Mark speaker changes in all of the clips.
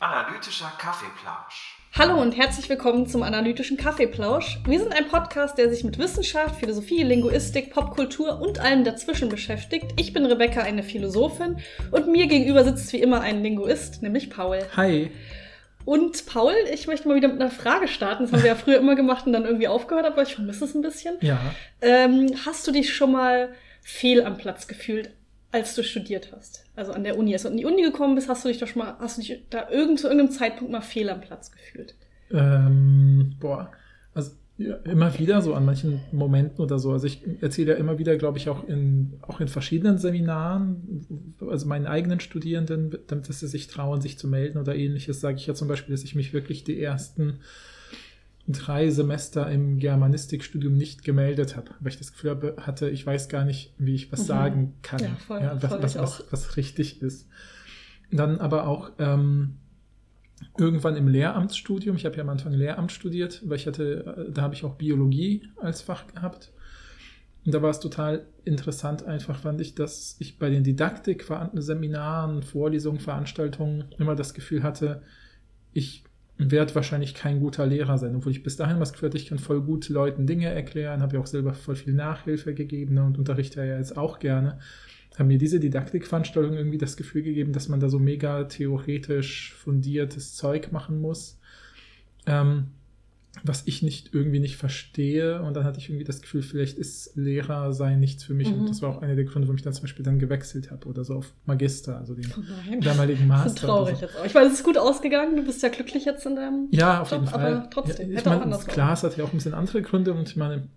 Speaker 1: Analytischer Kaffeeplausch.
Speaker 2: Hallo und herzlich willkommen zum Analytischen Kaffeeplausch. Wir sind ein Podcast, der sich mit Wissenschaft, Philosophie, Linguistik, Popkultur und allem dazwischen beschäftigt. Ich bin Rebecca, eine Philosophin, und mir gegenüber sitzt wie immer ein Linguist, nämlich Paul.
Speaker 3: Hi.
Speaker 2: Und Paul, ich möchte mal wieder mit einer Frage starten. Das haben wir ja früher immer gemacht und dann irgendwie aufgehört, aber ich vermisse es ein bisschen.
Speaker 3: Ja.
Speaker 2: Ähm, hast du dich schon mal fehl am Platz gefühlt, als du studiert hast? Also an der Uni. Als du an die Uni gekommen bist, hast du dich doch schon mal, hast du dich da irgend, zu irgendeinem Zeitpunkt mal fehl am Platz gefühlt?
Speaker 3: Ähm, boah. Also ja, immer wieder so an manchen Momenten oder so. Also ich erzähle ja immer wieder, glaube ich, auch in, auch in verschiedenen Seminaren, also meinen eigenen Studierenden, damit sie sich trauen, sich zu melden oder ähnliches, sage ich ja zum Beispiel, dass ich mich wirklich die ersten drei Semester im Germanistikstudium nicht gemeldet habe, weil ich das Gefühl hatte, ich weiß gar nicht, wie ich was
Speaker 2: Mhm.
Speaker 3: sagen kann,
Speaker 2: Ja, voll,
Speaker 3: ja, was, was, was, was richtig ist. Dann aber auch ähm, irgendwann im Lehramtsstudium, ich habe ja am Anfang Lehramt studiert, weil ich hatte, äh, da habe ich auch Biologie als Fach gehabt. Und da war es total interessant, einfach fand ich, dass ich bei den Didaktik-Seminaren, Vorlesungen, Veranstaltungen immer das Gefühl hatte, ich werde wahrscheinlich kein guter Lehrer sein, obwohl ich bis dahin das Gefühl hatte, ich kann voll gut Leuten Dinge erklären, habe ja auch selber voll viel Nachhilfe gegeben ne, und unterrichte ja jetzt auch gerne. Haben mir diese Didaktikveranstaltungen irgendwie das Gefühl gegeben, dass man da so mega theoretisch fundiertes Zeug machen muss. Ähm, was ich nicht irgendwie nicht verstehe. Und dann hatte ich irgendwie das Gefühl, vielleicht ist Lehrer sein nichts für mich.
Speaker 2: Mhm.
Speaker 3: Und das war auch einer der Gründe, warum ich dann zum Beispiel dann gewechselt habe oder so auf Magister, also den
Speaker 2: Oh
Speaker 3: damaligen
Speaker 2: Das
Speaker 3: Master.
Speaker 2: ist traurig
Speaker 3: so.
Speaker 2: jetzt auch. Ich meine, es ist gut ausgegangen. Du bist ja glücklich jetzt in deinem.
Speaker 3: Ja, auf
Speaker 2: Job,
Speaker 3: jeden Fall.
Speaker 2: aber trotzdem,
Speaker 3: Ja, ich
Speaker 2: hätte auch
Speaker 3: meine,
Speaker 2: anders
Speaker 3: klar, es hat ja auch ein bisschen andere Gründe und ich meine,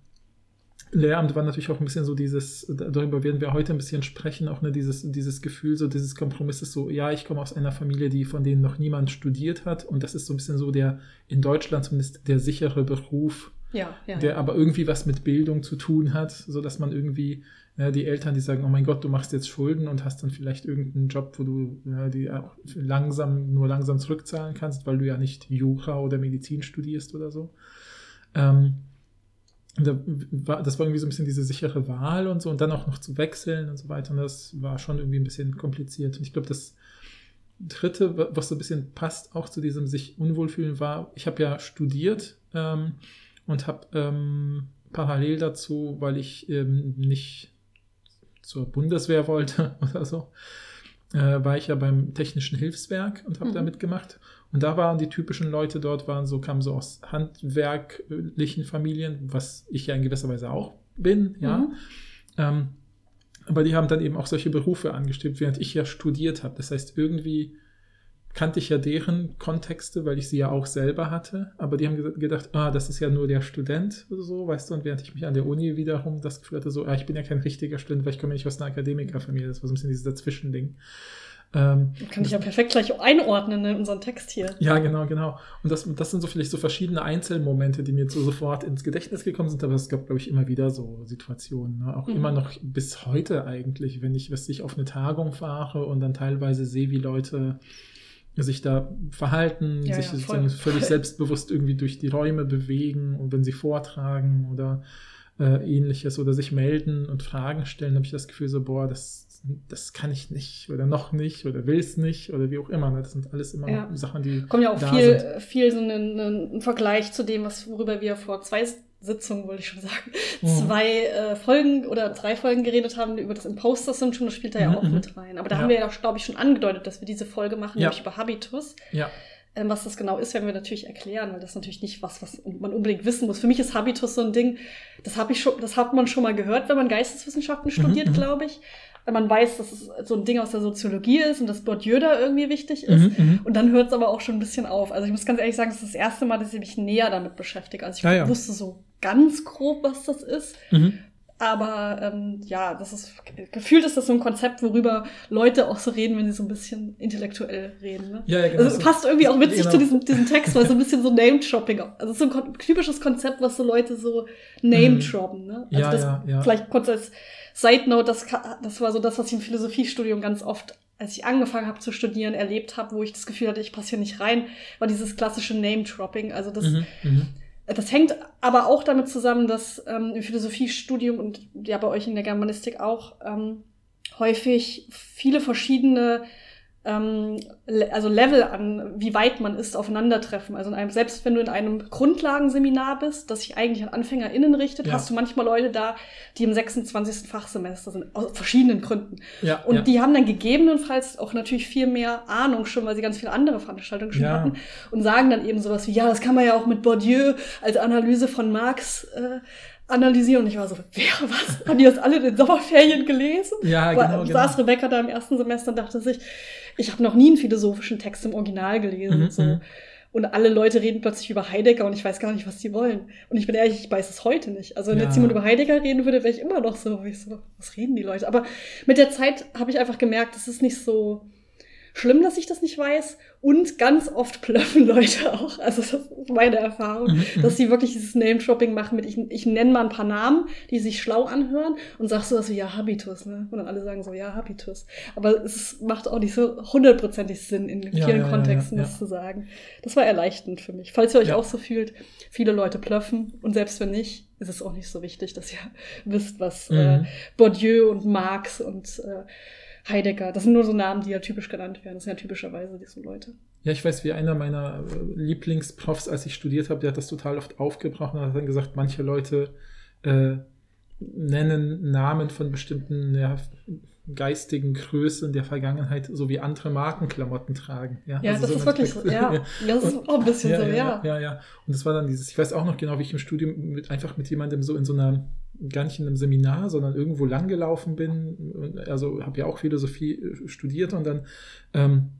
Speaker 3: Lehramt war natürlich auch ein bisschen so dieses, darüber werden wir heute ein bisschen sprechen, auch ne, dieses, dieses Gefühl, so dieses Kompromisses, so, ja, ich komme aus einer Familie, die von denen noch niemand studiert hat und das ist so ein bisschen so der, in Deutschland zumindest, der sichere Beruf,
Speaker 2: Ja, ja.
Speaker 3: der
Speaker 2: ja.
Speaker 3: aber irgendwie was mit Bildung zu tun hat, so dass man irgendwie ja, die Eltern, die sagen, oh mein Gott, du machst jetzt Schulden und hast dann vielleicht irgendeinen Job, wo du ja, die auch langsam, nur langsam zurückzahlen kannst, weil du ja nicht Jura oder Medizin studierst oder so. Ähm, das war irgendwie so ein bisschen diese sichere Wahl und so und dann auch noch zu wechseln und so weiter und das war schon irgendwie ein bisschen kompliziert. Und ich glaube, das dritte, wa- was so ein bisschen passt auch zu diesem sich unwohlfühlen war, ich habe ja studiert ähm, und habe ähm, parallel dazu, weil ich ähm, nicht zur Bundeswehr wollte oder so, äh, war ich ja beim Technischen Hilfswerk und habe
Speaker 2: Mhm.
Speaker 3: da mitgemacht. Und da waren die typischen Leute dort, waren so, kamen so aus handwerklichen Familien, was ich ja in gewisser Weise auch bin, ja.
Speaker 2: Mhm.
Speaker 3: Ähm, aber die haben dann eben auch solche Berufe angestrebt, während ich ja studiert habe. Das heißt, irgendwie kannte ich ja deren Kontexte, weil ich sie ja auch selber hatte. Aber die haben ge- gedacht, ah, das ist ja nur der Student oder so, weißt du. Und während ich mich an der Uni wiederum das Gefühl hatte, so, ah, ich bin ja kein richtiger Student, weil ich komme ja nicht aus einer Akademikerfamilie. Das war so ein bisschen dieses Dazwischending. Ähm,
Speaker 2: Kann ich ja perfekt gleich einordnen in unseren Text hier.
Speaker 3: ja, genau, genau. Und das, das sind so vielleicht so verschiedene Einzelmomente, die mir jetzt so sofort ins Gedächtnis gekommen sind, aber es gab, glaube ich, immer wieder so Situationen. Ne? Auch
Speaker 2: Mhm.
Speaker 3: immer noch bis heute eigentlich, wenn ich, was ich auf eine Tagung fahre und dann teilweise sehe, wie Leute sich da verhalten,
Speaker 2: Ja,
Speaker 3: sich
Speaker 2: ja,
Speaker 3: sozusagen
Speaker 2: voll.
Speaker 3: völlig selbstbewusst irgendwie durch die Räume bewegen und wenn sie vortragen oder äh, ähnliches oder sich melden und Fragen stellen, habe ich das Gefühl so, boah, das, das kann ich nicht oder noch nicht oder will es nicht oder wie auch immer. Ne? Das sind alles immer
Speaker 2: Ja.
Speaker 3: Sachen, die
Speaker 2: Kommt ja auch viel,
Speaker 3: sind.
Speaker 2: viel so ein, Vergleich zu dem, was, worüber wir vor zwei Sitzungen, wollte ich schon sagen,
Speaker 3: Mhm.
Speaker 2: zwei äh, Folgen oder drei Folgen geredet haben über das Imposter-Syndrom. Das spielt da ja
Speaker 3: Mhm,
Speaker 2: auch
Speaker 3: mhm.
Speaker 2: mit rein. Aber da
Speaker 3: Ja.
Speaker 2: haben wir ja, glaube ich, schon angedeutet, dass wir diese Folge machen, nämlich über Habitus.
Speaker 3: Ja,
Speaker 2: Ähm, was das genau ist, werden wir natürlich erklären, weil das ist natürlich nicht was, was man unbedingt wissen muss. Für mich ist Habitus so ein Ding, das habe ich schon, das hat man schon mal gehört, wenn man Geisteswissenschaften studiert,
Speaker 3: mhm.
Speaker 2: glaube ich. Weil man weiß, dass es so ein Ding aus der Soziologie ist und dass Bourdieu da irgendwie wichtig ist.
Speaker 3: Mhm, mhm.
Speaker 2: Und dann hört es aber auch schon ein bisschen auf. Also ich muss ganz ehrlich sagen, das ist das erste Mal, dass ich mich näher damit beschäftige. Also ich
Speaker 3: Ja, ja.
Speaker 2: wusste so ganz grob, was das ist.
Speaker 3: Mhm.
Speaker 2: Aber ähm, ja, das ist gefühlt ist das so ein Konzept, worüber Leute auch so reden, wenn sie so ein bisschen intellektuell reden. Ne?
Speaker 3: Ja, ja, genau.
Speaker 2: Also passt irgendwie auch witzig
Speaker 3: Genau.
Speaker 2: zu diesem, diesem Text, weil so ein bisschen so Name-Dropping. Also so ein typisches Konzept, was so Leute so Name-droppen. Ne? Also
Speaker 3: Ja,
Speaker 2: das,
Speaker 3: ja, ja.
Speaker 2: Vielleicht kurz als Side-Note, das, das war so das, was ich im Philosophiestudium ganz oft, als ich angefangen habe zu studieren, erlebt habe, wo ich das Gefühl hatte, ich passe hier nicht rein, war dieses klassische Name-Dropping. Also das,
Speaker 3: Mhm, mhm.
Speaker 2: Das hängt aber auch damit zusammen, dass ähm, im Philosophiestudium und ja bei euch in der Germanistik auch ähm, häufig viele verschiedene ähm, also Level an, wie weit man ist, aufeinandertreffen. Also in einem, selbst wenn du in einem Grundlagenseminar bist, das sich eigentlich an AnfängerInnen richtet, ja. hast du manchmal Leute da, die im 26. Fachsemester sind, aus verschiedenen Gründen. Ja, und ja. die haben dann gegebenenfalls auch natürlich viel mehr Ahnung schon, weil sie ganz viele andere Veranstaltungen schon hatten und sagen dann eben sowas wie, ja, das kann man ja auch mit Bourdieu als Analyse von Marx äh, analysieren. Und ich war so, wer, was? Haben die das alle in den Sommerferien gelesen? Ja, genau. Aber, genau. saß Rebecca da im ersten Semester und dachte sich, ich habe noch nie einen philosophischen Text im Original gelesen. Mhm, so. Mhm. Und alle Leute reden plötzlich über Heidegger und ich weiß gar nicht, was die wollen. Und ich bin ehrlich, ich weiß es heute nicht. Also wenn ja. jetzt jemand über Heidegger reden würde, wäre ich immer noch so, so, was reden die Leute? Aber mit der Zeit habe ich einfach gemerkt, es ist nicht so schlimm, dass ich das nicht weiß. Und ganz oft plöffen Leute auch. Also das ist meine Erfahrung, mhm, mhm. dass sie wirklich dieses Name-Shopping machen mit, ich, ich nenne mal ein paar Namen, die sich schlau anhören und sagst so wie, ja, Habitus, ne? Und dann alle sagen so, ja, Habitus. Aber es macht auch nicht so hundertprozentig Sinn, in vielen ja, ja, Kontexten ja, das zu sagen. Das war erleichternd für mich. Falls ihr euch auch so fühlt, viele Leute plöffen und selbst wenn nicht, ist es auch nicht so wichtig, dass ihr wisst, was mhm. äh, Bourdieu und Marx und äh, Heidegger. Das sind nur so Namen, die ja typisch genannt werden. Das sind ja typischerweise diese Leute.
Speaker 3: Ja, ich weiß, wie einer meiner äh, Lieblingsprofs, als ich studiert habe, der hat das total oft aufgebrochen und hat dann gesagt, manche Leute äh, nennen Namen von bestimmten ja, geistigen Größen der Vergangenheit, so wie andere Markenklamotten tragen. Ja,
Speaker 2: ja
Speaker 3: also
Speaker 2: das so ist wirklich so. Ja, das ist auch ein bisschen
Speaker 3: ja,
Speaker 2: so,
Speaker 3: ja,
Speaker 2: ja.
Speaker 3: Ja, ja. Und das war dann dieses, ich weiß auch noch genau, wie ich im Studium mit, einfach mit jemandem so in so einer gar nicht in einem Seminar, sondern irgendwo langgelaufen bin. Also habe ja auch Philosophie äh, studiert und dann ähm,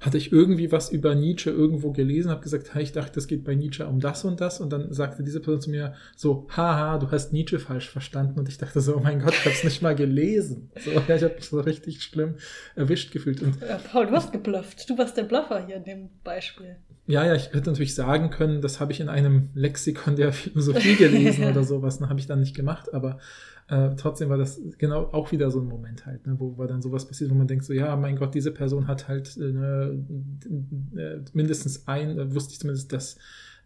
Speaker 3: hatte ich irgendwie was über Nietzsche irgendwo gelesen, habe gesagt, hey, ich dachte, es geht bei Nietzsche um das und das. Und dann sagte diese Person zu mir so, haha, du hast Nietzsche falsch verstanden. Und ich dachte so, oh mein Gott, ich habe es nicht mal gelesen. So, ja, ich habe mich so richtig schlimm erwischt gefühlt. Und,
Speaker 2: ja, Paul, du hast geblufft. Du warst der Bluffer hier in dem Beispiel.
Speaker 3: Ja, ja, ich hätte natürlich sagen können, das habe ich in einem Lexikon der Philosophie gelesen oder sowas. Ne, habe ich dann nicht gemacht, aber äh, trotzdem war das genau auch wieder so ein Moment halt, ne, wo, wo dann sowas passiert, wo man denkt so, ja, mein Gott, diese Person hat halt äh, ne, äh mindestens ein, äh, wusste ich zumindest, dass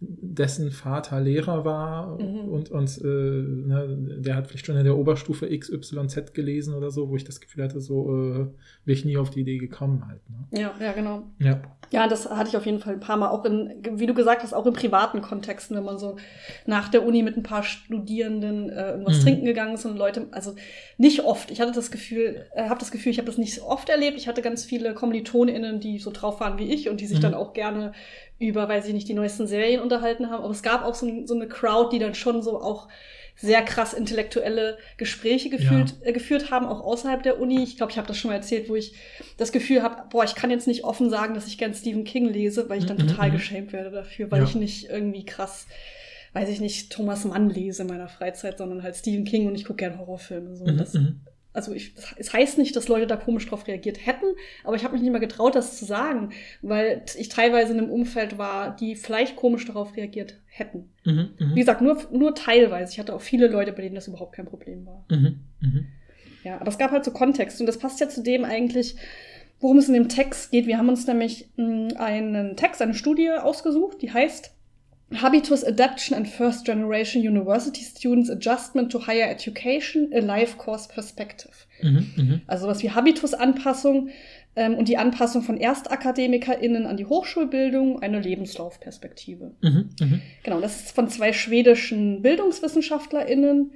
Speaker 3: dessen Vater Lehrer war mhm. und, und äh, ne, der hat vielleicht schon in der Oberstufe XYZ gelesen oder so, wo ich das Gefühl hatte, so äh, wäre ich nie auf die Idee gekommen halt. Ne?
Speaker 2: Ja, ja, genau.
Speaker 3: Ja.
Speaker 2: Ja, das hatte ich auf jeden Fall ein paar Mal, auch in, wie du gesagt hast, auch in privaten Kontexten, wenn man so nach der Uni mit ein paar Studierenden äh, irgendwas mhm. trinken gegangen ist und Leute, also nicht oft. Ich hatte das Gefühl, äh, habe das Gefühl, ich habe das nicht so oft erlebt. Ich hatte ganz viele KommilitonInnen, die so drauf waren wie ich und die sich mhm. dann auch gerne über, weiß ich nicht, die neuesten Serien unterhalten haben. Aber es gab auch so, so eine Crowd, die dann schon so auch sehr krass intellektuelle Gespräche gefühlt, ja. äh, geführt haben, auch außerhalb der Uni. Ich glaube, ich habe das schon mal erzählt, wo ich das Gefühl habe, boah, ich kann jetzt nicht offen sagen, dass ich gern Stephen King lese, weil ich dann mhm, total mhm. geschämt werde dafür, weil ja. ich nicht irgendwie krass, weiß ich nicht, Thomas Mann lese in meiner Freizeit, sondern halt Stephen King und ich gucke gern Horrorfilme. So. Mhm, das, mhm also ich, es heißt nicht, dass Leute da komisch drauf reagiert hätten, aber ich habe mich nicht mal getraut, das zu sagen, weil ich teilweise in einem Umfeld war, die vielleicht komisch darauf reagiert hätten. Mhm, mh. Wie gesagt, nur, nur teilweise. Ich hatte auch viele Leute, bei denen das überhaupt kein Problem war. Mhm, mh. Ja, aber es gab halt so Kontext und das passt ja zu dem eigentlich, worum es in dem Text geht. Wir haben uns nämlich mh, hm, einen Text, eine Studie ausgesucht, die heißt Habitus Adaptation and First Generation University Students Adjustment to Higher Education, a Life Course Perspective. Mhm, mh. Also was wie Habitusanpassung ähm, und die Anpassung von ErstakademikerInnen an die Hochschulbildung, eine Lebenslaufperspektive. Mhm, mh. Genau, das ist von zwei schwedischen BildungswissenschaftlerInnen,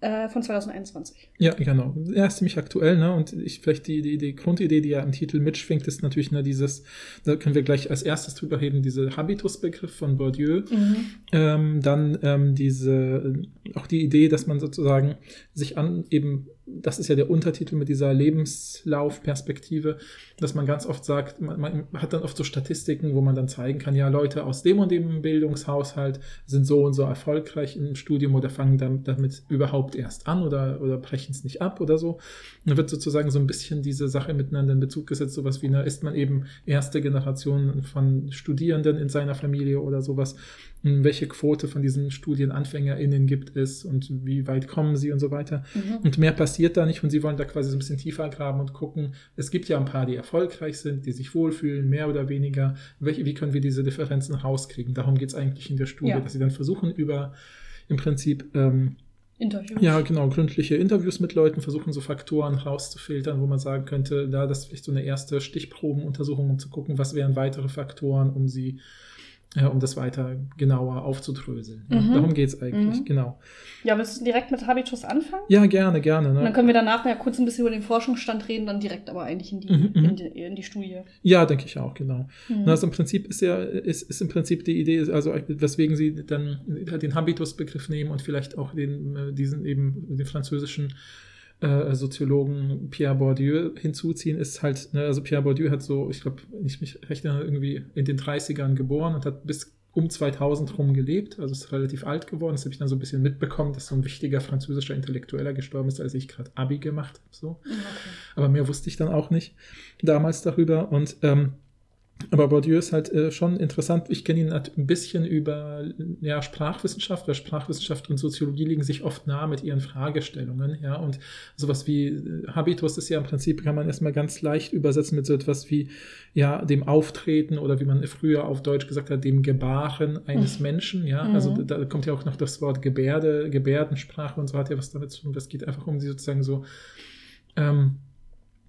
Speaker 2: äh, von 2021.
Speaker 3: Ja, genau. Er ist ziemlich aktuell, ne? Und ich vielleicht die, die, die Grundidee, die ja im Titel mitschwingt, ist natürlich ne, dieses, da können wir gleich als erstes drüber reden, diese Habitus-Begriff von Bourdieu. Mhm. Ähm, dann ähm, diese, auch die Idee, dass man sozusagen sich an eben das ist ja der Untertitel mit dieser Lebenslaufperspektive, dass man ganz oft sagt, man, man, hat dann oft so Statistiken, wo man dann zeigen kann, ja, Leute aus dem und dem Bildungshaushalt sind so und so erfolgreich im Studium oder fangen damit, damit überhaupt erst an oder, oder brechen es nicht ab oder so. Und dann wird sozusagen so ein bisschen diese Sache miteinander in Bezug gesetzt, sowas wie, na, ist man eben erste Generation von Studierenden in seiner Familie oder sowas welche Quote von diesen StudienanfängerInnen gibt es und wie weit kommen sie und so weiter. Mhm. Und mehr passiert da nicht und sie wollen da quasi so ein bisschen tiefer graben und gucken. Es gibt ja ein paar, die erfolgreich sind, die sich wohlfühlen, mehr oder weniger. Welche, wie können wir diese Differenzen rauskriegen? Darum geht es eigentlich in der Studie, ja. dass sie dann versuchen, über im Prinzip ähm,
Speaker 2: Interviews.
Speaker 3: Ja, genau, gründliche Interviews mit Leuten, versuchen so Faktoren rauszufiltern, wo man sagen könnte, da das ist vielleicht so eine erste Stichprobenuntersuchung, um zu gucken, was wären weitere Faktoren, um sie äh, um das weiter genauer aufzudröseln. Ja,
Speaker 2: Mhm.
Speaker 3: Darum geht es eigentlich,
Speaker 2: Mhm.
Speaker 3: genau.
Speaker 2: Ja, willst du direkt mit Habitus anfangen?
Speaker 3: Ja, gerne, gerne.
Speaker 2: Und dann
Speaker 3: Ne?
Speaker 2: können wir danach ja kurz ein bisschen über den Forschungsstand reden, dann direkt aber eigentlich in die,
Speaker 3: Mhm, mhm.
Speaker 2: in die, in die Studie.
Speaker 3: Ja, denke ich auch, genau.
Speaker 2: Mhm.
Speaker 3: Also im Prinzip ist ja, ist, ist im Prinzip die Idee, also weswegen sie dann den Habitus-Begriff nehmen und vielleicht auch den, äh, diesen eben den französischen äh, Soziologen Pierre Bourdieu hinzuziehen, ist halt, ne, also Pierre Bourdieu hat so, ich glaube, ich mich recht erinnere, irgendwie in den 30ern geboren und hat bis um 2000 rum gelebt, also ist relativ alt geworden. Das habe ich dann so ein bisschen mitbekommen, dass so ein wichtiger französischer Intellektueller gestorben ist, als ich gerade Abi gemacht habe. So.
Speaker 2: Okay.
Speaker 3: Aber mehr wusste ich dann auch nicht damals darüber. Und ähm, aber Bourdieu ist halt äh, schon interessant. Ich kenne ihn halt ein bisschen über ja, Sprachwissenschaft, weil Sprachwissenschaft und Soziologie liegen sich oft nah mit ihren Fragestellungen. Ja, und sowas wie äh, Habitus ist ja im Prinzip, kann man erstmal ganz leicht übersetzen mit so etwas wie ja, dem Auftreten oder wie man früher auf Deutsch gesagt hat, dem Gebaren eines
Speaker 2: Mhm.
Speaker 3: Menschen. Ja,
Speaker 2: Mhm.
Speaker 3: also da, da kommt ja auch noch das Wort Gebärde, Gebärdensprache und so hat ja was damit zu tun. Das geht einfach um die sozusagen so. Ähm,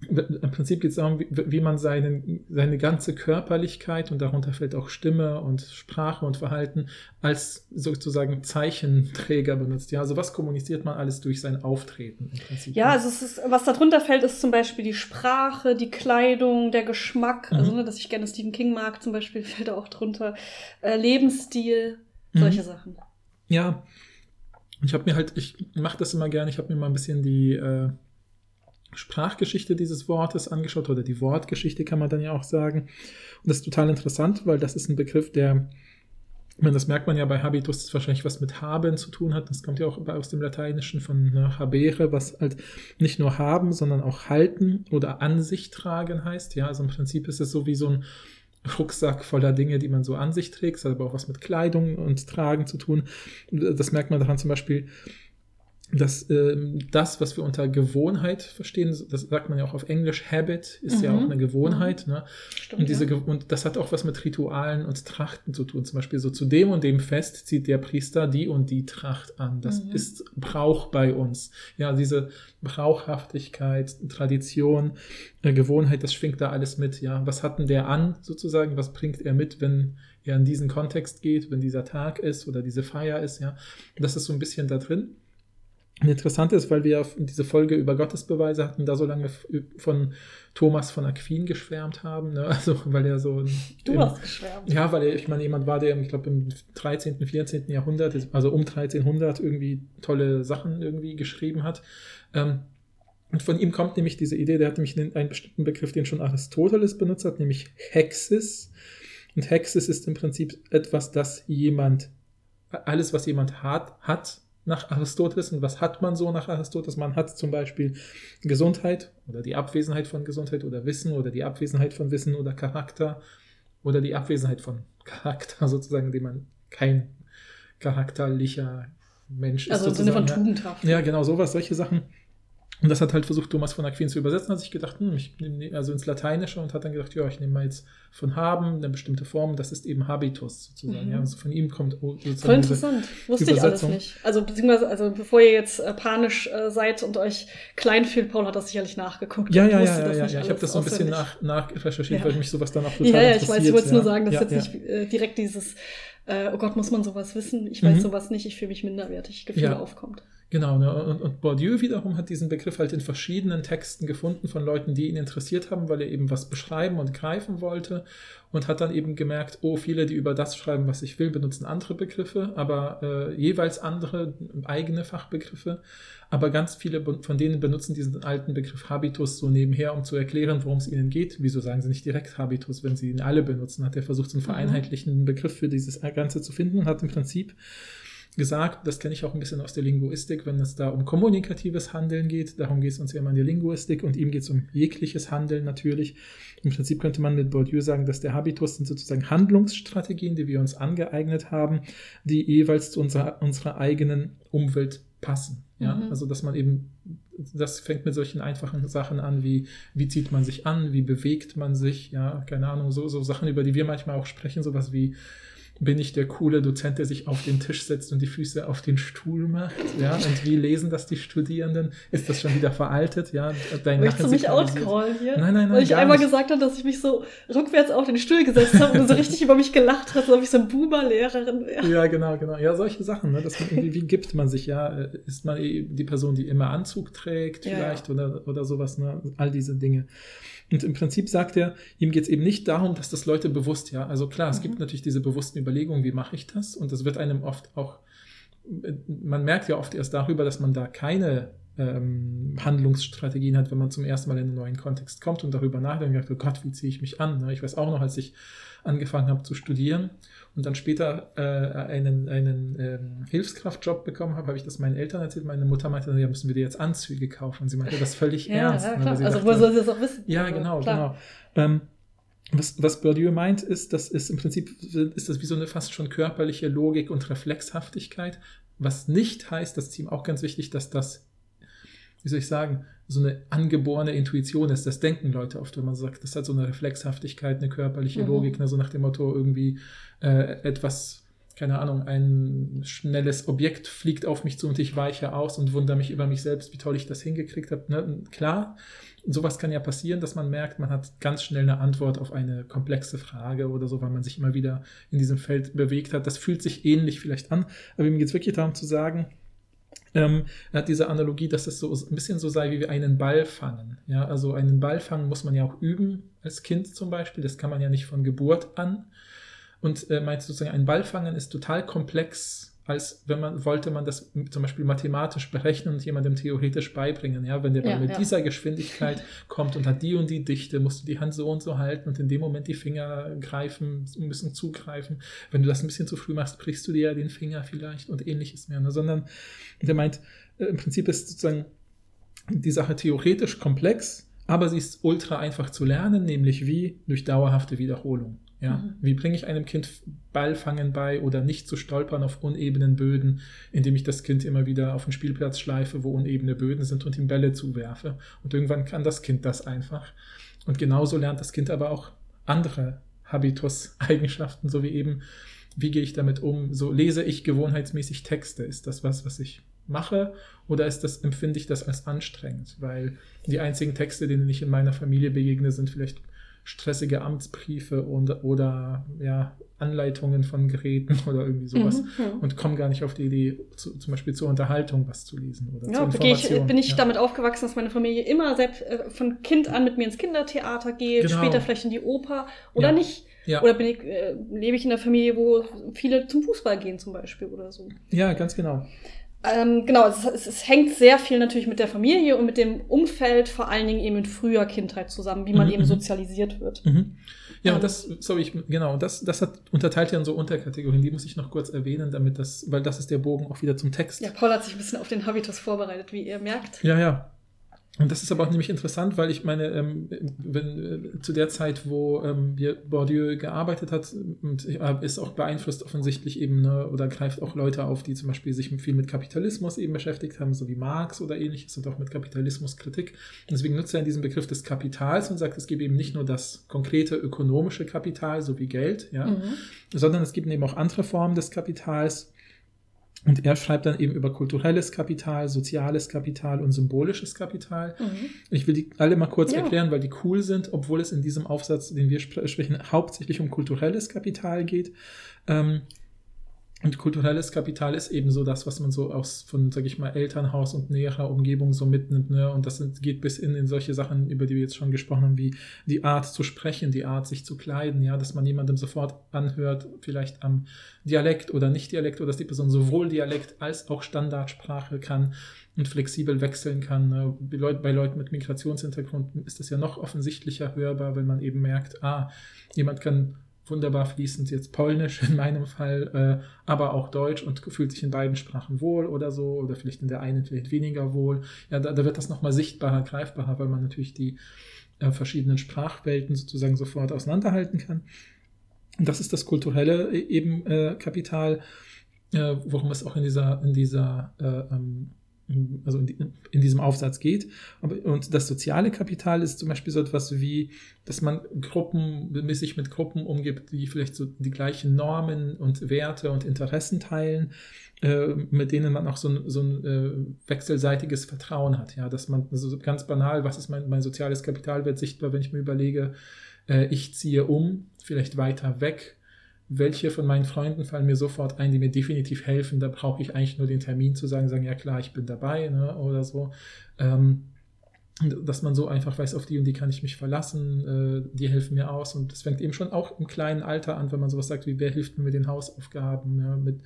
Speaker 3: im Prinzip geht es darum, wie, wie man seinen, seine ganze Körperlichkeit und darunter fällt auch Stimme und Sprache und Verhalten als sozusagen Zeichenträger benutzt. Ja, also was kommuniziert man alles durch sein Auftreten im Prinzip?
Speaker 2: Ja, also es ist, was darunter fällt, ist zum Beispiel die Sprache, die Kleidung, der Geschmack. Also,
Speaker 3: Mhm.
Speaker 2: ne, dass ich gerne Stephen King mag, zum Beispiel, fällt da auch drunter. Äh, Lebensstil, solche
Speaker 3: Mhm.
Speaker 2: Sachen.
Speaker 3: Ja, ich habe mir halt, ich mache das immer gerne, ich habe mir mal ein bisschen die äh, Sprachgeschichte dieses Wortes angeschaut oder die Wortgeschichte kann man dann ja auch sagen. Und das ist total interessant, weil das ist ein Begriff, der, meine, das merkt man ja bei Habitus, das wahrscheinlich was mit haben zu tun hat. Das kommt ja auch aus dem Lateinischen von ne, habere, was halt nicht nur haben, sondern auch halten oder an sich tragen heißt. Ja, also im Prinzip ist es so wie so ein Rucksack voller Dinge, die man so an sich trägt, das hat aber auch was mit Kleidung und Tragen zu tun. Das merkt man daran zum Beispiel, dass ähm, das, was wir unter Gewohnheit verstehen, das sagt man ja auch auf Englisch, Habit ist ja
Speaker 2: Mhm.
Speaker 3: auch eine Gewohnheit. Ne?
Speaker 2: Stimmt.
Speaker 3: Und, diese,
Speaker 2: ja.
Speaker 3: Und das hat auch was mit Ritualen und Trachten zu tun. Zum Beispiel so zu dem und dem Fest zieht der Priester die und die Tracht an. Das
Speaker 2: Mhm.
Speaker 3: ist Brauch bei uns. Ja, diese Brauchhaftigkeit, Tradition, äh, Gewohnheit, das schwingt da alles mit. Ja, was hat denn der an sozusagen? Was bringt er mit, wenn er in diesen Kontext geht, wenn dieser Tag ist oder diese Feier ist? Ja, das ist so ein bisschen da drin. Interessant ist, weil wir diese Folge über Gottesbeweise hatten, da so lange von Thomas von Aquin geschwärmt haben. Ne? Also, weil er so. ein-
Speaker 2: Du
Speaker 3: im-
Speaker 2: hast geschwärmt.
Speaker 3: ja, weil er, ich meine, jemand war, der, ich glaube, im 13., 14. Jahrhundert, also um 1300 irgendwie tolle Sachen irgendwie geschrieben hat. Ähm, und von ihm kommt nämlich diese Idee, der hat nämlich einen, einen bestimmten Begriff, den schon Aristoteles benutzt hat, nämlich Hexis. Und Hexis ist im Prinzip etwas, das jemand, alles, was jemand hat, hat nach Aristoteles. Und was hat man so nach Aristoteles? Man hat zum Beispiel Gesundheit oder die Abwesenheit von Gesundheit oder Wissen oder die Abwesenheit von Wissen oder Charakter oder die Abwesenheit von Charakter sozusagen, indem man kein charakterlicher Mensch ist.
Speaker 2: Also im Sinne von tugendhaft.
Speaker 3: Ja, genau, sowas, solche Sachen. Und das hat halt versucht, Thomas von Aquin zu übersetzen. Hat sich gedacht, hm, ich nehme also ins Lateinische und hat dann gedacht, ja, ich nehme mal jetzt von haben eine bestimmte Form. Das ist eben Habitus sozusagen.
Speaker 2: Mhm.
Speaker 3: Ja, also von ihm kommt sozusagen
Speaker 2: Voll interessant. Wusste ich alles nicht. Also, beziehungsweise, also bevor ihr jetzt äh, panisch äh, seid und euch klein fühlt, Paul hat das sicherlich nachgeguckt.
Speaker 3: Ja, ja, ja, ja, ja. Ich habe das so ein bisschen nach, nachrecherchiert,
Speaker 2: Ja.
Speaker 3: weil mich sowas dann auch total
Speaker 2: Ja, ja, ich
Speaker 3: interessiert.
Speaker 2: weiß, ich wollte es nur
Speaker 3: ja.
Speaker 2: sagen, dass
Speaker 3: ja,
Speaker 2: jetzt
Speaker 3: ja.
Speaker 2: nicht äh, direkt dieses, äh, oh Gott, muss man sowas wissen? Ich weiß
Speaker 3: Mhm.
Speaker 2: sowas nicht, ich fühle mich minderwertig, Gefühl
Speaker 3: Ja.
Speaker 2: aufkommt.
Speaker 3: Genau, ne? und, und Bourdieu wiederum hat diesen Begriff halt in verschiedenen Texten gefunden von Leuten, die ihn interessiert haben, weil er eben was beschreiben und greifen wollte und hat dann eben gemerkt, oh, viele, die über das schreiben, was ich will, benutzen andere Begriffe, aber äh, jeweils andere eigene Fachbegriffe, aber ganz viele von denen benutzen diesen alten Begriff Habitus so nebenher, um zu erklären, worum es ihnen geht. Wieso sagen sie nicht direkt Habitus, wenn sie ihn alle benutzen? Hat er versucht, so einen
Speaker 2: Mhm.
Speaker 3: vereinheitlichenden Begriff für dieses Ganze zu finden und hat im Prinzip gesagt, das kenne ich auch ein bisschen aus der Linguistik, wenn es da um kommunikatives Handeln geht, darum geht es uns ja immer in der Linguistik und ihm geht es um jegliches Handeln natürlich. Im Prinzip könnte man mit Bourdieu sagen, dass der Habitus sind sozusagen Handlungsstrategien, die wir uns angeeignet haben, die jeweils zu unserer, unserer eigenen Umwelt passen. Ja?
Speaker 2: Mhm.
Speaker 3: Also dass man eben, das fängt mit solchen einfachen Sachen an, wie wie zieht man sich an, wie bewegt man sich, ja, keine Ahnung, so, so Sachen, über die wir manchmal auch sprechen, sowas wie bin ich der coole Dozent, der sich auf den Tisch setzt und die Füße auf den Stuhl macht? Ja, und wie lesen das die Studierenden? Ist das schon wieder veraltet? Ja,
Speaker 2: dein Möchtest du mich outcallen hier?
Speaker 3: Nein, nein, nein.
Speaker 2: Weil ich einmal nicht. gesagt habe, dass ich mich so rückwärts auf den Stuhl gesetzt habe und so richtig über mich gelacht hast, als ob ich so eine Boomer-Lehrerin wäre.
Speaker 3: Ja, genau, genau. Ja, solche Sachen. Ne? Dass man irgendwie, wie gibt man sich? Ja, ist man die Person, die immer Anzug trägt, vielleicht ja, ja. Oder, oder sowas? Ne? All diese Dinge. Und im Prinzip sagt er, ihm geht es eben nicht darum, dass das Leute bewusst, ja, also klar, es mhm. gibt natürlich diese bewussten Überlegungen, wie mache ich das? Und das wird einem oft auch, man merkt ja oft erst darüber, dass man da keine ähm, Handlungsstrategien hat, wenn man zum ersten Mal in einen neuen Kontext kommt und darüber nachdenkt, oh Gott, wie ziehe ich mich an? Ne? Ich weiß auch noch, als ich angefangen habe zu studieren und dann später äh, einen, einen ähm, Hilfskraftjob bekommen habe, habe ich das meinen Eltern erzählt. Meine Mutter meinte, ja, müssen wir dir jetzt Anzüge kaufen. Und sie meinte das völlig ja, ernst. Ja,
Speaker 2: ne, klar. also, wo soll sie das auch wissen?
Speaker 3: Ja, genau, klar. genau. Ähm, was, was Bourdieu meint, ist, das ist im Prinzip ist das wie so eine fast schon körperliche Logik und Reflexhaftigkeit, was nicht heißt, das ist ihm auch ganz wichtig, dass das wie soll ich sagen, so eine angeborene Intuition ist. Das denken Leute oft, wenn man sagt, das hat so eine Reflexhaftigkeit, eine körperliche mhm. Logik, ne, so nach dem Motto irgendwie äh, etwas, keine Ahnung, ein schnelles Objekt fliegt auf mich zu und ich weiche aus und wundere mich über mich selbst, wie toll ich das hingekriegt habe. Ne? Klar, sowas kann ja passieren, dass man merkt, man hat ganz schnell eine Antwort auf eine komplexe Frage oder so, weil man sich immer wieder in diesem Feld bewegt hat. Das fühlt sich ähnlich vielleicht an, aber mir geht es wirklich darum zu sagen, ähm, er hat diese Analogie, dass es so ein bisschen so sei, wie wir einen Ball fangen. Ja, also einen Ball fangen muss man ja auch üben, als Kind zum Beispiel. Das kann man ja nicht von Geburt an. Und äh, meint sozusagen, ein Ball fangen ist total komplex als wenn man wollte man das zum Beispiel mathematisch berechnen und jemandem theoretisch beibringen. Ja, wenn der ja, mit ja. dieser Geschwindigkeit kommt und hat die und die Dichte, musst du die Hand so und so halten und in dem Moment die Finger greifen, müssen zugreifen. Wenn du das ein bisschen zu früh machst, brichst du dir ja den Finger vielleicht und ähnliches mehr. Ne? Sondern der meint, äh, im Prinzip ist sozusagen die Sache theoretisch komplex, aber sie ist ultra einfach zu lernen, nämlich wie durch dauerhafte Wiederholung. Ja, mhm. wie bringe ich einem Kind Ballfangen bei oder nicht zu stolpern auf unebenen Böden, indem ich das Kind immer wieder auf den Spielplatz schleife, wo unebene Böden sind und ihm Bälle zuwerfe. Und irgendwann kann das Kind das einfach. Und genauso lernt das Kind aber auch andere Habitus-Eigenschaften, so wie eben, wie gehe ich damit um? So lese ich gewohnheitsmäßig Texte? Ist das was, was ich mache oder ist das, empfinde ich das als anstrengend? Weil die einzigen Texte, denen ich in meiner Familie begegne, sind vielleicht stressige Amtsbriefe und, oder ja, Anleitungen von Geräten oder irgendwie sowas mhm, ja. und komme gar nicht auf die Idee, zu, zum Beispiel zur Unterhaltung was zu lesen oder
Speaker 2: ja, zur Ich, bin ich ja. damit aufgewachsen, dass meine Familie immer selbst äh, von Kind an mit mir ins Kindertheater geht, genau. später vielleicht in die Oper oder ja. nicht. Oder bin ich, äh, lebe ich in einer Familie, wo viele zum Fußball gehen zum Beispiel oder so.
Speaker 3: Ja, ganz genau.
Speaker 2: Ähm, genau, es, es, es, hängt sehr viel natürlich mit der Familie und mit dem Umfeld, vor allen Dingen eben mit früher Kindheit zusammen, wie man mhm, eben mhm. sozialisiert wird.
Speaker 3: Mhm. Ja, und das, sorry, ich, genau, das, das hat unterteilt ja in so Unterkategorien, die muss ich noch kurz erwähnen, damit das, weil das ist der Bogen auch wieder zum Text.
Speaker 2: Ja, Paul hat sich ein bisschen auf den Habitus vorbereitet, wie ihr merkt.
Speaker 3: Ja, ja. Und das ist aber auch nämlich interessant, weil ich meine, ähm, wenn, äh, zu der Zeit, wo ähm, Bourdieu gearbeitet hat, und äh, ist auch beeinflusst offensichtlich eben, ne, oder greift auch Leute auf, die zum Beispiel sich viel mit Kapitalismus eben beschäftigt haben, so wie Marx oder ähnliches und auch mit Kapitalismuskritik. Und deswegen nutzt er diesen Begriff des Kapitals und sagt, es gibt eben nicht nur das konkrete ökonomische Kapital, so wie Geld, ja, mhm. sondern es gibt eben auch andere Formen des Kapitals, und er schreibt dann eben über kulturelles Kapital, soziales Kapital und symbolisches Kapital. Mhm. Ich will die alle mal kurz ja. erklären, weil die cool sind, obwohl es in diesem Aufsatz, den wir sprechen, hauptsächlich um kulturelles Kapital geht. Ähm, und kulturelles Kapital ist eben so das, was man so aus von, sag ich mal, Elternhaus und näherer Umgebung so mitnimmt. Ne? Und das geht bis in, in solche Sachen, über die wir jetzt schon gesprochen haben, wie die Art zu sprechen, die Art sich zu kleiden, ja, dass man jemandem sofort anhört, vielleicht am Dialekt oder Nicht-Dialekt, oder dass die Person sowohl Dialekt als auch Standardsprache kann und flexibel wechseln kann. Ne? Bei Leuten mit Migrationshintergrund ist das ja noch offensichtlicher hörbar, wenn man eben merkt, ah, jemand kann wunderbar fließend jetzt Polnisch in meinem Fall, äh, aber auch Deutsch und fühlt sich in beiden Sprachen wohl oder so, oder vielleicht in der einen vielleicht weniger wohl. Ja, da, da wird das nochmal sichtbarer, greifbarer, weil man natürlich die äh, verschiedenen Sprachwelten sozusagen sofort auseinanderhalten kann. Und das ist das kulturelle äh, eben äh, Kapital, äh, worum es auch in dieser, in dieser äh, ähm, also in, in, diesem Aufsatz geht. Und das soziale Kapital ist zum Beispiel so etwas wie, dass man Gruppen, sich mit Gruppen umgibt, die vielleicht so die gleichen Normen und Werte und Interessen teilen, äh, mit denen man auch so ein, so ein äh, wechselseitiges Vertrauen hat. Ja, dass man, also ganz banal, was ist mein, mein soziales Kapital, wird sichtbar, wenn ich mir überlege, äh, ich ziehe um, vielleicht weiter weg welche von meinen Freunden fallen mir sofort ein, die mir definitiv helfen. Da brauche ich eigentlich nur den Termin zu sagen, sagen, ja klar, ich bin dabei ne, oder so. Ähm, dass man so einfach weiß, auf die und die kann ich mich verlassen, äh, die helfen mir aus. Und das fängt eben schon auch im kleinen Alter an, wenn man sowas sagt, wie wer hilft mir mit den Hausaufgaben, ja, mit,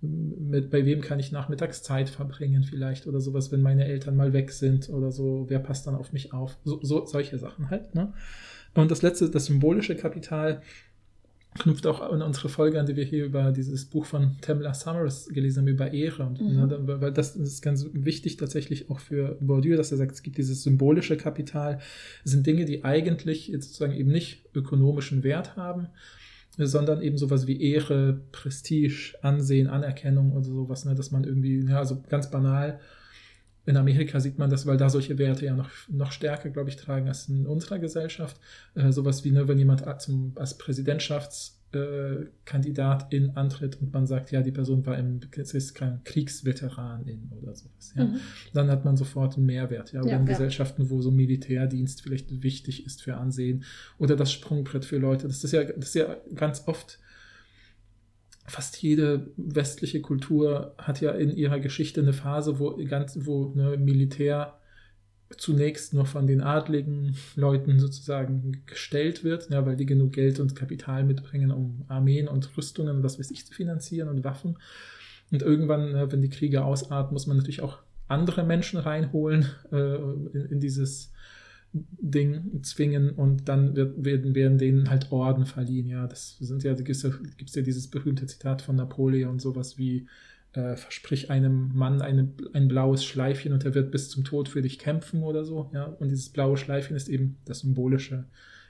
Speaker 3: mit, bei wem kann ich nachmittags Zeit verbringen vielleicht oder sowas, wenn meine Eltern mal weg sind oder so, wer passt dann auf mich auf? So, so solche Sachen halt. Ne? Und das letzte, das symbolische Kapital, knüpft auch an unsere Folge an, die wir hier über dieses Buch von Tamla Summers gelesen haben, über Ehre. Und, mhm. ne, weil das ist ganz wichtig tatsächlich auch für Bourdieu, dass er sagt, es gibt dieses symbolische Kapital, das sind Dinge, die eigentlich jetzt sozusagen eben nicht ökonomischen Wert haben, sondern eben sowas wie Ehre, Prestige, Ansehen, Anerkennung oder sowas, ne, dass man irgendwie, ja, so ganz banal in Amerika sieht man das, weil da solche Werte ja noch, noch stärker, glaube ich, tragen als in unserer Gesellschaft. Äh, sowas wie, ne, wenn jemand zum, als Präsidentschaftskandidatin äh, antritt und man sagt, ja, die Person war im ist kein Kriegsveteranin oder sowas. Ja. Mhm. Dann hat man sofort einen Mehrwert. Ja. Oder ja, in ja. Gesellschaften, wo so Militärdienst vielleicht wichtig ist für Ansehen oder das Sprungbrett für Leute. Das ist ja, das ist ja ganz oft fast jede westliche Kultur hat ja in ihrer Geschichte eine Phase, wo, ganz, wo ne, Militär zunächst nur von den adligen Leuten sozusagen gestellt wird, ja, weil die genug Geld und Kapital mitbringen, um Armeen und Rüstungen, was weiß ich, zu finanzieren und Waffen. Und irgendwann, ne, wenn die Kriege ausarten, muss man natürlich auch andere Menschen reinholen äh, in, in, dieses Ding zwingen und dann wird, werden, werden denen halt Orden verliehen. Ja, das sind ja, gibt es ja, ja dieses berühmte Zitat von Napoleon, sowas wie äh, versprich einem Mann eine, ein blaues Schleifchen und er wird bis zum Tod für dich kämpfen oder so. Ja, und dieses blaue Schleifchen ist eben das symbolische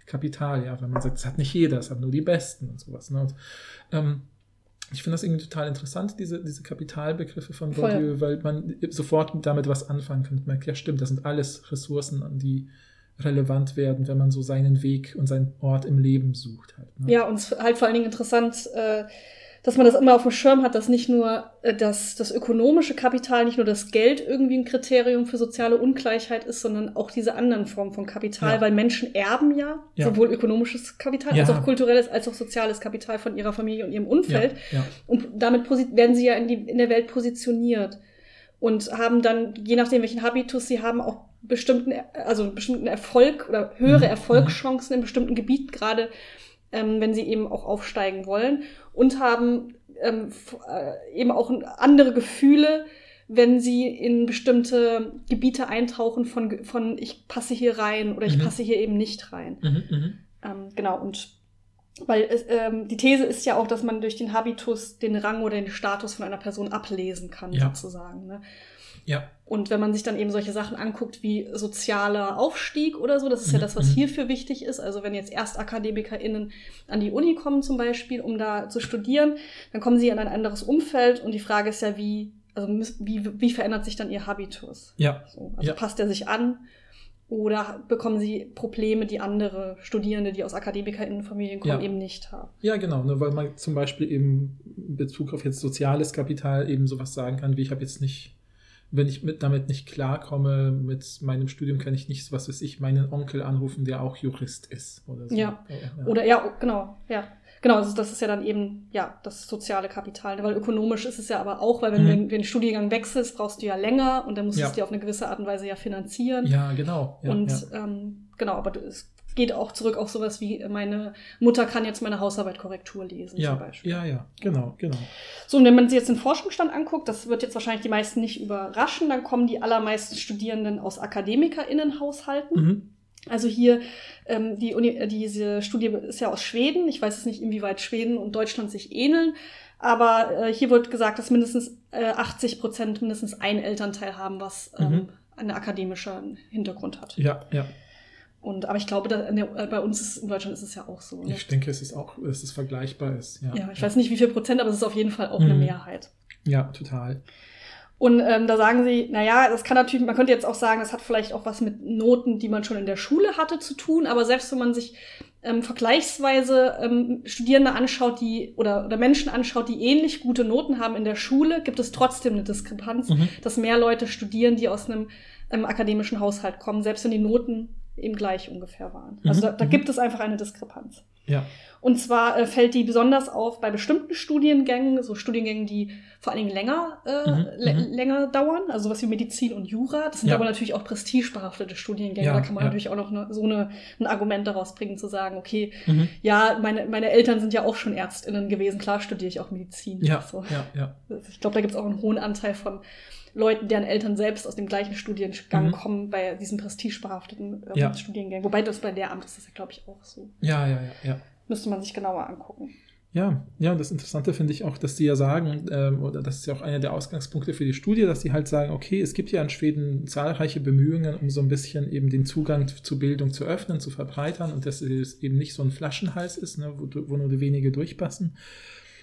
Speaker 3: Kapital, ja, weil man sagt, das hat nicht jeder, das hat nur die Besten und sowas. Ne? Und, ähm, ich finde das irgendwie total interessant, diese, diese Kapitalbegriffe von Bourdieu, weil man sofort damit was anfangen kann. Man merkt, ja stimmt, das sind alles Ressourcen, an die relevant werden, wenn man so seinen Weg und seinen Ort im Leben sucht. Halt,
Speaker 2: ne? Ja, und halt vor allen Dingen interessant, äh, dass man das immer auf dem Schirm hat, dass nicht nur äh, das, das ökonomische Kapital, nicht nur das Geld irgendwie ein Kriterium für soziale Ungleichheit ist, sondern auch diese anderen Formen von Kapital, ja. weil Menschen erben ja, ja, sowohl ökonomisches Kapital ja. als auch kulturelles als auch soziales Kapital von ihrer Familie und ihrem Umfeld. Und damit werden sie ja in, die, in der Welt positioniert und haben dann, je nachdem, welchen Habitus sie haben, auch bestimmten, also bestimmten Erfolg oder höhere mhm. Erfolgschancen in bestimmten Gebieten, gerade ähm, wenn sie eben auch aufsteigen wollen und haben ähm, äh, eben auch andere Gefühle, wenn sie in bestimmte Gebiete eintauchen von, von ich passe hier rein oder ich mhm. passe hier eben nicht rein. Mhm, mhm. ähm, genau, und weil es, ähm, die These ist ja auch, dass man durch den Habitus den Rang oder den Status von einer Person ablesen kann, ja. sozusagen. Ne?
Speaker 3: Ja.
Speaker 2: Und wenn man sich dann eben solche Sachen anguckt wie sozialer Aufstieg oder so, das ist ja mhm, das, was mhm. hierfür wichtig ist. Also wenn jetzt ErstakademikerInnen an die Uni kommen zum Beispiel, um da zu studieren, dann kommen sie in ein anderes Umfeld und die Frage ist ja, wie, also wie, wie verändert sich dann ihr Habitus?
Speaker 3: Ja.
Speaker 2: So, also
Speaker 3: ja.
Speaker 2: passt er sich an? Oder bekommen sie Probleme, die andere Studierende, die aus AkademikerInnenfamilien kommen, ja. eben nicht haben?
Speaker 3: Ja, genau, ne, weil man zum Beispiel eben in Bezug auf jetzt soziales Kapital eben sowas sagen kann, wie ich habe jetzt nicht wenn ich mit, damit nicht klarkomme, mit meinem Studium kann ich nicht, was weiß ich, meinen Onkel anrufen, der auch Jurist ist. Oder so.
Speaker 2: ja. ja. Oder ja, genau, ja. Genau, also das ist ja dann eben, ja, das soziale Kapital. Weil ökonomisch ist es ja aber auch, weil wenn mhm. du den Studiengang wechselst, brauchst du ja länger und dann musst du es dir auf eine gewisse Art und Weise ja finanzieren.
Speaker 3: Ja, genau. Ja,
Speaker 2: und Ähm, genau, aber es geht auch zurück auf sowas wie, meine Mutter kann jetzt meine Hausarbeit Korrektur lesen,
Speaker 3: ja,
Speaker 2: zum Beispiel.
Speaker 3: Ja, ja, genau, genau.
Speaker 2: So, und wenn man sich jetzt den Forschungsstand anguckt, das wird jetzt wahrscheinlich die meisten nicht überraschen, dann kommen die allermeisten Studierenden aus AkademikerInnenhaushalten. Mhm. Also hier, ähm, die Uni, äh, diese Studie ist ja aus Schweden. Ich weiß jetzt nicht, inwieweit Schweden und Deutschland sich ähneln. Aber äh, hier wird gesagt, dass mindestens äh, 80 Prozent mindestens ein Elternteil haben, was ähm, mhm. einen akademischen Hintergrund hat.
Speaker 3: Ja, ja.
Speaker 2: Und, aber ich glaube, da, äh, bei uns ist, in Deutschland ist es ja auch so.
Speaker 3: Ne? Ich denke, es ist auch, dass es vergleichbar ist. Ja,
Speaker 2: ja ich ja. weiß nicht, wie viel Prozent, aber es ist auf jeden Fall auch mhm. eine Mehrheit.
Speaker 3: Ja, total.
Speaker 2: Und ähm, da sagen sie, naja, das kann natürlich, man könnte jetzt auch sagen, das hat vielleicht auch was mit Noten, die man schon in der Schule hatte, zu tun. Aber selbst wenn man sich ähm, vergleichsweise ähm, Studierende anschaut, die oder, oder Menschen anschaut, die ähnlich gute Noten haben in der Schule, gibt es trotzdem eine Diskrepanz, mhm. dass mehr Leute studieren, die aus einem ähm, akademischen Haushalt kommen, selbst wenn die Noten eben gleich ungefähr waren. Also mhm. da, da mhm. gibt es einfach eine Diskrepanz.
Speaker 3: Ja.
Speaker 2: Und zwar äh, fällt die besonders auf bei bestimmten Studiengängen, so Studiengängen, die vor allen Dingen länger, äh, mhm. mhm. länger dauern, also sowas wie Medizin und Jura. Das sind ja. aber natürlich auch prestigebehaftete Studiengänge. Ja, da kann man natürlich auch noch eine, so eine, ein Argument daraus bringen, zu sagen, okay, mhm. ja, meine, meine Eltern sind ja auch schon ÄrztInnen gewesen, klar studiere ich auch Medizin.
Speaker 3: Ja, so. ja, ja.
Speaker 2: Ich glaube, da gibt es auch einen hohen Anteil von Leuten, deren Eltern selbst aus dem gleichen Studiengang mhm. kommen, bei diesen prestigebehafteten äh, ja. Studiengängen. Wobei das bei Lehramt ist das ja, glaube ich, auch so.
Speaker 3: Ja, ja, ja, ja.
Speaker 2: Müsste man sich genauer angucken.
Speaker 3: Ja, ja, und das Interessante finde ich auch, dass die ja sagen, ähm, oder das ist ja auch einer der Ausgangspunkte für die Studie, dass sie halt sagen, okay, es gibt ja in Schweden zahlreiche Bemühungen, um so ein bisschen eben den Zugang zu Bildung zu öffnen, zu verbreitern und dass es eben nicht so ein Flaschenhals ist, ne, wo, wo nur die wenige durchpassen.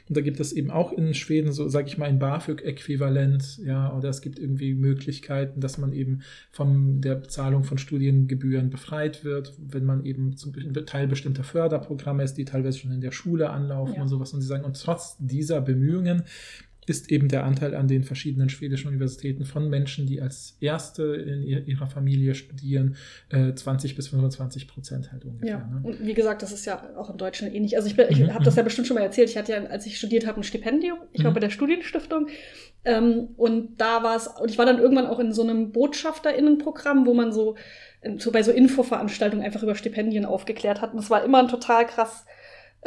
Speaker 3: Und da gibt es eben auch in Schweden so, sage ich mal, ein BAföG-Äquivalent, ja, oder es gibt irgendwie Möglichkeiten, dass man eben von der Bezahlung von Studiengebühren befreit wird, wenn man eben zum Teil bestimmter Förderprogramme ist, die teilweise schon in der Schule anlaufen ja. und sowas. Und sie sagen, und trotz dieser Bemühungen ist eben der Anteil an den verschiedenen schwedischen Universitäten von Menschen, die als Erste in ihrer Familie studieren, 20 äh, bis 25 Prozent halt ungefähr.
Speaker 2: Ja, ne? und wie gesagt, das ist ja auch in Deutschland ähnlich. Also ich, ich mhm. habe das ja bestimmt schon mal erzählt. Ich hatte ja, als ich studiert habe, ein Stipendium. Ich war mhm. bei der Studienstiftung. Ähm, und da war es, und ich war dann irgendwann auch in so einem BotschafterInnenprogramm, wo man so, so bei so Infoveranstaltungen einfach über Stipendien aufgeklärt hat. Und es war immer ein total krass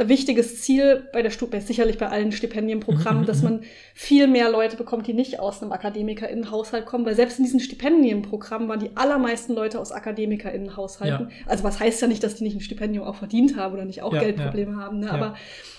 Speaker 2: wichtiges Ziel bei der Stufe, sicherlich bei allen Stipendienprogrammen, dass man viel mehr Leute bekommt, die nicht aus einem AkademikerInnenhaushalt kommen, weil selbst in diesen Stipendienprogrammen waren die allermeisten Leute aus AkademikerInnenhaushalten. Ja. Also was heißt ja nicht, dass die nicht ein Stipendium auch verdient haben oder nicht auch ja, Geldprobleme ja. haben, ne? aber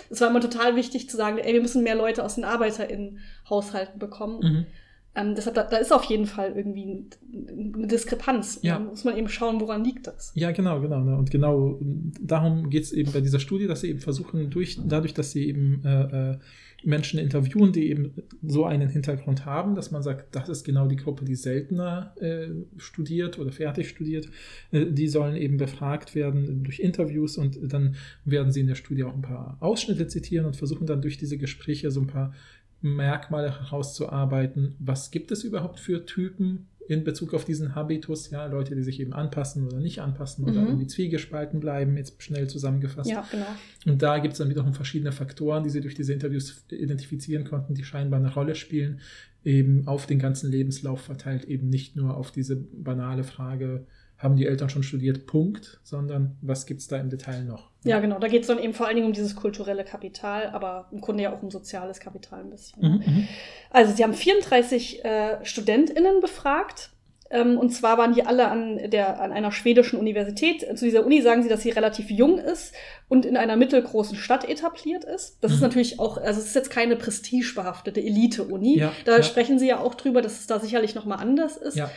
Speaker 2: es war immer total wichtig zu sagen, ey, wir müssen mehr Leute aus den ArbeiterInnenhaushalten bekommen. Mhm. Ähm, deshalb, da, da, ist auf jeden Fall irgendwie eine Diskrepanz. Ja. Da muss man eben schauen, woran liegt das.
Speaker 3: Ja, genau, genau. Ne? Und genau darum geht es eben bei dieser Studie, dass sie eben versuchen, durch, dadurch, dass sie eben äh, äh, Menschen interviewen, die eben so einen Hintergrund haben, dass man sagt, das ist genau die Gruppe, die seltener äh, studiert oder fertig studiert. Äh, die sollen eben befragt werden durch Interviews und dann werden sie in der Studie auch ein paar Ausschnitte zitieren und versuchen dann durch diese Gespräche so ein paar Merkmale herauszuarbeiten, was gibt es überhaupt für Typen in Bezug auf diesen Habitus, ja, Leute, die sich eben anpassen oder nicht anpassen oder mhm. irgendwie zwiegespalten bleiben, jetzt schnell zusammengefasst.
Speaker 2: Ja, genau.
Speaker 3: Und da gibt es dann wiederum verschiedene Faktoren, die sie durch diese Interviews identifizieren konnten, die scheinbar eine Rolle spielen, eben auf den ganzen Lebenslauf verteilt, eben nicht nur auf diese banale Frage, haben die Eltern schon studiert, Punkt, sondern was gibt es da im Detail noch?
Speaker 2: Ja, genau. Da geht es dann eben vor allen Dingen um dieses kulturelle Kapital, aber im Grunde ja auch um soziales Kapital ein bisschen. Mhm, mhm. also sie haben 34 äh, StudentInnen befragt. Ähm, und zwar waren die alle an, der, an einer schwedischen Universität. Zu dieser Uni sagen sie, dass sie relativ jung ist und in einer mittelgroßen Stadt etabliert ist. Das mhm. ist natürlich auch, also es ist jetzt keine prestigebehaftete Elite-Uni. Ja, da ja. sprechen sie ja auch drüber, dass es da sicherlich nochmal anders ist. Ja.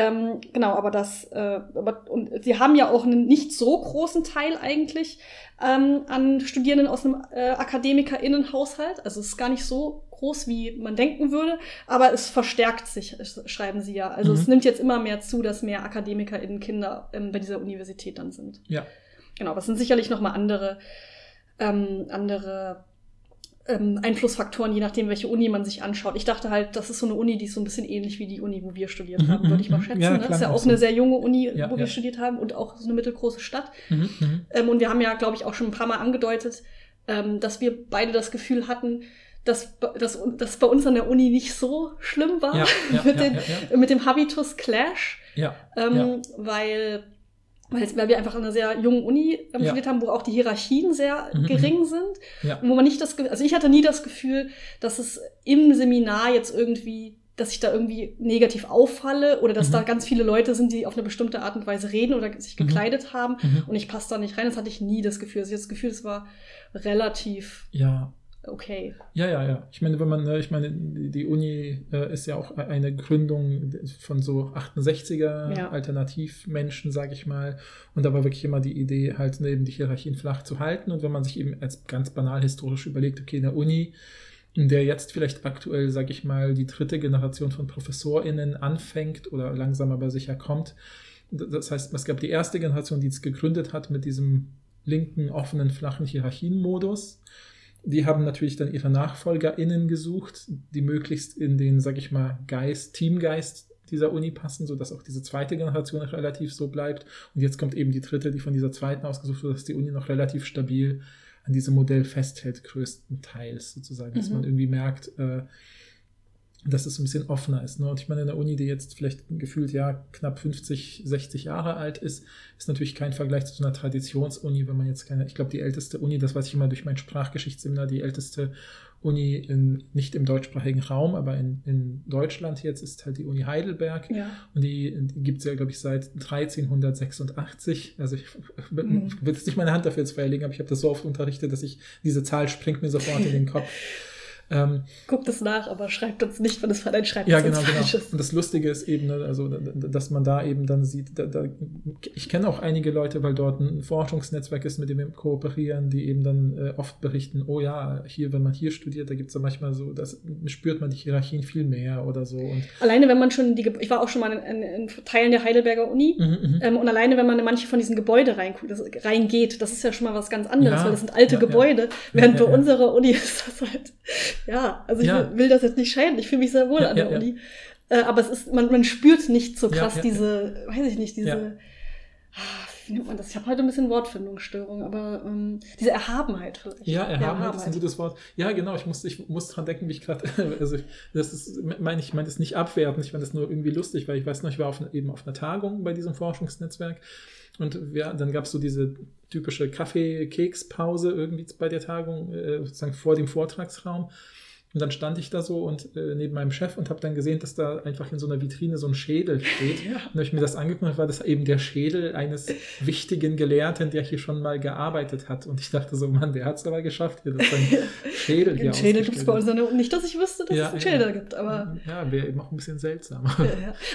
Speaker 2: Ähm, genau, aber das, äh, aber, und sie haben ja auch einen nicht so großen Teil eigentlich ähm, an Studierenden aus einem äh, AkademikerInnenhaushalt. Also es ist gar nicht so groß, wie man denken würde, aber es verstärkt sich, schreiben sie ja. Also mhm. es nimmt jetzt immer mehr zu, dass mehr AkademikerInnen-Kinder ähm, bei dieser Universität dann sind.
Speaker 3: Ja.
Speaker 2: Genau, aber es sind sicherlich nochmal andere, ähm, andere ähm, Einflussfaktoren, je nachdem, welche Uni man sich anschaut. Ich dachte halt, das ist so eine Uni, die ist so ein bisschen ähnlich wie die Uni, wo wir studiert haben, mhm, würde ich mal mhm. schätzen. Ja, ne? Das ist ja auch eine sehr junge Uni, ja, wo wir studiert haben und auch so eine mittelgroße Stadt. Mhm, mhm, ähm, und wir haben ja, glaube ich, auch schon ein paar Mal angedeutet, ähm, dass wir beide das Gefühl hatten, dass, dass, dass bei uns an der Uni nicht so schlimm war mit, den, mit, dem Habitus Clash.
Speaker 3: Ja,
Speaker 2: ähm, Weil weil, weil wir einfach an einer sehr jungen Uni ähm, studiert haben, wo auch die Hierarchien sehr mhm. gering mhm. sind. Ja. Wo man nicht das also ich hatte nie das Gefühl, dass es im Seminar jetzt irgendwie, dass ich da irgendwie negativ auffalle oder dass mhm. da ganz viele Leute sind, die auf eine bestimmte Art und Weise reden oder sich mhm. gekleidet mhm. haben und ich passe da nicht rein. Das hatte ich nie das Gefühl. Also ich hatte das Gefühl, es war relativ.
Speaker 3: Ja,
Speaker 2: okay.
Speaker 3: Ja, ja, ja. Ich meine, wenn man, ne, ich meine, die Uni äh, ist ja auch eine Gründung von so 68er ja. Alternativmenschen, sage ich mal. Und da war wirklich immer die Idee, halt neben die Hierarchien flach zu halten. Und wenn man sich eben als ganz banal historisch überlegt, okay, in der Uni in der jetzt vielleicht aktuell, sage ich mal, die dritte Generation von ProfessorInnen anfängt oder langsam aber sicher kommt. Das heißt, es gab die erste Generation, die es gegründet hat mit diesem linken, offenen, flachen Hierarchienmodus. Die haben natürlich dann ihre NachfolgerInnen gesucht, die möglichst in den, sag ich mal, Geist, Teamgeist dieser Uni passen, sodass auch diese zweite Generation relativ so bleibt. Und jetzt kommt eben die dritte, die von dieser zweiten ausgesucht wird, dass die Uni noch relativ stabil an diesem Modell festhält, größtenteils sozusagen, dass mhm. man irgendwie merkt, äh, dass es ein bisschen offener ist. Ne? Und ich meine, eine Uni, die jetzt vielleicht gefühlt ja knapp 50, 60 Jahre alt ist, ist natürlich kein Vergleich zu so einer Traditionsuni, wenn man jetzt keine, ich glaube, die älteste Uni, das weiß ich immer durch mein Sprachgeschichtsseminar, die älteste Uni in, nicht im deutschsprachigen Raum, aber in, in Deutschland jetzt ist halt die Uni Heidelberg. Ja. Und die, die gibt es ja, glaube ich, seit 1386. Also ich mhm. will jetzt nicht meine Hand dafür jetzt verlegen, aber ich habe das so oft unterrichtet, dass ich diese Zahl springt mir sofort in den Kopf.
Speaker 2: Ähm, Guckt es nach, aber schreibt uns nicht, wenn es von schreibt.
Speaker 3: Ja, genau, genau. Und das Lustige ist eben, ne, also, dass man da eben dann sieht, da, da, ich kenne auch einige Leute, weil dort ein Forschungsnetzwerk ist, mit dem wir kooperieren, die eben dann äh, oft berichten, oh ja, hier, wenn man hier studiert, da gibt es ja manchmal so, das spürt man die Hierarchien viel mehr oder so. Und
Speaker 2: alleine, wenn man schon die, ich war auch schon mal in, in, in Teilen der Heidelberger Uni mhm, mhm, ähm, und alleine, wenn man in manche von diesen Gebäude reinguckt, das, reingeht, das ist ja schon mal was ganz anderes, ja, weil das sind alte ja, Gebäude, während bei unserer Uni ist das halt ja, also ich ja. will, das jetzt nicht scheiden. Ich fühle mich sehr wohl ja, an der Uni. Äh, aber es ist, man, man spürt nicht so krass diese, weiß ich nicht, diese, ah, wie nennt man das? Ich habe heute ein bisschen Wortfindungsstörung, aber ähm, diese Erhabenheit
Speaker 3: vielleicht. Ja, Erhabenheit, Erhabenheit, ist ein gutes Wort. Ja, genau, ich muss, ich muss dran denken, wie ich gerade, also das ist, meine ich, meine das nicht abwertend, ich meine das nur irgendwie lustig, weil ich weiß noch, ich war auf, eben auf einer Tagung bei diesem Forschungsnetzwerk und wir, dann gab es so diese typische Kaffee-Keks-Pause irgendwie bei der Tagung, äh, sozusagen vor dem Vortragsraum. Und dann stand ich da so und äh, neben meinem Chef und habe dann gesehen, dass da einfach in so einer Vitrine so ein Schädel steht. Ja. Und habe ich mir das angeguckt, war das eben der Schädel eines wichtigen Gelehrten, der hier schon mal gearbeitet hat. Und ich dachte so, Mann, der hat es aber geschafft, hier, dass ein Schädel hier
Speaker 2: Schädel gibt es bei uns nicht, dass ich wüsste, dass ja, es einen Schädel ja. gibt. Aber
Speaker 3: ja, wäre eben auch ein bisschen seltsam.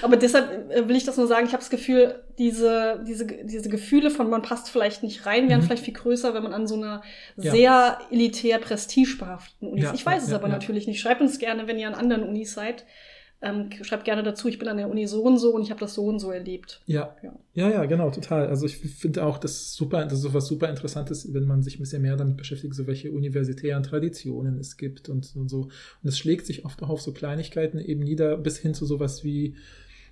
Speaker 2: Aber deshalb äh, will ich das nur sagen, ich habe das Gefühl, diese, diese, diese Gefühle von man passt vielleicht nicht rein, wären mhm. vielleicht viel größer, wenn man an so einer sehr elitär prestigebehafteten Uni ist. ich weiß es aber natürlich natürlich nicht. Schreibt uns gerne, wenn ihr an anderen Unis seid. Ähm, schreibt gerne dazu, ich bin an der Uni so und so und ich habe das so und so erlebt.
Speaker 3: Ja. ja, ja, ja, genau, total. Also ich finde auch, das super, das ist was super Interessantes, wenn man sich ein bisschen mehr damit beschäftigt, so welche universitären Traditionen es gibt und, und so. Und es schlägt sich oft auch auf so Kleinigkeiten eben nieder, bis hin zu sowas wie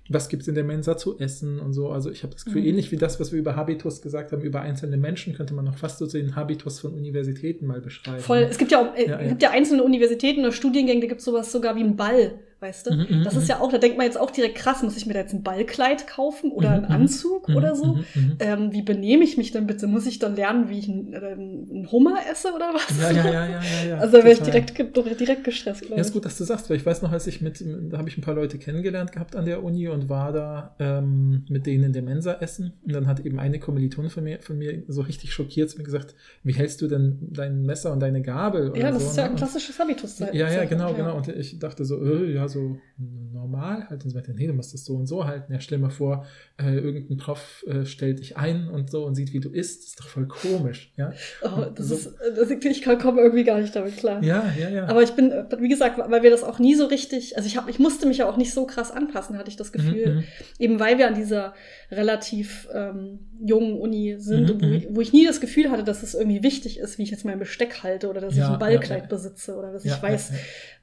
Speaker 3: was gibt es in der Mensa zu essen und so. Also ich habe das Gefühl, mhm. ähnlich wie das, was wir über Habitus gesagt haben, über einzelne Menschen, könnte man noch fast so den Habitus von Universitäten mal beschreiben.
Speaker 2: Voll. Es gibt ja auch äh, ja, ja. gibt ja einzelne Universitäten oder Studiengänge, da gibt es sowas sogar wie ein Ball weißt du? Mhm, mhm, das ist mhm. ja auch, da denkt man jetzt auch direkt krass, muss ich mir da jetzt ein Ballkleid kaufen oder einen Anzug oder so? Ähm, wie benehme ich mich denn bitte? Muss ich dann lernen, wie ich einen, äh, einen Hummer esse oder was?
Speaker 3: Ja, ja, ja, ja, ja.
Speaker 2: Also da wäre ich direkt, direkt gestresst.
Speaker 3: Ja, ist gut, dass du sagst, weil ich weiß noch, als ich mit, da habe ich ein paar Leute kennengelernt gehabt an der Uni und war da ähm, mit denen in der Mensa essen und dann hat eben eine Kommilitone von mir, von mir so richtig schockiert zu mir gesagt, wie hältst du denn dein Messer und deine Gabel?
Speaker 2: ja, das
Speaker 3: so,
Speaker 2: ist ja ne? ein klassisches Habitus.
Speaker 3: Ja, ja, genau, genau. Und ich dachte so, äh, ja, so normal halt und so weiter. Nee, du musst das so und so halten. Ja, stell mal vor, äh, irgendein Prof äh, stellt dich ein und so und sieht, wie du isst. Das ist doch voll komisch, ja.
Speaker 2: Oh, das so. ist, das, ich komme irgendwie gar nicht damit klar.
Speaker 3: Ja, ja, ja.
Speaker 2: Aber ich bin, wie gesagt, weil wir das auch nie so richtig, also ich habe, ich musste mich ja auch nicht so krass anpassen, hatte ich das Gefühl. Mhm, mhm. eben weil wir an dieser relativ ähm, jungen Uni sind, mhm, wo, ich, mhm. wo, ich nie das Gefühl hatte, dass es irgendwie wichtig ist, wie ich jetzt mein Besteck halte oder dass ja, ich ein Ballkleid ja, ja. besitze oder dass ich weiß,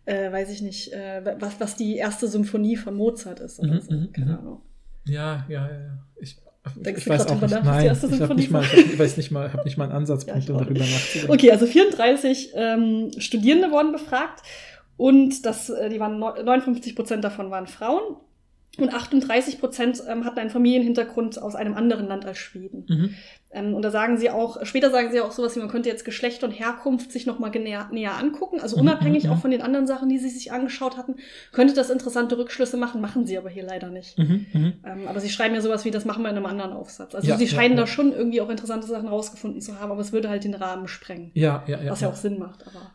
Speaker 2: äh, weiß ich nicht, äh, was, was die erste Symphonie von Mozart ist oder mhm, so. Mhm, Keine mhm. Ahnung.
Speaker 3: Ja, ja, ja. Ich, ich weiß auch nicht, nach, nein, ich habe nicht mal, ich weiß nicht mal, habe nicht mal einen Ansatzpunkt, ja, um darüber nachzudenken.
Speaker 2: Okay, also 34 ähm, Studierende wurden befragt und das, äh, die waren 59 Prozent davon waren Frauen und 38 Prozent ähm, hatten einen Familienhintergrund aus einem anderen Land als Schweden. Mhm. Ähm, und da sagen sie auch, später sagen sie auch sowas wie, man könnte jetzt Geschlecht und Herkunft sich nochmal näher, näher angucken. Also mhm, unabhängig mhm, auch von den anderen Sachen, die sie sich angeschaut hatten, könnte das interessante Rückschlüsse machen, machen sie aber hier leider nicht. Mhm, mhm. ähm, aber sie schreiben ja sowas wie, das machen wir in einem anderen Aufsatz. Also ja, sie scheinen ja, ja. da schon irgendwie auch interessante Sachen rausgefunden zu haben, aber es würde halt den Rahmen sprengen.
Speaker 3: Ja, ja, ja.
Speaker 2: Was ja, auch Sinn macht, aber.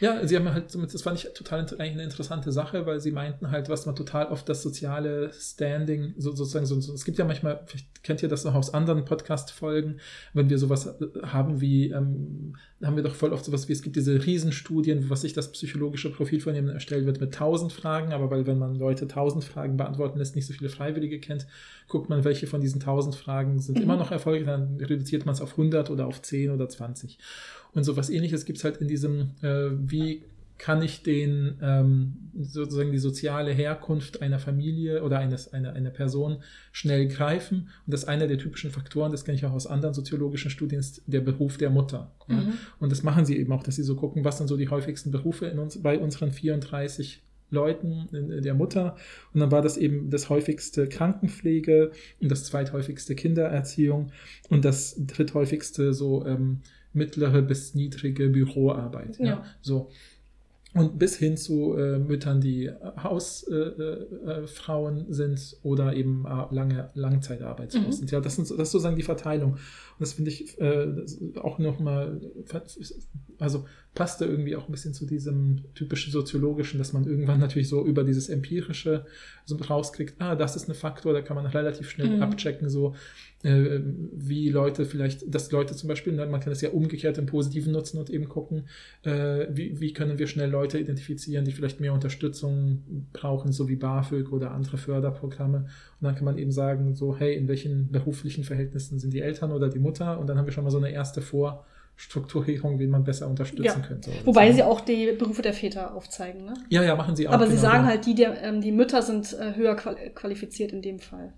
Speaker 3: Ja, sie haben halt, das fand ich total eigentlich eine interessante Sache, weil sie meinten halt, was man total oft das soziale Standing, so, sozusagen, so, so, es gibt ja manchmal, vielleicht kennt ihr das noch aus anderen Podcast-Folgen, wenn wir sowas äh, haben wie, ähm, haben wir doch voll oft sowas wie, es gibt diese Riesenstudien, was sich das psychologische Profil von jemandem erstellt wird mit tausend Fragen, aber weil wenn man Leute tausend Fragen beantworten lässt, nicht so viele Freiwillige kennt, guckt man, welche von diesen tausend Fragen sind mhm. immer noch erfolgreich, dann reduziert man es auf 100 oder auf 10 oder 20. Und sowas ähnliches gibt es halt in diesem, äh, wie kann ich den ähm, sozusagen die soziale Herkunft einer Familie oder eines, einer, einer Person schnell greifen. Und das ist einer der typischen Faktoren, das kenne ich auch aus anderen soziologischen Studien, ist der Beruf der Mutter. Ja? Mhm. Und das machen sie eben auch, dass sie so gucken, was sind so die häufigsten Berufe in uns, bei unseren 34 Leuten der Mutter. Und dann war das eben das häufigste Krankenpflege und das zweithäufigste Kindererziehung und das dritthäufigste so ähm, mittlere bis niedrige Büroarbeit. Ja. ja. So. Und bis hin zu äh, Müttern, die Hausfrauen äh, äh, sind oder eben äh, lange Langzeitarbeitslos mhm. sind. Ja, das, sind, das ist sozusagen die Verteilung. Das finde ich äh, auch nochmal, also passte irgendwie auch ein bisschen zu diesem typischen soziologischen, dass man irgendwann natürlich so über dieses empirische so rauskriegt, ah, das ist ein Faktor, da kann man relativ schnell mhm. abchecken, so äh, wie Leute vielleicht, dass Leute zum Beispiel, man kann es ja umgekehrt im Positiven nutzen und eben gucken, äh, wie, wie können wir schnell Leute identifizieren, die vielleicht mehr Unterstützung brauchen, so wie BAföG oder andere Förderprogramme. Und dann kann man eben sagen, so, hey, in welchen beruflichen Verhältnissen sind die Eltern oder die Mutter? Und dann haben wir schon mal so eine erste Vor- Strukturierung, wie man besser unterstützen ja. könnte.
Speaker 2: Wobei sie auch die Berufe der Väter aufzeigen. Ne?
Speaker 3: Ja, ja, machen sie auch.
Speaker 2: Aber genau, sie sagen genau. halt, die, der, ähm, die Mütter sind äh, höher qualifiziert in dem Fall.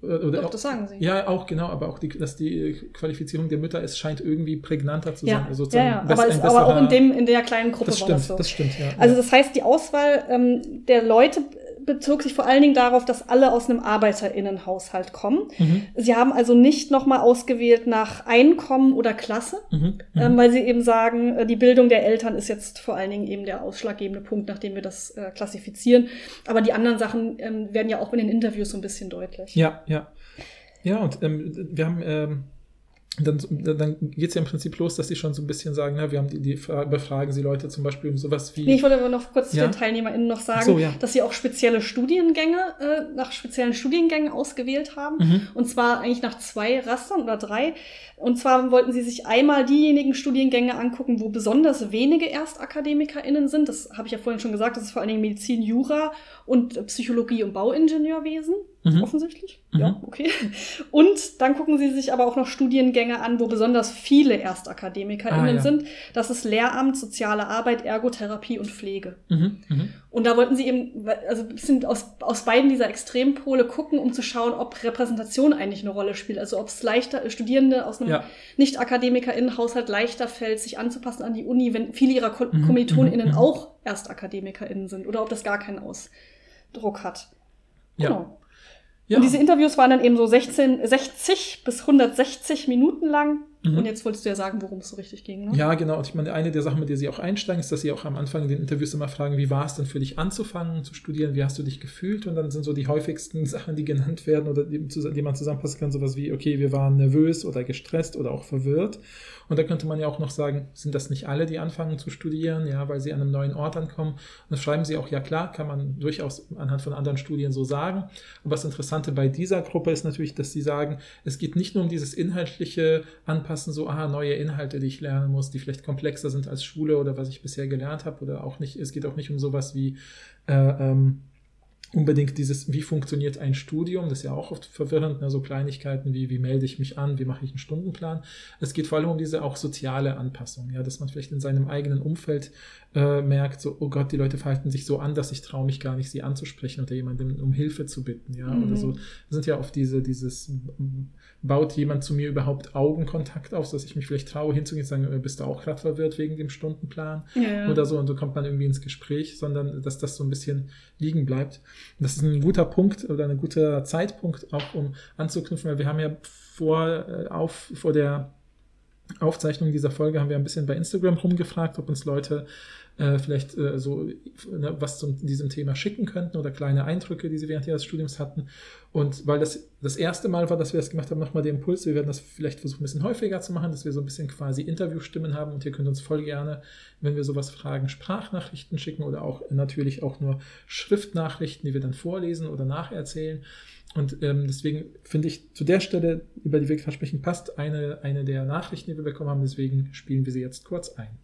Speaker 3: Oder Doch, auch, das sagen sie. Ja, auch genau, aber auch die, dass die Qualifizierung der Mütter ist, scheint irgendwie prägnanter zu sein.
Speaker 2: Ja, also ja, ja. aber, ist, aber auch in, dem, in der kleinen Gruppe
Speaker 3: das
Speaker 2: war
Speaker 3: stimmt,
Speaker 2: das so.
Speaker 3: Das stimmt, ja.
Speaker 2: Also das heißt, die Auswahl ähm, der Leute bezog sich vor allen Dingen darauf, dass alle aus einem Arbeiterinnenhaushalt kommen. Mhm. Sie haben also nicht nochmal ausgewählt nach Einkommen oder Klasse, mhm. Mhm. Ähm, weil sie eben sagen, äh, die Bildung der Eltern ist jetzt vor allen Dingen eben der ausschlaggebende Punkt, nachdem wir das äh, klassifizieren. Aber die anderen Sachen ähm, werden ja auch in den Interviews so ein bisschen deutlich.
Speaker 3: Ja, ja. Ja, und ähm, wir haben ähm, dann, dann geht es ja im Prinzip los, dass sie schon so ein bisschen sagen, na, wir haben die, die befragen sie Leute zum Beispiel um sowas wie.
Speaker 2: Nee, ich wollte aber noch kurz ja? den TeilnehmerInnen noch sagen, so, ja. dass sie auch spezielle Studiengänge, äh, nach speziellen Studiengängen ausgewählt haben. Mhm. Und zwar eigentlich nach zwei Rastern oder drei. Und zwar wollten sie sich einmal diejenigen Studiengänge angucken, wo besonders wenige ErstakademikerInnen sind. Das habe ich ja vorhin schon gesagt, das ist vor allen Dingen Medizin, Jura und Psychologie und Bauingenieurwesen. Mhm. Offensichtlich. Mhm. Ja, okay. Und dann gucken sie sich aber auch noch Studiengänge an, wo besonders viele ErstakademikerInnen ah, ja. sind. Das ist Lehramt, soziale Arbeit, Ergotherapie und Pflege. Mhm. Mhm. Und da wollten sie eben, also ein bisschen aus, aus beiden dieser Extrempole gucken, um zu schauen, ob Repräsentation eigentlich eine Rolle spielt. Also ob es leichter, Studierende aus einem ja. Nicht-AkademikerInnen-Haushalt leichter fällt, sich anzupassen an die Uni, wenn viele ihrer Ko mhm. KommilitonInnen mhm. auch ErstakademikerInnen sind. Oder ob das gar keinen Ausdruck hat.
Speaker 3: Genau. Ja.
Speaker 2: Ja. Und diese Interviews waren dann eben so 16, 60 bis 160 Minuten lang. Mhm. Und jetzt wolltest du ja sagen, worum es so richtig ging. Ne?
Speaker 3: Ja, genau. Und ich meine, eine der Sachen, mit der sie auch einsteigen, ist, dass sie auch am Anfang in den Interviews immer fragen, wie war es denn für dich anzufangen zu studieren? Wie hast du dich gefühlt? Und dann sind so die häufigsten Sachen, die genannt werden oder die, die man zusammenpassen kann, sowas wie, okay, wir waren nervös oder gestresst oder auch verwirrt. Und da könnte man ja auch noch sagen, sind das nicht alle, die anfangen zu studieren, ja, weil sie an einem neuen Ort ankommen? Und das schreiben sie auch, ja klar, kann man durchaus anhand von anderen Studien so sagen. Und was Interessante bei dieser Gruppe ist natürlich, dass sie sagen, es geht nicht nur um dieses inhaltliche Anpassen, so, ah, neue Inhalte, die ich lernen muss, die vielleicht komplexer sind als Schule oder was ich bisher gelernt habe, oder auch nicht, es geht auch nicht um sowas wie, äh, ähm, unbedingt dieses, wie funktioniert ein Studium, das ist ja auch oft verwirrend, ne? so Kleinigkeiten wie, wie melde ich mich an, wie mache ich einen Stundenplan. Es geht vor allem um diese auch soziale Anpassung, ja, dass man vielleicht in seinem eigenen Umfeld äh, merkt, so, oh Gott, die Leute verhalten sich so an, dass ich traue mich gar nicht, sie anzusprechen oder jemandem um Hilfe zu bitten, ja, mhm. oder so. Das sind ja oft diese, dieses baut jemand zu mir überhaupt Augenkontakt auf, dass ich mich vielleicht traue, hinzugehen und sagen, äh, bist du auch gerade verwirrt wegen dem Stundenplan ja. oder so und so kommt man irgendwie ins Gespräch, sondern dass das so ein bisschen liegen bleibt. Und das ist ein guter Punkt oder ein guter Zeitpunkt auch, um anzuknüpfen, weil wir haben ja vor, äh, auf, vor der Aufzeichnung dieser Folge haben wir ein bisschen bei Instagram rumgefragt, ob uns Leute äh, vielleicht äh, so ne, was zu diesem Thema schicken könnten oder kleine Eindrücke, die sie während ihres Studiums hatten. Und weil das das erste Mal war, dass wir das gemacht haben, nochmal der Impuls, wir werden das vielleicht versuchen, ein bisschen häufiger zu machen, dass wir so ein bisschen quasi Interviewstimmen haben und ihr könnt uns voll gerne, wenn wir sowas fragen, Sprachnachrichten schicken oder auch natürlich auch nur Schriftnachrichten, die wir dann vorlesen oder nacherzählen. Und ähm, deswegen finde ich zu der Stelle, über die wir gerade sprechen, passt eine, eine der Nachrichten, die wir bekommen haben. Deswegen spielen wir sie jetzt kurz ein.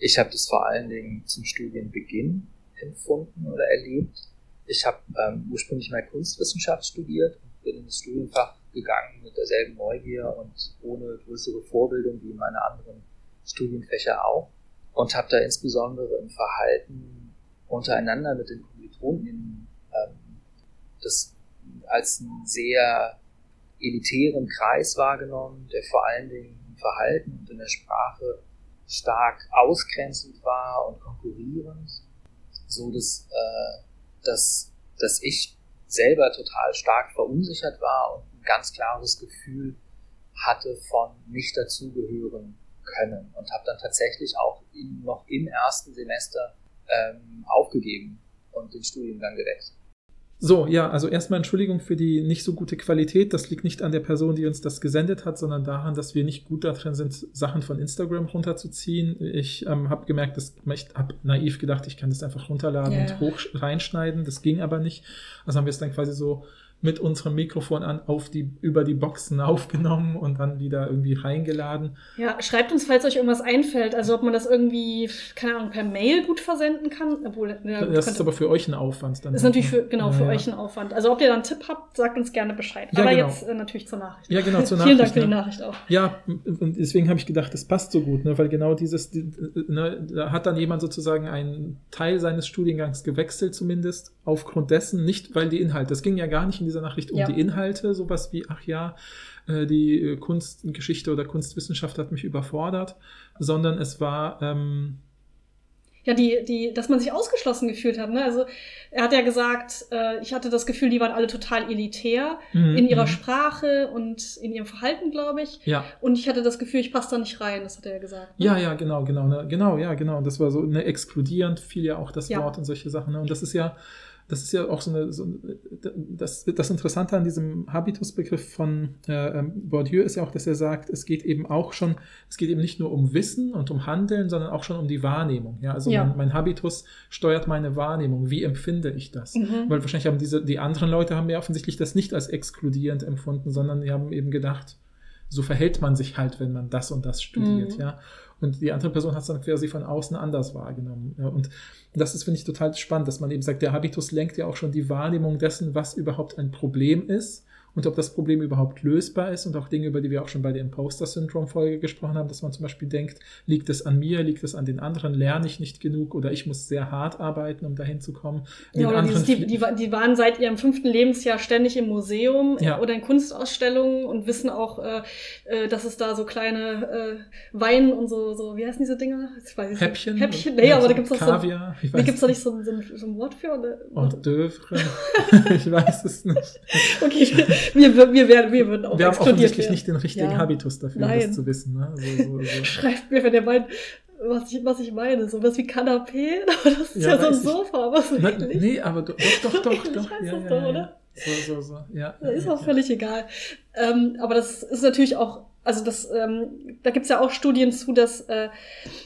Speaker 4: Ich habe das vor allen Dingen zum Studienbeginn empfunden oder erlebt. Ich habe ähm, ursprünglich mal Kunstwissenschaft studiert und bin in das Studienfach gegangen mit derselben Neugier und ohne größere Vorbildung wie meine anderen Studienfächer auch und habe da insbesondere im Verhalten untereinander mit den Kommilitonen ähm, das als einen sehr elitären Kreis wahrgenommen, der vor allen Dingen im Verhalten und in der Sprache stark ausgrenzend war und konkurrierend, so dass, äh, dass, dass ich selber total stark verunsichert war und ein ganz klares Gefühl hatte von nicht dazugehören können und habe dann tatsächlich auch in, noch im ersten Semester ähm, aufgegeben und den Studiengang gewechselt.
Speaker 3: So, ja, also erstmal Entschuldigung für die nicht so gute Qualität. Das liegt nicht an der Person, die uns das gesendet hat, sondern daran, dass wir nicht gut darin sind, Sachen von Instagram runterzuziehen. Ich ähm, habe gemerkt, dass ich habe naiv gedacht, ich kann das einfach runterladen ja. und hoch reinschneiden. Das ging aber nicht. Also haben wir es dann quasi so mit unserem Mikrofon an auf die, über die Boxen aufgenommen und dann wieder irgendwie reingeladen.
Speaker 2: Ja, schreibt uns, falls euch irgendwas einfällt. Also ob man das irgendwie, keine Ahnung, per Mail gut versenden kann. Obwohl,
Speaker 3: ja, das ist aber für euch ein Aufwand.
Speaker 2: Dann das ist natürlich ne? für, genau, für ja. euch ein Aufwand. Also ob ihr da einen Tipp habt, sagt uns gerne Bescheid. Ja, aber genau. jetzt äh, natürlich zur Nachricht.
Speaker 3: Ja, genau, zur
Speaker 2: Nachricht. Vielen Dank für die ne? Nachricht auch.
Speaker 3: Ja, und deswegen habe ich gedacht, das passt so gut, ne, weil genau dieses, ne, da hat dann jemand sozusagen einen Teil seines Studiengangs gewechselt zumindest, aufgrund dessen, nicht weil die Inhalte, das ging ja gar nicht in dieser Nachricht um ja. die Inhalte, sowas wie, ach ja, äh, die äh, Kunstgeschichte oder Kunstwissenschaft hat mich überfordert, sondern es war. Ähm,
Speaker 2: ja, die, die, dass man sich ausgeschlossen gefühlt hat. Ne? Also er hat ja gesagt, äh, ich hatte das Gefühl, die waren alle total elitär mhm, in ihrer mhm. Sprache und in ihrem Verhalten, glaube ich.
Speaker 3: Ja.
Speaker 2: Und ich hatte das Gefühl, ich passe da nicht rein, das hat er ja gesagt.
Speaker 3: Ne? Ja, ja, genau, genau, ne? genau, ja, genau. Das war so ne, exkludierend, fiel ja auch das ja. Wort und solche Sachen. Ne? Und das ist ja, das ist ja auch so eine, so, das, das Interessante an diesem Habitusbegriff von äh, ähm, Bourdieu ist ja auch, dass er sagt, es geht eben auch schon, es geht eben nicht nur um Wissen und um Handeln, sondern auch schon um die Wahrnehmung. Ja, also ja. Mein, mein, Habitus steuert meine Wahrnehmung. Wie empfinde ich das? Mhm. Weil wahrscheinlich haben diese, die anderen Leute haben ja offensichtlich das nicht als exkludierend empfunden, sondern die haben eben gedacht, so verhält man sich halt, wenn man das und das studiert, mhm. ja. Und die andere Person hat es dann quasi von außen anders wahrgenommen. Und das ist, finde ich, total spannend, dass man eben sagt, der Habitus lenkt ja auch schon die Wahrnehmung dessen, was überhaupt ein Problem ist und ob das Problem überhaupt lösbar ist und auch Dinge, über die wir auch schon bei der Imposter-Syndrom-Folge gesprochen haben, dass man zum Beispiel denkt, liegt es an mir, liegt es an den anderen, lerne ich nicht genug oder ich muss sehr hart arbeiten, um dahin zu kommen.
Speaker 2: Ja, oder dieses, die, die, die, waren seit ihrem fünften Lebensjahr ständig im Museum ja. oder in Kunstausstellungen und wissen auch, äh, äh, dass es da so kleine äh, Wein und so, so, wie heißen diese Dinger?
Speaker 3: Häppchen?
Speaker 2: Häppchen, nee, aber da gibt es doch
Speaker 3: Kaviar,
Speaker 2: so, da gibt's nicht so, so, ein, so ein Wort für? Oder?
Speaker 3: Hors d'oeuvre? ich weiß es nicht.
Speaker 2: Okay, wir, wir, werden, wir würden auch
Speaker 3: Wir haben offensichtlich werden. nicht den richtigen ja. Habitus dafür, Nein. das zu wissen. Ne? So,
Speaker 2: so, so. Schreibt mir, wenn ihr meint, was ich, was ich meine, so was wie Kanapé, aber das ist ja, ja so ein Sofa, aber so
Speaker 3: Na, Nee, aber doch, doch, doch, doch.
Speaker 2: Weiß ja, doch, oder?
Speaker 3: So, so, so, ja.
Speaker 2: ist auch völlig egal. Ähm, aber das ist natürlich auch also das, ähm, da gibt's ja auch Studien zu, dass äh,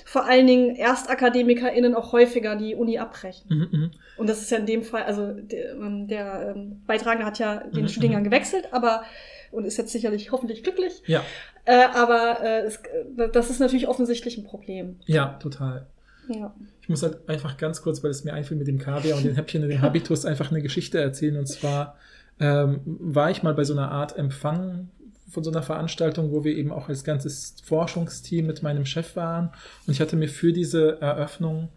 Speaker 2: vor allen Dingen ErstakademikerInnen auch häufiger die Uni abbrechen. Mhm, mh. Und das ist ja in dem Fall, also der, ähm, der ähm, Beitragende hat ja den mhm, Studiengang mh. gewechselt, aber und ist jetzt sicherlich hoffentlich glücklich.
Speaker 3: Ja.
Speaker 2: Äh, aber äh, es, das ist natürlich offensichtlich ein Problem.
Speaker 3: Ja, total.
Speaker 2: Ja.
Speaker 3: Ich muss halt einfach ganz kurz, weil es mir einfiel mit dem Kaviar und den Häppchen und dem Habitus, einfach eine Geschichte erzählen. Und zwar ähm, war ich mal bei so einer Art Empfang von so einer Veranstaltung, wo wir eben auch als ganzes Forschungsteam mit meinem Chef waren. Und ich hatte mir für diese Eröffnung,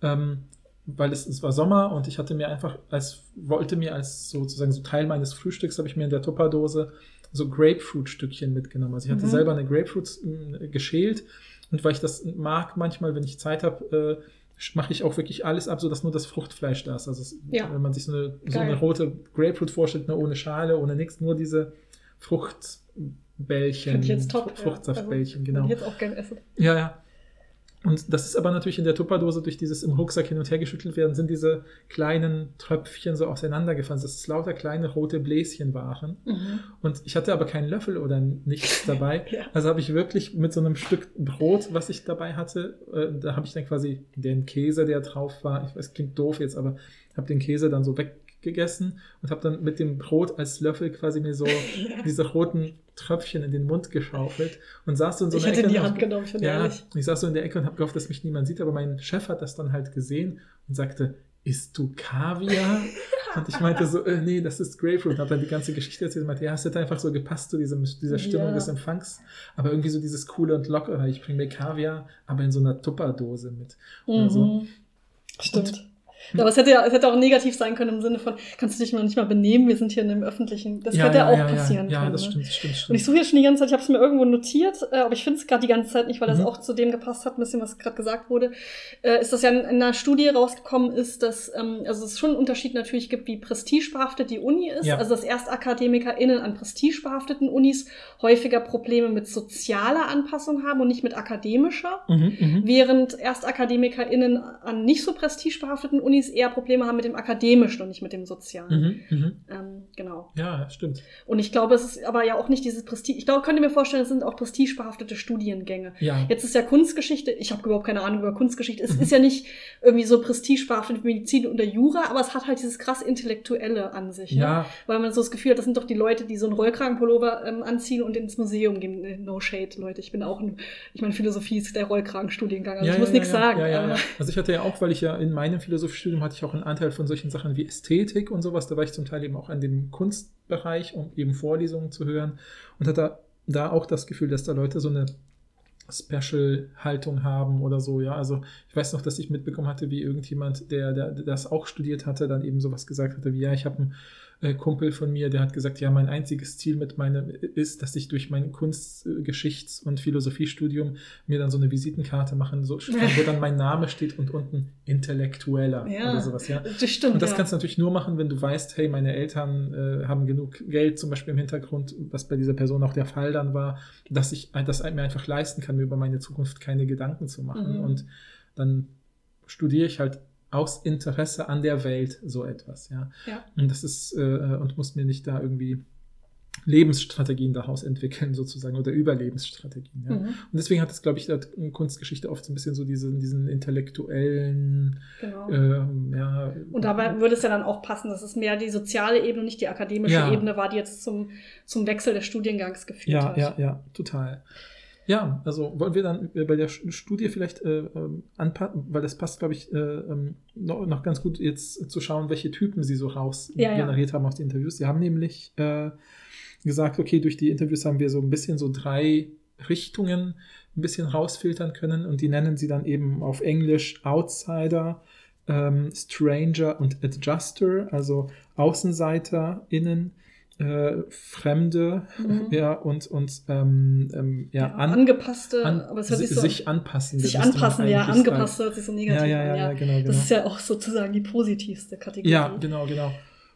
Speaker 3: ähm, weil es, es war Sommer und ich hatte mir einfach, als wollte mir als sozusagen so Teil meines Frühstücks, habe ich mir in der Tupperdose so Grapefruit-Stückchen mitgenommen. Also ich hatte mhm. selber eine Grapefruit äh, geschält und weil ich das mag, manchmal, wenn ich Zeit habe, äh, mache ich auch wirklich alles ab, sodass nur das Fruchtfleisch da ist. Also es, ja. wenn man sich so eine, so eine rote Grapefruit vorstellt, nur ohne Schale, ohne nichts, nur diese Fruchtbällchen.
Speaker 2: Finde ich jetzt top.
Speaker 3: Fruchtsaftbällchen, ja. also, genau.
Speaker 2: Ich jetzt auch gerne essen.
Speaker 3: Ja, ja. Und das ist aber natürlich in der Tupperdose durch dieses im Rucksack hin und her geschüttelt werden, sind diese kleinen Tröpfchen so auseinandergefallen, dass es lauter kleine rote Bläschen waren. Mhm. Und ich hatte aber keinen Löffel oder nichts dabei. ja. Also habe ich wirklich mit so einem Stück Brot, was ich dabei hatte, äh, da habe ich dann quasi den Käse, der drauf war, ich weiß, klingt doof jetzt, aber habe den Käse dann so weg gegessen und habe dann mit dem Brot als Löffel quasi mir so diese roten Tröpfchen in den Mund geschaufelt und saß so in so
Speaker 2: Ich
Speaker 3: einer
Speaker 2: hätte
Speaker 3: Ecke.
Speaker 2: die
Speaker 3: und
Speaker 2: Hand genommen, finde
Speaker 3: ja,
Speaker 2: ehrlich.
Speaker 3: ich saß so in der Ecke und habe gehofft, dass mich niemand sieht, aber mein Chef hat das dann halt gesehen und sagte, isst du Kaviar? Und ich meinte so, äh, nee, das ist Grapefruit. Und habe dann die ganze Geschichte erzählt und meinte, ja, es hätte einfach so gepasst zu diesem, dieser Stimmung
Speaker 2: Ja.
Speaker 3: des Empfangs. Aber irgendwie so dieses coole und lockere. Ich bringe mir Kaviar, aber in so einer Tupperdose mit. Oder so.
Speaker 2: Mhm. Stimmt. Ja, aber es hätte ja, es hätte auch negativ sein können im Sinne von, kannst du dich mal nicht mal benehmen, wir sind hier in einem öffentlichen. Das
Speaker 3: ja,
Speaker 2: hätte
Speaker 3: ja,
Speaker 2: auch
Speaker 3: ja,
Speaker 2: passieren
Speaker 3: ja,
Speaker 2: können.
Speaker 3: Ja, das
Speaker 2: ne?
Speaker 3: stimmt, das stimmt, das
Speaker 2: Und ich
Speaker 3: stimmt.
Speaker 2: suche jetzt schon die ganze Zeit, ich habe es mir irgendwo notiert, äh, aber ich finde es gerade die ganze Zeit nicht, weil das
Speaker 3: Mhm.
Speaker 2: auch zu dem gepasst hat, ein bisschen, was gerade gesagt wurde. Äh, ist das ja in, in einer Studie rausgekommen ist, dass ähm, also es schon einen Unterschied natürlich gibt, wie prestigebehaftet die Uni ist. Also dass ErstakademikerInnen an prestigebehafteten Unis häufiger Probleme mit sozialer Anpassung haben und nicht mit akademischer.
Speaker 3: Mhm, mhm.
Speaker 2: Während ErstakademikerInnen an nicht so prestigebehafteten Unis eher Probleme haben mit dem akademischen und nicht mit dem sozialen.
Speaker 3: Mhm, mhm.
Speaker 2: Ähm, genau.
Speaker 3: Ja, stimmt.
Speaker 2: Und ich glaube, es ist aber ja auch nicht dieses Prestige. Ich glaube, könnte mir vorstellen, es sind auch prestigebehaftete Studiengänge.
Speaker 3: Ja.
Speaker 2: Jetzt ist ja Kunstgeschichte, ich habe überhaupt keine Ahnung über Kunstgeschichte. Es
Speaker 3: Mhm.
Speaker 2: ist ja nicht irgendwie so prestigebehaftet wie Medizin oder Jura, aber es hat halt dieses krass Intellektuelle an sich. Ne?
Speaker 3: Ja,
Speaker 2: Weil man so das Gefühl hat, das sind doch die Leute, die so einen Rollkragenpullover ähm, anziehen und ins Museum gehen. Äh, No shade, Leute. Ich bin auch ein, ich meine, Philosophie ist der Rollkragenstudiengang. Also
Speaker 3: ja,
Speaker 2: ich muss
Speaker 3: ja,
Speaker 2: nichts
Speaker 3: ja,
Speaker 2: sagen.
Speaker 3: Also ich hatte ja auch, weil ich ja in meinem Philosophiestudium hatte ich auch einen Anteil von solchen Sachen wie Ästhetik und sowas. Da war ich zum Teil eben auch an dem Kunstbereich, um eben Vorlesungen zu hören und hatte da auch das Gefühl, dass da Leute so eine Special-Haltung haben oder so, ja. Also ich weiß noch, dass ich mitbekommen hatte, wie irgendjemand, der, der, der das auch studiert hatte, dann eben sowas gesagt hatte, wie ja, ich habe einen äh, Kumpel von mir, der hat gesagt, ja, mein einziges Ziel mit meinem ist, dass ich durch mein Kunst-, äh, Geschichts- und Philosophiestudium mir dann so eine Visitenkarte machen, so, wo dann mein Name steht und unten Intellektueller
Speaker 2: Ja.
Speaker 3: oder sowas, ja.
Speaker 2: Das stimmt.
Speaker 3: Und das
Speaker 2: ja.
Speaker 3: kannst du natürlich nur machen, wenn du weißt, hey, meine Eltern äh, haben genug Geld, zum Beispiel im Hintergrund, was bei dieser Person auch der Fall dann war, dass ich äh, das mir einfach leisten kann, mir über meine Zukunft keine Gedanken zu machen.
Speaker 2: Mhm.
Speaker 3: Und dann studiere ich halt aus Interesse an der Welt so etwas, ja.
Speaker 2: Ja.
Speaker 3: Und das ist, äh, und muss mir nicht da irgendwie Lebensstrategien daraus entwickeln, sozusagen, oder Überlebensstrategien. Ja.
Speaker 2: Mhm,
Speaker 3: Und deswegen hat es, glaube ich, Kunstgeschichte oft so ein bisschen so diesen, diesen intellektuellen,
Speaker 2: genau.
Speaker 3: ähm, ja.
Speaker 2: Und dabei würde es ja dann auch passen, dass es mehr die soziale Ebene, nicht die akademische
Speaker 3: Ja.
Speaker 2: Ebene war, die jetzt zum, zum Wechsel des Studiengangs geführt
Speaker 3: Ja,
Speaker 2: hat.
Speaker 3: ja, ja, total. Ja, also wollen wir dann äh, bei der Studie vielleicht äh, ähm, anpassen, weil das passt, glaube ich, äh, ähm, noch, noch ganz gut jetzt zu schauen, welche Typen sie so raus
Speaker 2: Ja, ja.
Speaker 3: generiert haben aus den Interviews. Sie haben nämlich äh, gesagt, okay, durch die Interviews haben wir so ein bisschen so drei Richtungen ein bisschen rausfiltern können und die nennen sie dann eben auf Englisch Outsider, ähm, Stranger und Adjuster, also AußenseiterInnen, äh, Fremde,
Speaker 2: Mhm.
Speaker 3: ja, und, und ähm, ähm, ja,
Speaker 2: Ja,
Speaker 3: an,
Speaker 2: angepasste,
Speaker 3: an,
Speaker 2: aber es hört
Speaker 3: si-
Speaker 2: sich so
Speaker 3: sich anpassen.
Speaker 2: sich anpassen, ja,
Speaker 3: eigentlich
Speaker 2: angepasst
Speaker 3: sagen.
Speaker 2: hört sich so negativ
Speaker 3: Ja, ja, ja,
Speaker 2: an.
Speaker 3: ja, genau, genau.
Speaker 2: Das ist ja auch sozusagen die positivste Kategorie.
Speaker 3: Ja, genau, genau.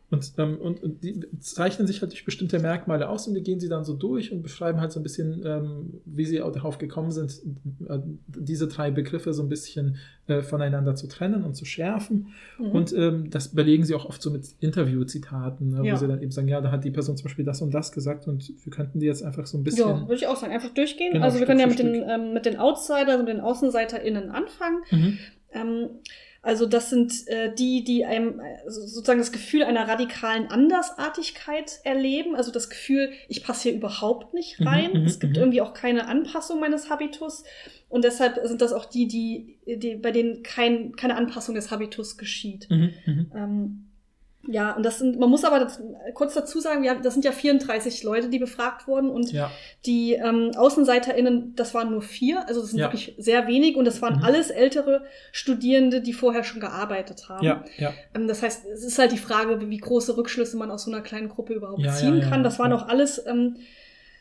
Speaker 3: Und, ähm, und, und die zeichnen sich halt durch bestimmte Merkmale aus und die gehen sie dann so durch und beschreiben halt so ein bisschen, ähm, wie sie auch darauf gekommen sind, äh, diese drei Begriffe so ein bisschen äh, voneinander zu trennen und zu schärfen.
Speaker 2: Mhm.
Speaker 3: Und ähm, das belegen sie auch oft so mit Interviewzitaten, ne,
Speaker 2: Ja.
Speaker 3: wo sie dann eben sagen, ja, da hat die Person zum Beispiel das und das gesagt und wir könnten die jetzt einfach so ein bisschen.
Speaker 2: ja, würde ich auch sagen. Einfach durchgehen.
Speaker 3: Genau,
Speaker 2: also wir
Speaker 3: Stück
Speaker 2: können ja mit den, ähm, mit den Outsidern und den AußenseiterInnen anfangen.
Speaker 3: Mhm.
Speaker 2: Also das sind äh, die, die einem äh, so- sozusagen das Gefühl einer radikalen Andersartigkeit erleben. Also das Gefühl, ich passe hier überhaupt nicht
Speaker 3: Mhm,
Speaker 2: rein.
Speaker 3: mhm,
Speaker 2: es gibt
Speaker 3: mhm.
Speaker 2: irgendwie auch keine Anpassung meines Habitus. Und deshalb sind das auch die, die, die bei denen kein, keine Anpassung des Habitus geschieht.
Speaker 3: Mhm. Mhm.
Speaker 2: Ähm, ja, und das sind, man muss aber das, kurz dazu sagen, wir haben, das sind ja 34 Leute, die befragt wurden und
Speaker 3: Ja,
Speaker 2: die ähm, AußenseiterInnen, das waren nur vier, also das sind
Speaker 3: Ja.
Speaker 2: wirklich sehr wenig und das waren
Speaker 3: Mhm.
Speaker 2: alles ältere Studierende, die vorher schon gearbeitet haben.
Speaker 3: ja, ja.
Speaker 2: Ähm, das heißt, es ist halt die Frage, wie, große Rückschlüsse man aus so einer kleinen Gruppe überhaupt
Speaker 3: Ja,
Speaker 2: ziehen kann. Das waren auch alles ähm,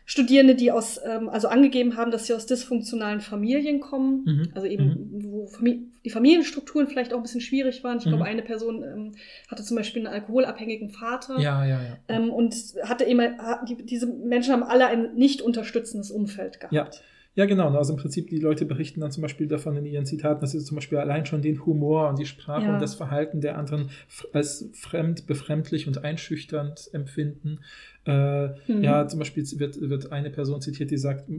Speaker 2: Studierende, die aus, ähm, also angegeben haben, dass sie aus dysfunktionalen Familien kommen.
Speaker 3: Mhm.
Speaker 2: Also eben, wo Famili die Familienstrukturen vielleicht auch ein bisschen schwierig waren. Ich
Speaker 3: Mhm.
Speaker 2: glaube, eine Person ähm, hatte zum Beispiel einen alkoholabhängigen Vater.
Speaker 3: Ja, ja, ja.
Speaker 2: Ähm, und hatte eben, die, diese Menschen haben alle ein nicht unterstützendes Umfeld gehabt.
Speaker 3: Ja. Ja, genau. Also im Prinzip, die Leute berichten dann zum Beispiel davon in ihren Zitaten, dass sie zum Beispiel allein schon den Humor und die Sprache
Speaker 2: Ja.
Speaker 3: und das Verhalten der anderen als fremd, befremdlich und einschüchternd empfinden. Äh,
Speaker 2: Mhm.
Speaker 3: Ja, zum Beispiel wird, wird eine Person zitiert, die sagt,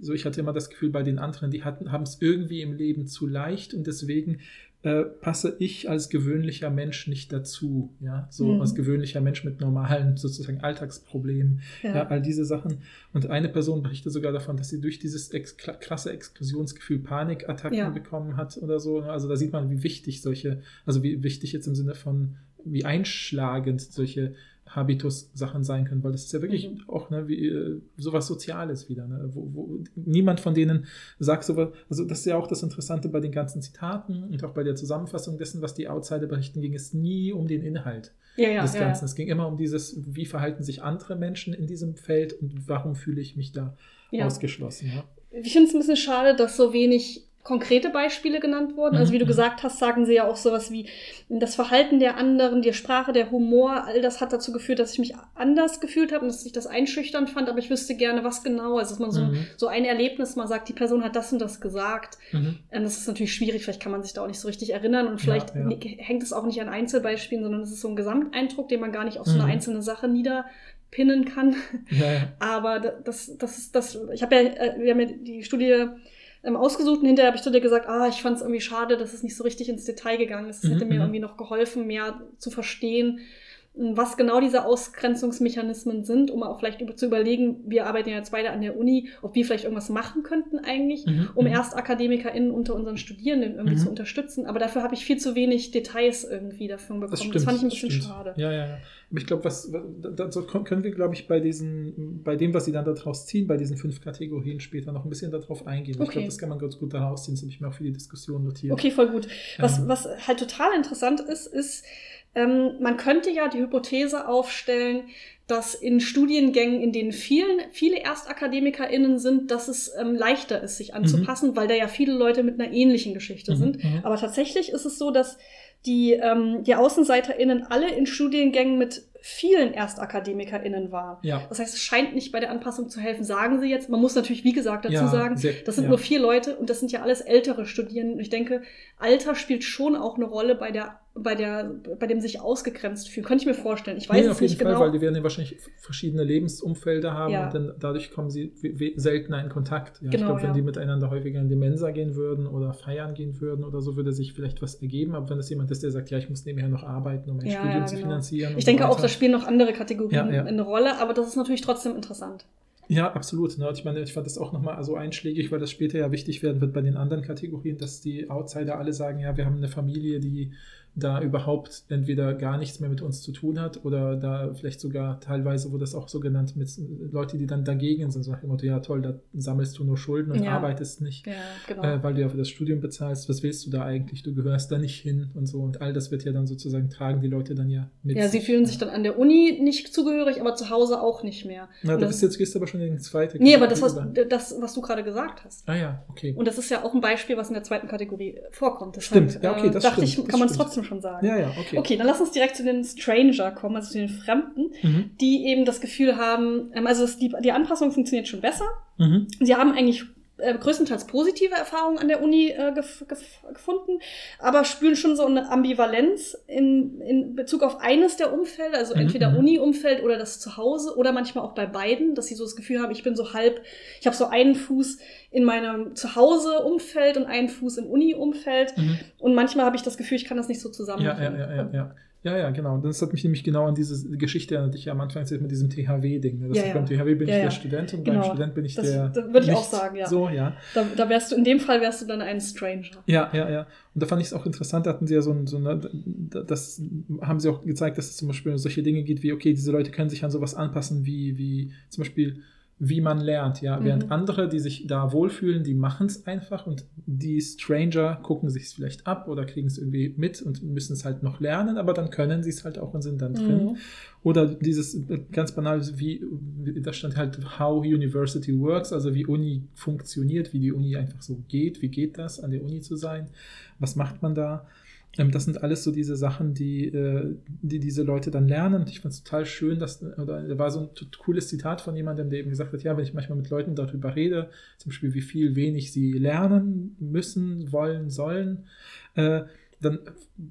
Speaker 3: so ich hatte immer das Gefühl bei den anderen, die hatten, haben es irgendwie im Leben zu leicht und deswegen äh, passe ich als gewöhnlicher Mensch nicht dazu. Ja, so
Speaker 2: Mhm.
Speaker 3: als gewöhnlicher Mensch mit normalen sozusagen Alltagsproblemen.
Speaker 2: Ja.
Speaker 3: Ja. all diese Sachen. Und eine Person berichtet sogar davon, dass sie durch dieses ex krasse Exklusionsgefühl Panikattacken
Speaker 2: Ja.
Speaker 3: bekommen hat oder so. Also da sieht man, wie wichtig solche, also wie wichtig jetzt im Sinne von, wie einschlagend solche Habitus-Sachen sein können, weil das ist ja wirklich
Speaker 2: Mhm.
Speaker 3: auch ne, wie, äh, sowas Soziales wieder. Ne? Wo, wo, niemand von denen sagt sowas, also das ist ja auch das Interessante bei den ganzen Zitaten und auch bei der Zusammenfassung dessen, was die Outsider berichten, ging es nie um den Inhalt
Speaker 2: ja, ja,
Speaker 3: des
Speaker 2: ja,
Speaker 3: Ganzen. Es ging immer um dieses, wie verhalten sich andere Menschen in diesem Feld und warum fühle ich mich da
Speaker 2: ja.
Speaker 3: ausgeschlossen. Ja?
Speaker 2: Ich finde es ein bisschen schade, dass so wenig konkrete Beispiele genannt wurden. Also wie du
Speaker 3: Mhm.
Speaker 2: gesagt hast, sagen sie ja auch sowas wie das Verhalten der anderen, die Sprache, der Humor, all das hat dazu geführt, dass ich mich anders gefühlt habe und dass ich das einschüchtern fand, aber ich wüsste gerne, was genau. Also dass man so,
Speaker 3: Mhm.
Speaker 2: so ein Erlebnis mal sagt, die Person hat das und das gesagt.
Speaker 3: Mhm.
Speaker 2: Ähm, Das ist natürlich schwierig, vielleicht kann man sich da auch nicht so richtig erinnern und vielleicht
Speaker 3: Ja, ja.
Speaker 2: ni- hängt es auch nicht an Einzelbeispielen, sondern es ist so ein Gesamteindruck, den man gar nicht auf so eine
Speaker 3: Mhm.
Speaker 2: einzelne Sache niederpinnen kann.
Speaker 3: Ja, ja.
Speaker 2: Aber da- das, das ist das. Ich habe ja, äh, wir haben ja die Studie ähm, ausgesucht und hinterher habe ich zu dir gesagt, ah, ich fand es irgendwie schade, dass es nicht so richtig ins Detail gegangen ist. Es hätte
Speaker 3: Mhm,
Speaker 2: mir
Speaker 3: mhm.
Speaker 2: irgendwie noch geholfen, mehr zu verstehen, was genau diese Ausgrenzungsmechanismen sind, um auch vielleicht über, zu überlegen, wir arbeiten ja jetzt beide an der Uni, ob wir vielleicht irgendwas machen könnten eigentlich,
Speaker 3: Mhm,
Speaker 2: um
Speaker 3: mhm.
Speaker 2: ErstakademikerInnen unter unseren Studierenden irgendwie
Speaker 3: Mhm.
Speaker 2: zu unterstützen. Aber dafür habe ich viel zu wenig Details irgendwie davon bekommen. Das, fand ich ein bisschen
Speaker 3: stimmt.
Speaker 2: schade.
Speaker 3: Ja, ja, ja. Aber ich glaube, was, dazu können wir, glaube ich, bei diesen, bei dem, was sie dann daraus ziehen, bei diesen fünf Kategorien später noch ein bisschen darauf eingehen. Ich
Speaker 2: Okay.
Speaker 3: glaube, das kann man ganz gut daraus ziehen. Das habe ich mir auch für die Diskussion notiert.
Speaker 2: Okay, voll gut. Was,
Speaker 3: Ähm.
Speaker 2: was halt total interessant ist, ist, ähm, man könnte ja die Hypothese aufstellen, dass in Studiengängen, in denen vielen, viele ErstakademikerInnen sind, dass es ähm, leichter ist, sich anzupassen, weil da ja viele Leute mit einer ähnlichen Geschichte
Speaker 3: Mhm,
Speaker 2: sind.
Speaker 3: mhm.
Speaker 2: Aber tatsächlich ist es so, dass die, ähm, die AußenseiterInnen alle in Studiengängen mit vielen ErstakademikerInnen waren.
Speaker 3: Ja.
Speaker 2: Das heißt, es scheint nicht bei der Anpassung zu helfen, sagen sie jetzt. Man muss natürlich, wie gesagt, dazu
Speaker 3: Ja,
Speaker 2: sagen,
Speaker 3: sehr-
Speaker 2: das sind
Speaker 3: ja.
Speaker 2: nur vier Leute und das sind ja alles ältere Studierende. Und ich denke, Alter spielt schon auch eine Rolle bei der, bei der, bei dem sich ausgegrenzt fühlen. Könnte ich mir vorstellen. Ich weiß
Speaker 3: Nee,
Speaker 2: es
Speaker 3: auf jeden
Speaker 2: nicht
Speaker 3: Fall,
Speaker 2: genau.
Speaker 3: weil die werden ja wahrscheinlich verschiedene Lebensumfelder haben
Speaker 2: Ja.
Speaker 3: und dann dadurch kommen sie seltener in Kontakt. Ja, ich
Speaker 2: Genau,
Speaker 3: glaube, wenn
Speaker 2: ja.
Speaker 3: die miteinander häufiger in die Mensa gehen würden oder feiern gehen würden oder so, würde sich vielleicht was ergeben. Aber wenn es jemand ist, der sagt, ja, ich muss nebenher noch arbeiten, um mein Studium
Speaker 2: ja,
Speaker 3: zu
Speaker 2: genau.
Speaker 3: finanzieren.
Speaker 2: ich
Speaker 3: so
Speaker 2: denke auch,
Speaker 3: weiter.
Speaker 2: da spielen noch andere Kategorien eine Rolle, aber das ist natürlich trotzdem interessant.
Speaker 3: Ja, absolut. Ne? Ich meine, ich fand das auch nochmal so einschlägig, weil das später ja wichtig werden wird bei den anderen Kategorien, dass die Outsider alle sagen, ja, wir haben eine Familie, die da überhaupt entweder gar nichts mehr mit uns zu tun hat oder da vielleicht sogar teilweise, wo das auch so genannt mit Leute, die dann dagegen sind, so nach dem Motto, ja toll, da sammelst du nur Schulden und
Speaker 2: Ja.
Speaker 3: arbeitest nicht.
Speaker 2: Ja, genau.
Speaker 3: Äh, weil du ja für das Studium bezahlst, was willst du da eigentlich? Du gehörst da nicht hin und so. Und all das wird ja dann sozusagen tragen die Leute dann ja mit.
Speaker 2: ja, sie fühlen sich dann an der Uni nicht zugehörig, aber zu Hause auch nicht mehr.
Speaker 3: Na,
Speaker 2: Und
Speaker 3: du
Speaker 2: das-
Speaker 3: bist jetzt, gehst aber schon in die zweite
Speaker 2: Nee, aber das was, das, was du gerade gesagt hast.
Speaker 3: Ah ja, okay.
Speaker 2: Und das ist ja auch ein Beispiel, was in der zweiten Kategorie vorkommt.
Speaker 3: Stimmt. Ja, okay,
Speaker 2: äh,
Speaker 3: das
Speaker 2: dachte
Speaker 3: stimmt.
Speaker 2: ich, kann man es
Speaker 3: stimmt.
Speaker 2: Trotzdem schon sagen.
Speaker 3: Ja, ja, okay.
Speaker 2: Okay, dann lass uns direkt zu den Stranger kommen, also zu den Fremden,
Speaker 3: Mhm.
Speaker 2: die eben das Gefühl haben, ähm, also die, die Anpassung funktioniert schon besser.
Speaker 3: Mhm.
Speaker 2: Sie haben eigentlich äh, größtenteils positive Erfahrungen an der Uni äh, gef gef gefunden, aber spüren schon so eine Ambivalenz in, in Bezug auf eines der Umfelder, also
Speaker 3: Mhm,
Speaker 2: entweder
Speaker 3: mhm.
Speaker 2: Uni-Umfeld oder das Zuhause oder manchmal auch bei beiden, dass sie so das Gefühl haben, ich bin so halb, ich habe so einen Fuß in meinem Zuhause-Umfeld und einen Fuß im Uni-Umfeld
Speaker 3: Mhm.
Speaker 2: und manchmal habe ich das Gefühl, ich kann das nicht so
Speaker 3: Ja,
Speaker 2: zusammenbringen.
Speaker 3: ja, ja, ja, ja. Ja, ja, genau. Das hat mich nämlich genau an diese Geschichte erinnert, die ich ja am Anfang erzählt mit diesem THW-Ding. ne?
Speaker 2: Ja, ja.
Speaker 3: beim THW bin
Speaker 2: Ja,
Speaker 3: ich der Student und
Speaker 2: Genau.
Speaker 3: beim Student bin ich
Speaker 2: Das-
Speaker 3: der.
Speaker 2: das würde ich auch sagen, ja.
Speaker 3: So, ja.
Speaker 2: Da, da wärst du, in dem Fall wärst du dann ein Stranger.
Speaker 3: Ja, ja, ja. Und da fand ich es auch interessant, da hatten sie ja so ein, so eine, das haben sie auch gezeigt, dass es zum Beispiel solche Dinge gibt wie, okay, diese Leute können sich an sowas anpassen, wie, wie zum Beispiel, wie man lernt, ja.
Speaker 2: Mhm.
Speaker 3: Während andere, die sich da wohlfühlen, die machen es einfach und die Stranger gucken sich es vielleicht ab oder kriegen es irgendwie mit und müssen es halt noch lernen, aber dann können sie es halt auch und sind dann drin.
Speaker 2: Mhm.
Speaker 3: Oder dieses äh, ganz banal, wie, wie da stand halt How University Works, also wie Uni funktioniert, wie die Uni einfach so geht, wie geht das, an der Uni zu sein, was macht man da. Ähm, Das sind alles so diese Sachen, die, äh, die diese Leute dann lernen. Und ich fand es total schön, dass, oder da war so ein cooles Zitat von jemandem, der eben gesagt hat, ja, wenn ich manchmal mit Leuten darüber rede, zum Beispiel wie viel wenig sie lernen müssen, wollen, sollen, äh, dann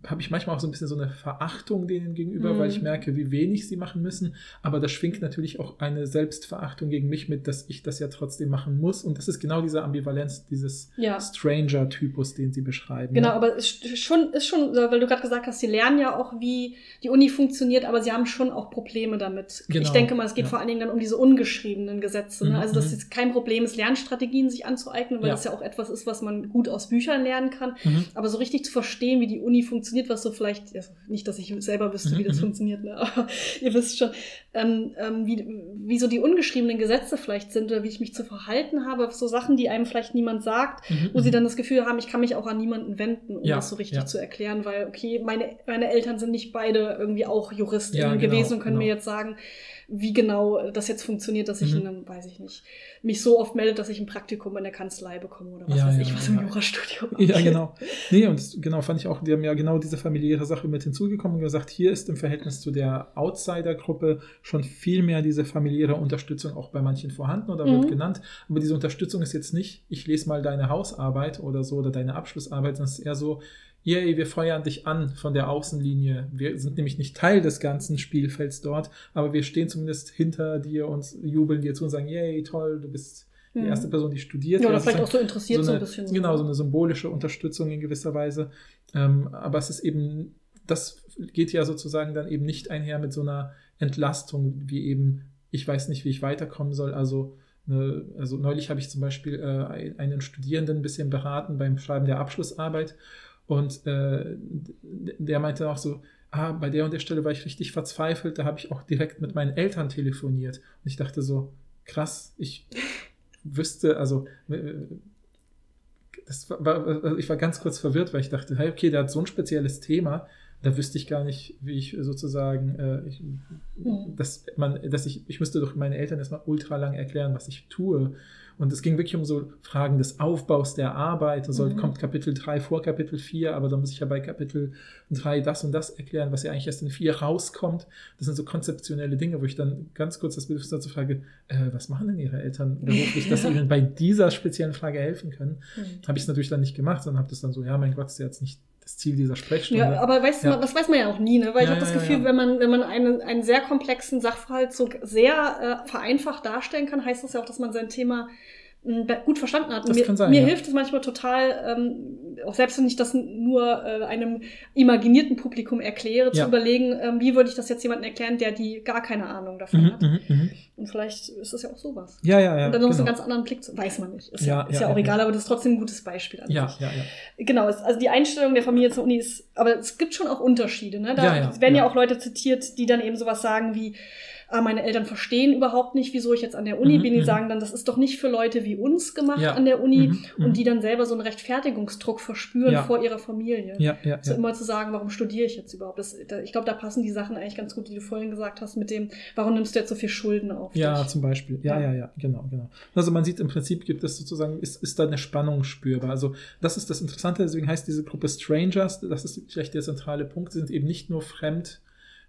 Speaker 3: habe ich manchmal auch so ein bisschen so eine Verachtung denen gegenüber,
Speaker 2: Mhm.
Speaker 3: weil ich merke, wie wenig sie machen müssen. Aber das schwingt natürlich auch eine Selbstverachtung gegen mich mit, dass ich das ja trotzdem machen muss. Und das ist genau diese Ambivalenz, dieses
Speaker 2: Ja.
Speaker 3: Stranger-Typus, den sie beschreiben.
Speaker 2: Genau,
Speaker 3: ne?
Speaker 2: aber es ist schon, ist schon, weil du gerade gesagt hast, sie lernen ja auch, wie die Uni funktioniert, aber sie haben schon auch Probleme damit. Ich
Speaker 3: Genau,
Speaker 2: denke mal, es geht
Speaker 3: ja.
Speaker 2: vor allen Dingen dann um diese ungeschriebenen Gesetze. Ne?
Speaker 3: Mhm,
Speaker 2: Also, dass
Speaker 3: mhm.
Speaker 2: es kein Problem ist, Lernstrategien sich anzueignen, weil
Speaker 3: Ja.
Speaker 2: das ja auch etwas ist, was man gut aus Büchern lernen kann.
Speaker 3: Mhm.
Speaker 2: Aber so richtig zu verstehen, wie die Uni funktioniert, was so vielleicht, also nicht, dass ich selber wüsste, wie das
Speaker 3: mhm.
Speaker 2: funktioniert, ne? aber ihr wisst schon, ähm, ähm, wie, wie so die ungeschriebenen Gesetze vielleicht sind oder wie ich mich zu verhalten habe, so Sachen, die einem vielleicht niemand sagt,
Speaker 3: Mhm,
Speaker 2: wo sie
Speaker 3: mhm.
Speaker 2: dann das Gefühl haben, ich kann mich auch an niemanden wenden, um
Speaker 3: Ja,
Speaker 2: das so richtig
Speaker 3: ja.
Speaker 2: zu erklären, weil, okay, meine, meine Eltern sind nicht beide irgendwie auch JuristInnen
Speaker 3: Ja, genau,
Speaker 2: gewesen und können
Speaker 3: genau.
Speaker 2: mir jetzt sagen, wie genau das jetzt funktioniert, dass ich
Speaker 3: Mhm.
Speaker 2: in einem, weiß ich nicht, mich so oft melde, dass ich ein Praktikum in der Kanzlei bekomme oder was
Speaker 3: Ja,
Speaker 2: weiß
Speaker 3: ja,
Speaker 2: ich, was im
Speaker 3: ja.
Speaker 2: Jurastudium
Speaker 3: Ja,
Speaker 2: abgeht.
Speaker 3: genau. Nee, und das, genau, fand ich auch, die haben ja genau diese familiäre Sache mit hinzugekommen und gesagt, hier ist im Verhältnis zu der Outsider-Gruppe schon viel mehr diese familiäre Unterstützung auch bei manchen vorhanden oder wird
Speaker 2: Mhm.
Speaker 3: genannt. Aber diese Unterstützung ist jetzt nicht, ich lese mal deine Hausarbeit oder so oder deine Abschlussarbeit, sondern es ist eher so, yay, wir feuern dich an von der Außenlinie. Wir sind nämlich nicht Teil des ganzen Spielfelds dort, aber wir stehen zumindest hinter dir und jubeln dir zu und sagen, yay, toll, du bist die
Speaker 2: Mhm.
Speaker 3: erste Person, die studiert.
Speaker 2: Ja, oder vielleicht auch so interessiert so,
Speaker 3: eine,
Speaker 2: ein bisschen.
Speaker 3: Genau, so eine symbolische Unterstützung in gewisser Weise. Ähm, aber es ist eben, das geht ja sozusagen dann eben nicht einher mit so einer Entlastung, wie eben, ich weiß nicht, wie ich weiterkommen soll. Also, ne, also neulich habe ich zum Beispiel äh, einen Studierenden ein bisschen beraten beim Schreiben der Abschlussarbeit und äh, der meinte auch so, ah, bei der und der Stelle war ich richtig verzweifelt, da habe ich auch direkt mit meinen Eltern telefoniert. Und ich dachte so, krass, ich wüsste, also äh, das war, war, also ich war ganz kurz verwirrt, weil ich dachte, hey, okay, der hat so ein spezielles Thema, da wüsste ich gar nicht, wie ich sozusagen, äh, ich,
Speaker 2: Mhm.
Speaker 3: dass man, dass ich, ich müsste doch meinen Eltern erstmal ultra lang erklären, was ich tue. Und es ging wirklich um so Fragen des Aufbaus der Arbeit. Also
Speaker 2: Mhm.
Speaker 3: kommt Kapitel 3 vor Kapitel 4, aber dann muss ich ja bei Kapitel 3 das und das erklären, was ja eigentlich erst in 4 rauskommt. Das sind so konzeptionelle Dinge, wo ich dann ganz kurz das Bedürfnis dazu frage, äh, was machen denn Ihre Eltern beruflich, dass sie Ihnen bei dieser speziellen Frage helfen können?
Speaker 2: Mhm.
Speaker 3: Habe ich es natürlich dann nicht gemacht, sondern habe das dann so, ja, mein Gott, ist ja jetzt nicht das Ziel dieser Sprechstunde.
Speaker 2: Ja, aber weißt du,
Speaker 3: Ja.
Speaker 2: das weiß man ja auch nie, ne? Weil ich
Speaker 3: Ja,
Speaker 2: habe das Gefühl, wenn man, wenn man einen, einen sehr komplexen Sachverhalt so sehr äh, vereinfacht darstellen kann, heißt das ja auch, dass man sein Thema gut verstanden hat.
Speaker 3: Das
Speaker 2: mir
Speaker 3: sein,
Speaker 2: mir
Speaker 3: ja.
Speaker 2: hilft es manchmal total, ähm, auch selbst wenn ich das nur äh, einem imaginierten Publikum erkläre, zu
Speaker 3: Ja.
Speaker 2: überlegen, ähm, wie würde ich das jetzt jemandem erklären, der die gar keine Ahnung davon
Speaker 3: Mhm,
Speaker 2: hat.
Speaker 3: mhm, mhm.
Speaker 2: Und vielleicht ist das ja auch sowas.
Speaker 3: Ja, ja, ja.
Speaker 2: Und dann noch so einen
Speaker 3: genau.
Speaker 2: ganz anderen Blick zu, weiß man nicht. Ist ja,
Speaker 3: Ja,
Speaker 2: ist
Speaker 3: ja,
Speaker 2: auch egal, aber das ist trotzdem ein gutes Beispiel an
Speaker 3: Ja, ja, ja.
Speaker 2: Genau, es, also die Einstellung der Familie zur Uni ist, aber es gibt schon auch Unterschiede. Ne? Da werden ja.
Speaker 3: ja.
Speaker 2: auch Leute zitiert, die dann eben sowas sagen wie, ah, meine Eltern verstehen überhaupt nicht, wieso ich jetzt an der Uni
Speaker 3: Mhm,
Speaker 2: bin. Die
Speaker 3: mhm.
Speaker 2: sagen dann, das ist doch nicht für Leute wie uns gemacht
Speaker 3: Ja.
Speaker 2: an der Uni
Speaker 3: Mhm, mhm.
Speaker 2: und die dann selber so einen Rechtfertigungsdruck verspüren
Speaker 3: Ja.
Speaker 2: vor ihrer Familie.
Speaker 3: Ja, ja,
Speaker 2: So
Speaker 3: ja.
Speaker 2: immer zu sagen, warum studiere ich jetzt überhaupt? Das, da, ich glaube, da passen die Sachen eigentlich ganz gut, die du vorhin gesagt hast, mit dem, warum nimmst du jetzt so viel Schulden auf
Speaker 3: Ja,
Speaker 2: dich?
Speaker 3: zum Beispiel. Ja,
Speaker 2: Ja.
Speaker 3: ja, ja, genau, genau. Also man sieht im Prinzip gibt es sozusagen, ist, ist da eine Spannung spürbar. Also das ist das Interessante, deswegen heißt diese Gruppe Strangers, das ist vielleicht der zentrale Punkt, sie sind eben nicht nur fremd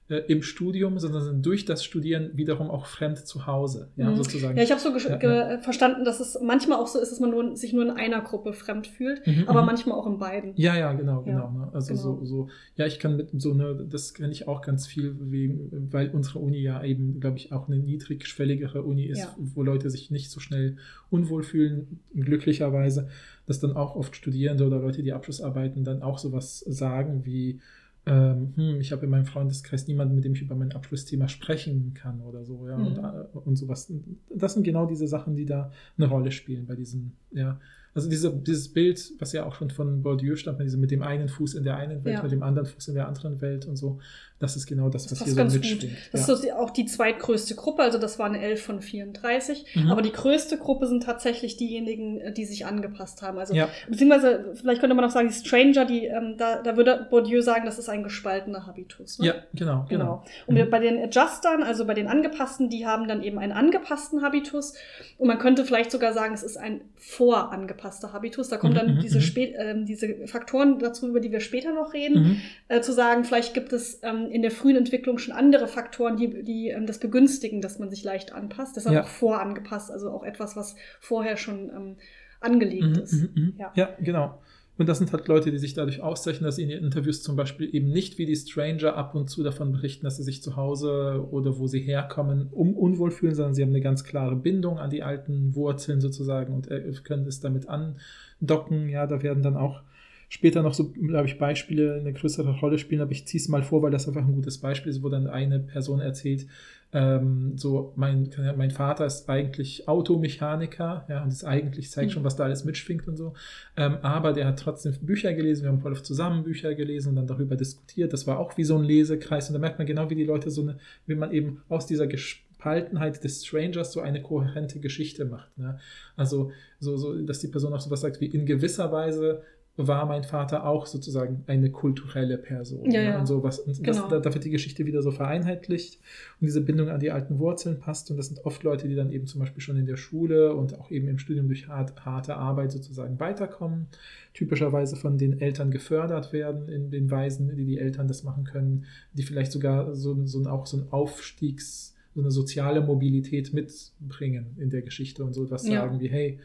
Speaker 3: äh, im Studium, sondern sind durch das Studieren wiederum auch fremd zu Hause, ja,
Speaker 2: Mhm.
Speaker 3: sozusagen.
Speaker 2: Ja, ich habe so
Speaker 3: Ja, ja.
Speaker 2: verstanden, dass es manchmal auch so ist, dass man nur, sich nur in einer Gruppe fremd fühlt,
Speaker 3: Mhm,
Speaker 2: aber
Speaker 3: mhm.
Speaker 2: manchmal auch in beiden.
Speaker 3: Ja, ja, genau, genau. Ne? Also
Speaker 2: genau.
Speaker 3: so, so, ja, ich kann mit so ne, das kenne ich auch ganz viel wegen, weil unsere Uni ja eben, glaube ich, auch eine niedrigschwelligere Uni ist, wo Leute sich nicht so schnell unwohl fühlen, glücklicherweise, dass dann auch oft Studierende oder Leute, die Abschlussarbeiten, dann auch sowas sagen wie, ähm, hm, ich habe in meinem Freundeskreis niemanden, mit dem ich über mein Abschlussthema sprechen kann oder so, ja, und,
Speaker 2: Mhm.
Speaker 3: äh, und sowas. Das sind genau diese Sachen, die da eine Rolle spielen bei diesen, ja. Also diese, dieses Bild, was ja auch schon von Bourdieu stammt, mit, dem einen Fuß in der einen Welt,
Speaker 2: Ja.
Speaker 3: mit dem anderen Fuß in der anderen Welt und so, das ist genau das, was
Speaker 2: passt
Speaker 3: hier so mitschwingt.
Speaker 2: Das
Speaker 3: ja.
Speaker 2: ist auch die zweitgrößte Gruppe, also das waren 11 von 34.
Speaker 3: Mhm.
Speaker 2: Aber die größte Gruppe sind tatsächlich diejenigen, äh, die sich angepasst haben. Also
Speaker 3: ja,
Speaker 2: beziehungsweise vielleicht könnte man auch sagen, die Stranger, die ähm, da, da würde Bourdieu sagen, das ist ein gespaltener Habitus. Ne?
Speaker 3: ja, genau, genau.
Speaker 2: Genau. Und
Speaker 3: Mhm.
Speaker 2: bei den Adjustern, also bei den Angepassten, die haben dann eben einen angepassten Habitus. Und man könnte vielleicht sogar sagen, es ist ein vorangepasster Habitus. Da kommen
Speaker 3: Mhm,
Speaker 2: dann
Speaker 3: mhm,
Speaker 2: diese, spät, ähm, diese Faktoren dazu, über die wir später noch reden. Äh, zu sagen, vielleicht gibt es ähm, in der frühen Entwicklung schon andere Faktoren, die, die ähm, das begünstigen, dass man sich leicht anpasst. Deshalb
Speaker 3: Ja.
Speaker 2: auch vorangepasst, also auch etwas, was vorher schon ähm, angelegt ist. Ja.
Speaker 3: Ja. genau. Und das sind halt Leute, die sich dadurch auszeichnen, dass sie in ihren Interviews zum Beispiel eben nicht wie die Stranger ab und zu davon berichten, dass sie sich zu Hause oder wo sie herkommen, um unwohl fühlen, sondern sie haben eine ganz klare Bindung an die alten Wurzeln sozusagen und äh, können es damit andocken. Ja, da werden dann auch später noch so, glaube ich, Beispiele eine größere Rolle spielen, aber ich ziehe es mal vor, weil das einfach ein gutes Beispiel ist, wo dann eine Person erzählt, ähm, so, mein, mein Vater ist eigentlich Automechaniker, ja, und das eigentlich zeigt schon, was da alles mitschwingt und so. Ähm, aber der hat trotzdem Bücher gelesen, wir haben voll oft zusammen Bücher gelesen und dann darüber diskutiert. Das war auch wie so ein Lesekreis. Und da merkt man genau, wie die Leute so eine, wie man eben aus dieser Gespaltenheit des Strangers so eine kohärente Geschichte macht. Ne? Also, so, so, dass die Person auch so was sagt wie in gewisser Weise war mein Vater auch sozusagen eine kulturelle Person.
Speaker 2: Ja, ja.
Speaker 3: Und sowas. Und
Speaker 2: Genau.
Speaker 3: das, da, da wird die Geschichte wieder so vereinheitlicht und diese Bindung an die alten Wurzeln passt. Und das sind oft Leute, die dann eben zum Beispiel schon in der Schule und auch eben im Studium durch hart, harte Arbeit sozusagen weiterkommen. Typischerweise von den Eltern gefördert werden in den Weisen, die die Eltern das machen können, die vielleicht sogar so, so ein- auch so ein Aufstiegs, so eine soziale Mobilität mitbringen in der Geschichte und so etwas
Speaker 2: Ja.
Speaker 3: sagen wie, hey,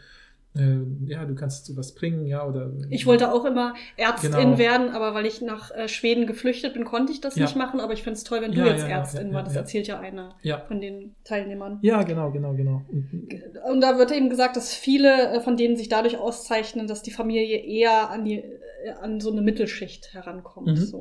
Speaker 3: äh, ja, du kannst so was bringen, ja, oder
Speaker 2: Ich wollte auch immer Ärztin
Speaker 3: Genau.
Speaker 2: werden, aber weil ich nach äh, Schweden geflüchtet bin, konnte ich das
Speaker 3: Ja.
Speaker 2: nicht machen. Aber ich finde es toll, wenn du
Speaker 3: Ja,
Speaker 2: jetzt
Speaker 3: ja,
Speaker 2: Ärztin
Speaker 3: ja,
Speaker 2: war. Das erzählt ja einer von den Teilnehmern.
Speaker 3: Ja, genau, genau, genau. Und,
Speaker 2: Und da wird eben gesagt, dass viele äh, von denen sich dadurch auszeichnen, dass die Familie eher an, die, äh, an so eine Mittelschicht herankommt.
Speaker 3: mhm,
Speaker 2: so.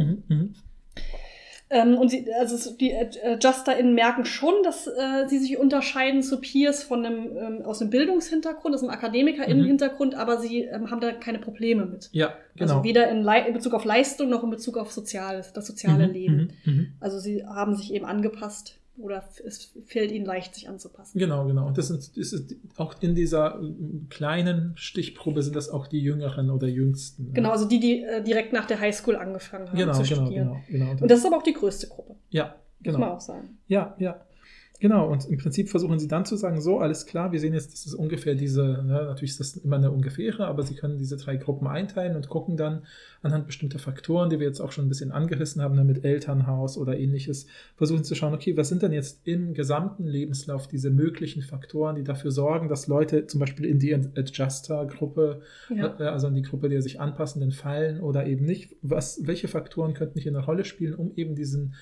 Speaker 3: Mhm, mhm.
Speaker 2: Ähm, und sie, also die äh, JusterInnen merken schon, dass äh, sie sich unterscheiden zu Peers von einem, ähm, aus einem Bildungshintergrund, aus einem AkademikerInnen-Hintergrund, aber sie ähm, haben da keine Probleme mit.
Speaker 3: Ja, genau.
Speaker 2: Also weder in, in Bezug auf Leistung noch in Bezug auf Soziales, das soziale
Speaker 3: Mhm,
Speaker 2: Leben.
Speaker 3: mhm, mhm.
Speaker 2: Also sie haben sich eben angepasst oder es fällt ihnen leicht, sich anzupassen.
Speaker 3: Genau, genau. Und das, sind, das ist auch in dieser äh, kleinen Stichprobe sind das auch die Jüngeren oder Jüngsten.
Speaker 2: Genau, also die, die äh, direkt nach der Highschool angefangen haben
Speaker 3: genau,
Speaker 2: zu
Speaker 3: genau,
Speaker 2: studieren.
Speaker 3: genau, genau.
Speaker 2: Und das ist aber auch die größte Gruppe,
Speaker 3: ja,
Speaker 2: muss man
Speaker 3: genau.
Speaker 2: auch sagen.
Speaker 3: Ja, ja. Genau, und im Prinzip versuchen sie dann zu sagen, so, alles klar, wir sehen jetzt, das ist ungefähr diese, ne, natürlich ist das immer eine ungefähre, aber sie können diese drei Gruppen einteilen und gucken dann anhand bestimmter Faktoren, die wir jetzt auch schon ein bisschen angerissen haben, ne, mit Elternhaus oder ähnliches, versuchen zu schauen, okay, was sind denn jetzt im gesamten Lebenslauf diese möglichen Faktoren, die dafür sorgen, dass Leute zum Beispiel in die Adjuster-Gruppe
Speaker 2: Ja.
Speaker 3: äh, also an die Gruppe der sich anpassenden fallen oder eben nicht. Was, welche Faktoren könnten hier eine Rolle spielen, um eben diesen,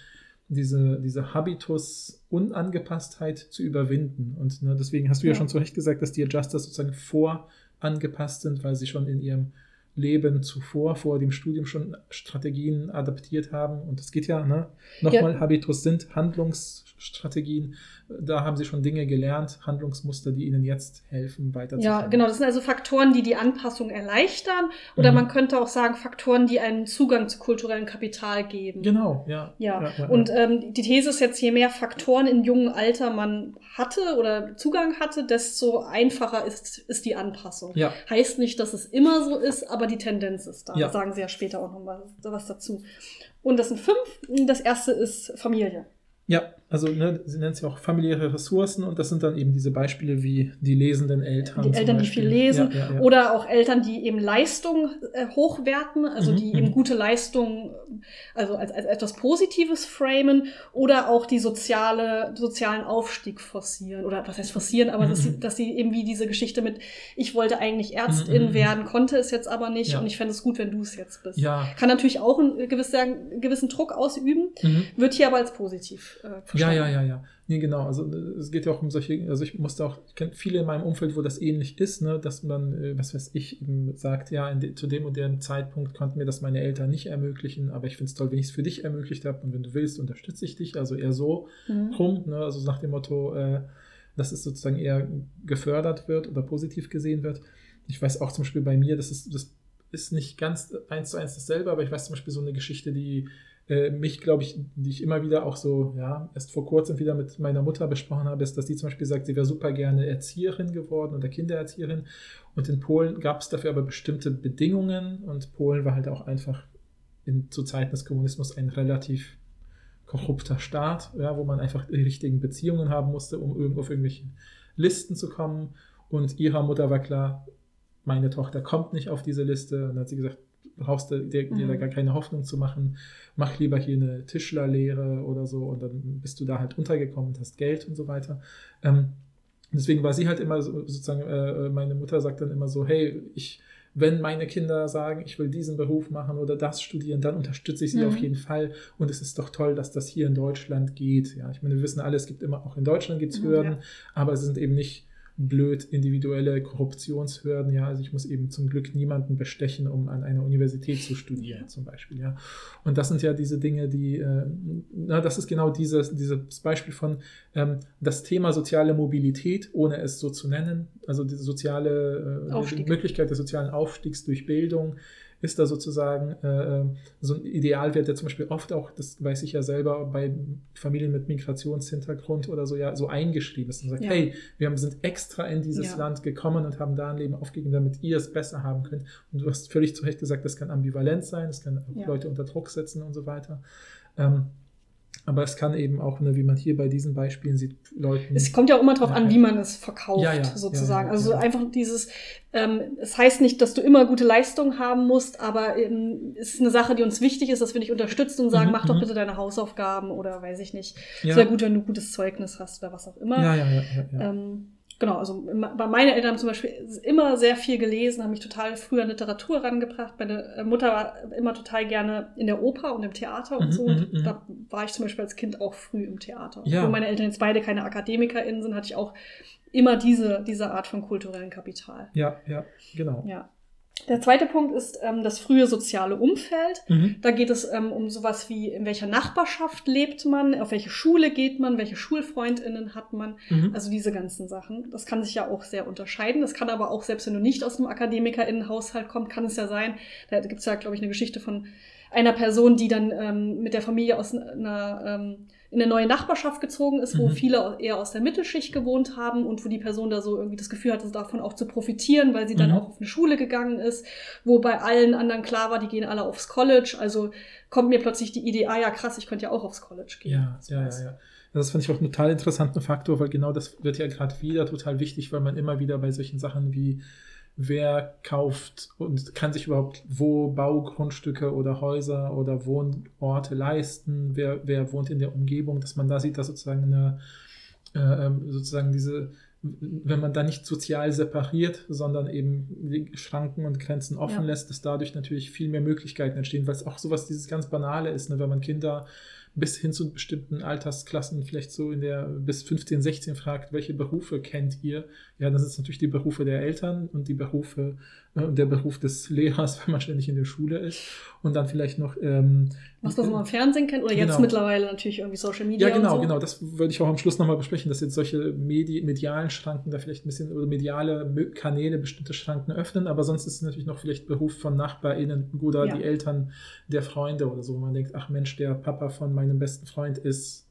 Speaker 3: diese, diese Habitus-Unangepasstheit zu überwinden? Und ne, deswegen hast du ja.
Speaker 2: Ja.
Speaker 3: schon zu Recht gesagt, dass die Adjusters sozusagen vorangepasst sind, weil sie schon in ihrem Leben zuvor, vor dem Studium schon Strategien adaptiert haben. Und das geht ja, ne? Nochmal,
Speaker 2: Ja.
Speaker 3: Habitus sind Handlungsstrategien. Da haben sie schon Dinge gelernt, Handlungsmuster, die ihnen jetzt helfen, weiterzukommen.
Speaker 2: Ja, genau. Das sind also Faktoren, die die Anpassung erleichtern. Oder
Speaker 3: Mhm.
Speaker 2: man könnte auch sagen, Faktoren, die einen Zugang zu kulturellem Kapital geben.
Speaker 3: Genau, ja.
Speaker 2: Ja,
Speaker 3: ja, ja.
Speaker 2: und ähm, die These ist jetzt, je mehr Faktoren in jungem Alter man hatte oder Zugang hatte, desto einfacher ist, ist die Anpassung.
Speaker 3: ja,
Speaker 2: Heißt nicht, dass es immer so ist, aber die Tendenz ist da.
Speaker 3: Ja.
Speaker 2: Sagen sie ja später auch noch mal was dazu. Und das sind fünf. Das erste ist Familie.
Speaker 3: ja, also ne, sie nennt es ja auch familiäre Ressourcen und das sind dann eben diese Beispiele wie die lesenden Eltern.
Speaker 2: Die Eltern, die viel lesen.
Speaker 3: Ja, ja, ja.
Speaker 2: Oder auch Eltern, die eben Leistung äh, hochwerten, also
Speaker 3: Mhm,
Speaker 2: die
Speaker 3: mhm.
Speaker 2: eben gute Leistung, also als, als etwas Positives framen. Oder auch die soziale, sozialen Aufstieg forcieren. Oder was heißt forcieren, aber
Speaker 3: Mhm,
Speaker 2: dass, sie,
Speaker 3: mhm.
Speaker 2: dass sie eben wie diese Geschichte mit, ich wollte eigentlich Ärztin
Speaker 3: Mhm, mhm.
Speaker 2: werden, konnte es jetzt aber nicht und ich fände es gut, wenn du es jetzt bist.
Speaker 3: ja,
Speaker 2: Kann natürlich auch einen gewissen, gewissen Druck ausüben,
Speaker 3: mhm.
Speaker 2: wird hier aber als positiv äh,
Speaker 3: ja, ja, ja, ja. Nee, genau. Also äh, es geht ja auch um solche, also ich musste auch, ich kenne viele in meinem Umfeld, wo das ähnlich ist, ne, dass man, äh, was weiß ich, eben sagt, ja, de, zu dem und dem Zeitpunkt konnten mir das meine Eltern nicht ermöglichen, aber ich finde es toll, wenn ich es für dich ermöglicht habe und wenn du willst, unterstütze ich dich. Also eher so
Speaker 2: Mhm.
Speaker 3: rum, ne, also nach dem Motto, äh, dass es sozusagen eher gefördert wird oder positiv gesehen wird. Ich weiß auch zum Beispiel bei mir, das ist, das ist nicht ganz eins zu eins dasselbe, aber ich weiß zum Beispiel so eine Geschichte, die äh, mich, glaube ich, die ich immer wieder auch so, ja, erst vor kurzem wieder mit meiner Mutter besprochen habe, ist, dass die zum Beispiel sagt, sie wäre super gerne Erzieherin geworden oder Kindererzieherin. Und in Polen gab es dafür aber bestimmte Bedingungen und Polen war halt auch einfach in, zu Zeiten des Kommunismus ein relativ korrupter Staat, ja, wo man einfach die richtigen Beziehungen haben musste, um irgendwo auf irgendwelche Listen zu kommen. Und ihrer Mutter war klar, meine Tochter kommt nicht auf diese Liste. Und dann hat sie gesagt, brauchst du dir, dir da
Speaker 2: Mhm.
Speaker 3: gar keine Hoffnung zu machen, mach lieber hier eine Tischlerlehre oder so und dann bist du da halt untergekommen und hast Geld und so weiter. Ähm, deswegen war sie halt immer so, sozusagen, äh, meine Mutter sagt dann immer so, hey, ich wenn meine Kinder sagen, ich will diesen Beruf machen oder das studieren, dann unterstütze ich sie
Speaker 2: Mhm.
Speaker 3: auf jeden Fall. Und es ist doch toll, dass das hier in Deutschland geht. Ja, ich meine, wir wissen alle, es gibt immer auch in Deutschland gibt's
Speaker 2: Mhm,
Speaker 3: Hürden,
Speaker 2: ja.
Speaker 3: aber es sind eben nicht blöd individuelle Korruptionshürden. Ja, also ich muss eben zum Glück niemanden bestechen, um an einer Universität zu studieren, zum Beispiel. Ja, und das sind ja diese Dinge, die, äh, na, das ist genau dieses, dieses Beispiel von ähm, das Thema soziale Mobilität, ohne es so zu nennen, also die soziale äh, Möglichkeit des sozialen Aufstiegs durch Bildung ist da sozusagen äh, äh, so ein Idealwert, der zum Beispiel oft auch, das weiß ich ja selber, bei Familien mit Migrationshintergrund oder so ja so eingeschrieben ist und sagt,
Speaker 2: Ja.
Speaker 3: hey, wir haben, sind extra in dieses
Speaker 2: Ja.
Speaker 3: Land gekommen und haben da ein Leben aufgegeben, damit ihr es besser haben könnt. Und du hast völlig zu Recht gesagt, das kann ambivalent sein, das kann
Speaker 2: Ja.
Speaker 3: Leute unter Druck setzen und so weiter. Ähm, aber es kann eben auch, ne, wie man hier bei diesen Beispielen sieht, Leuten.
Speaker 2: Es kommt ja auch immer darauf
Speaker 3: Ja,
Speaker 2: an, wie man es verkauft,
Speaker 3: Ja, ja,
Speaker 2: sozusagen. also einfach dieses, ähm, es heißt nicht, dass du immer gute Leistung haben musst, aber ähm, es ist eine Sache, die uns wichtig ist, dass wir dich unterstützen und sagen,
Speaker 3: Mhm,
Speaker 2: mach doch
Speaker 3: mhm.
Speaker 2: bitte deine Hausaufgaben oder weiß ich nicht.
Speaker 3: ja,
Speaker 2: wäre gut, wenn du gutes Zeugnis hast oder was auch immer.
Speaker 3: ja, ja, ja, ja, ja.
Speaker 2: Ähm, genau, also bei meinen Eltern haben zum Beispiel immer sehr viel gelesen, haben mich total früh an Literatur rangebracht. Meine äh, Mutter war immer total gerne in der Oper und im Theater und
Speaker 3: Mhm,
Speaker 2: so. Und
Speaker 3: mhm, mhm.
Speaker 2: da war ich zum Beispiel als Kind auch früh im Theater.
Speaker 3: Ja.
Speaker 2: Obwohl meine Eltern jetzt beide keine AkademikerInnen sind, hatte ich auch immer diese, diese Art von kulturellen Kapital.
Speaker 3: ja, ja, genau.
Speaker 2: Ja. Der zweite Punkt ist ähm, das frühe soziale Umfeld.
Speaker 3: Mhm.
Speaker 2: Da geht es ähm, um sowas wie, in welcher Nachbarschaft lebt man, auf welche Schule geht man, welche SchulfreundInnen hat man.
Speaker 3: Mhm.
Speaker 2: Also diese ganzen Sachen. Das kann sich ja auch sehr unterscheiden. Das kann aber auch, selbst wenn du nicht aus einem AkademikerInnenhaushalt kommst, kann es ja sein. Da gibt es ja, glaube ich, eine Geschichte von einer Person, die dann ähm, mit der Familie aus einer, ähm, in eine neue Nachbarschaft gezogen ist, wo
Speaker 3: Mhm.
Speaker 2: viele eher aus der Mittelschicht gewohnt haben und wo die Person da so irgendwie das Gefühl hatte, davon auch zu profitieren, weil sie dann
Speaker 3: Mhm.
Speaker 2: auch auf eine Schule gegangen ist, wo bei allen anderen klar war, die gehen alle aufs College. Also kommt mir plötzlich die Idee, ah ja, krass, ich könnte ja auch aufs College gehen.
Speaker 3: Ja, ja, ja, ja. Das fand ich auch einen total interessanten Faktor, weil genau das wird ja gerade wieder total wichtig, weil man immer wieder bei solchen Sachen wie wer kauft und kann sich überhaupt wo Baugrundstücke oder Häuser oder Wohnorte leisten, wer, wer wohnt in der Umgebung, dass man da sieht, dass sozusagen eine äh, ähm, sozusagen diese wenn man da nicht sozial separiert, sondern eben die Schranken und Grenzen offen
Speaker 2: Ja.
Speaker 3: lässt, dass dadurch natürlich viel mehr Möglichkeiten entstehen, weil es auch sowas dieses ganz Banale ist, ne? wenn man Kinder bis hin zu bestimmten Altersklassen vielleicht so in der bis 15, 16 fragt, welche Berufe kennt ihr? Ja, das ist natürlich die Berufe der Eltern und die Berufe äh, der Beruf des Lehrers, wenn man ständig in der Schule ist und dann vielleicht noch ähm,
Speaker 2: Was man so im Fernsehen kennt oder jetzt
Speaker 3: Genau.
Speaker 2: mittlerweile natürlich irgendwie Social Media
Speaker 3: ja, genau,
Speaker 2: so.
Speaker 3: genau. Das würde ich auch am Schluss nochmal besprechen, dass jetzt solche Medi medialen Schranken da vielleicht ein bisschen oder mediale Kanäle bestimmte Schranken öffnen, aber sonst ist es natürlich noch vielleicht Beruf von NachbarInnen oder
Speaker 2: Ja.
Speaker 3: die Eltern der Freunde oder so, wo man denkt, ach Mensch, der Papa von meinem besten Freund ist,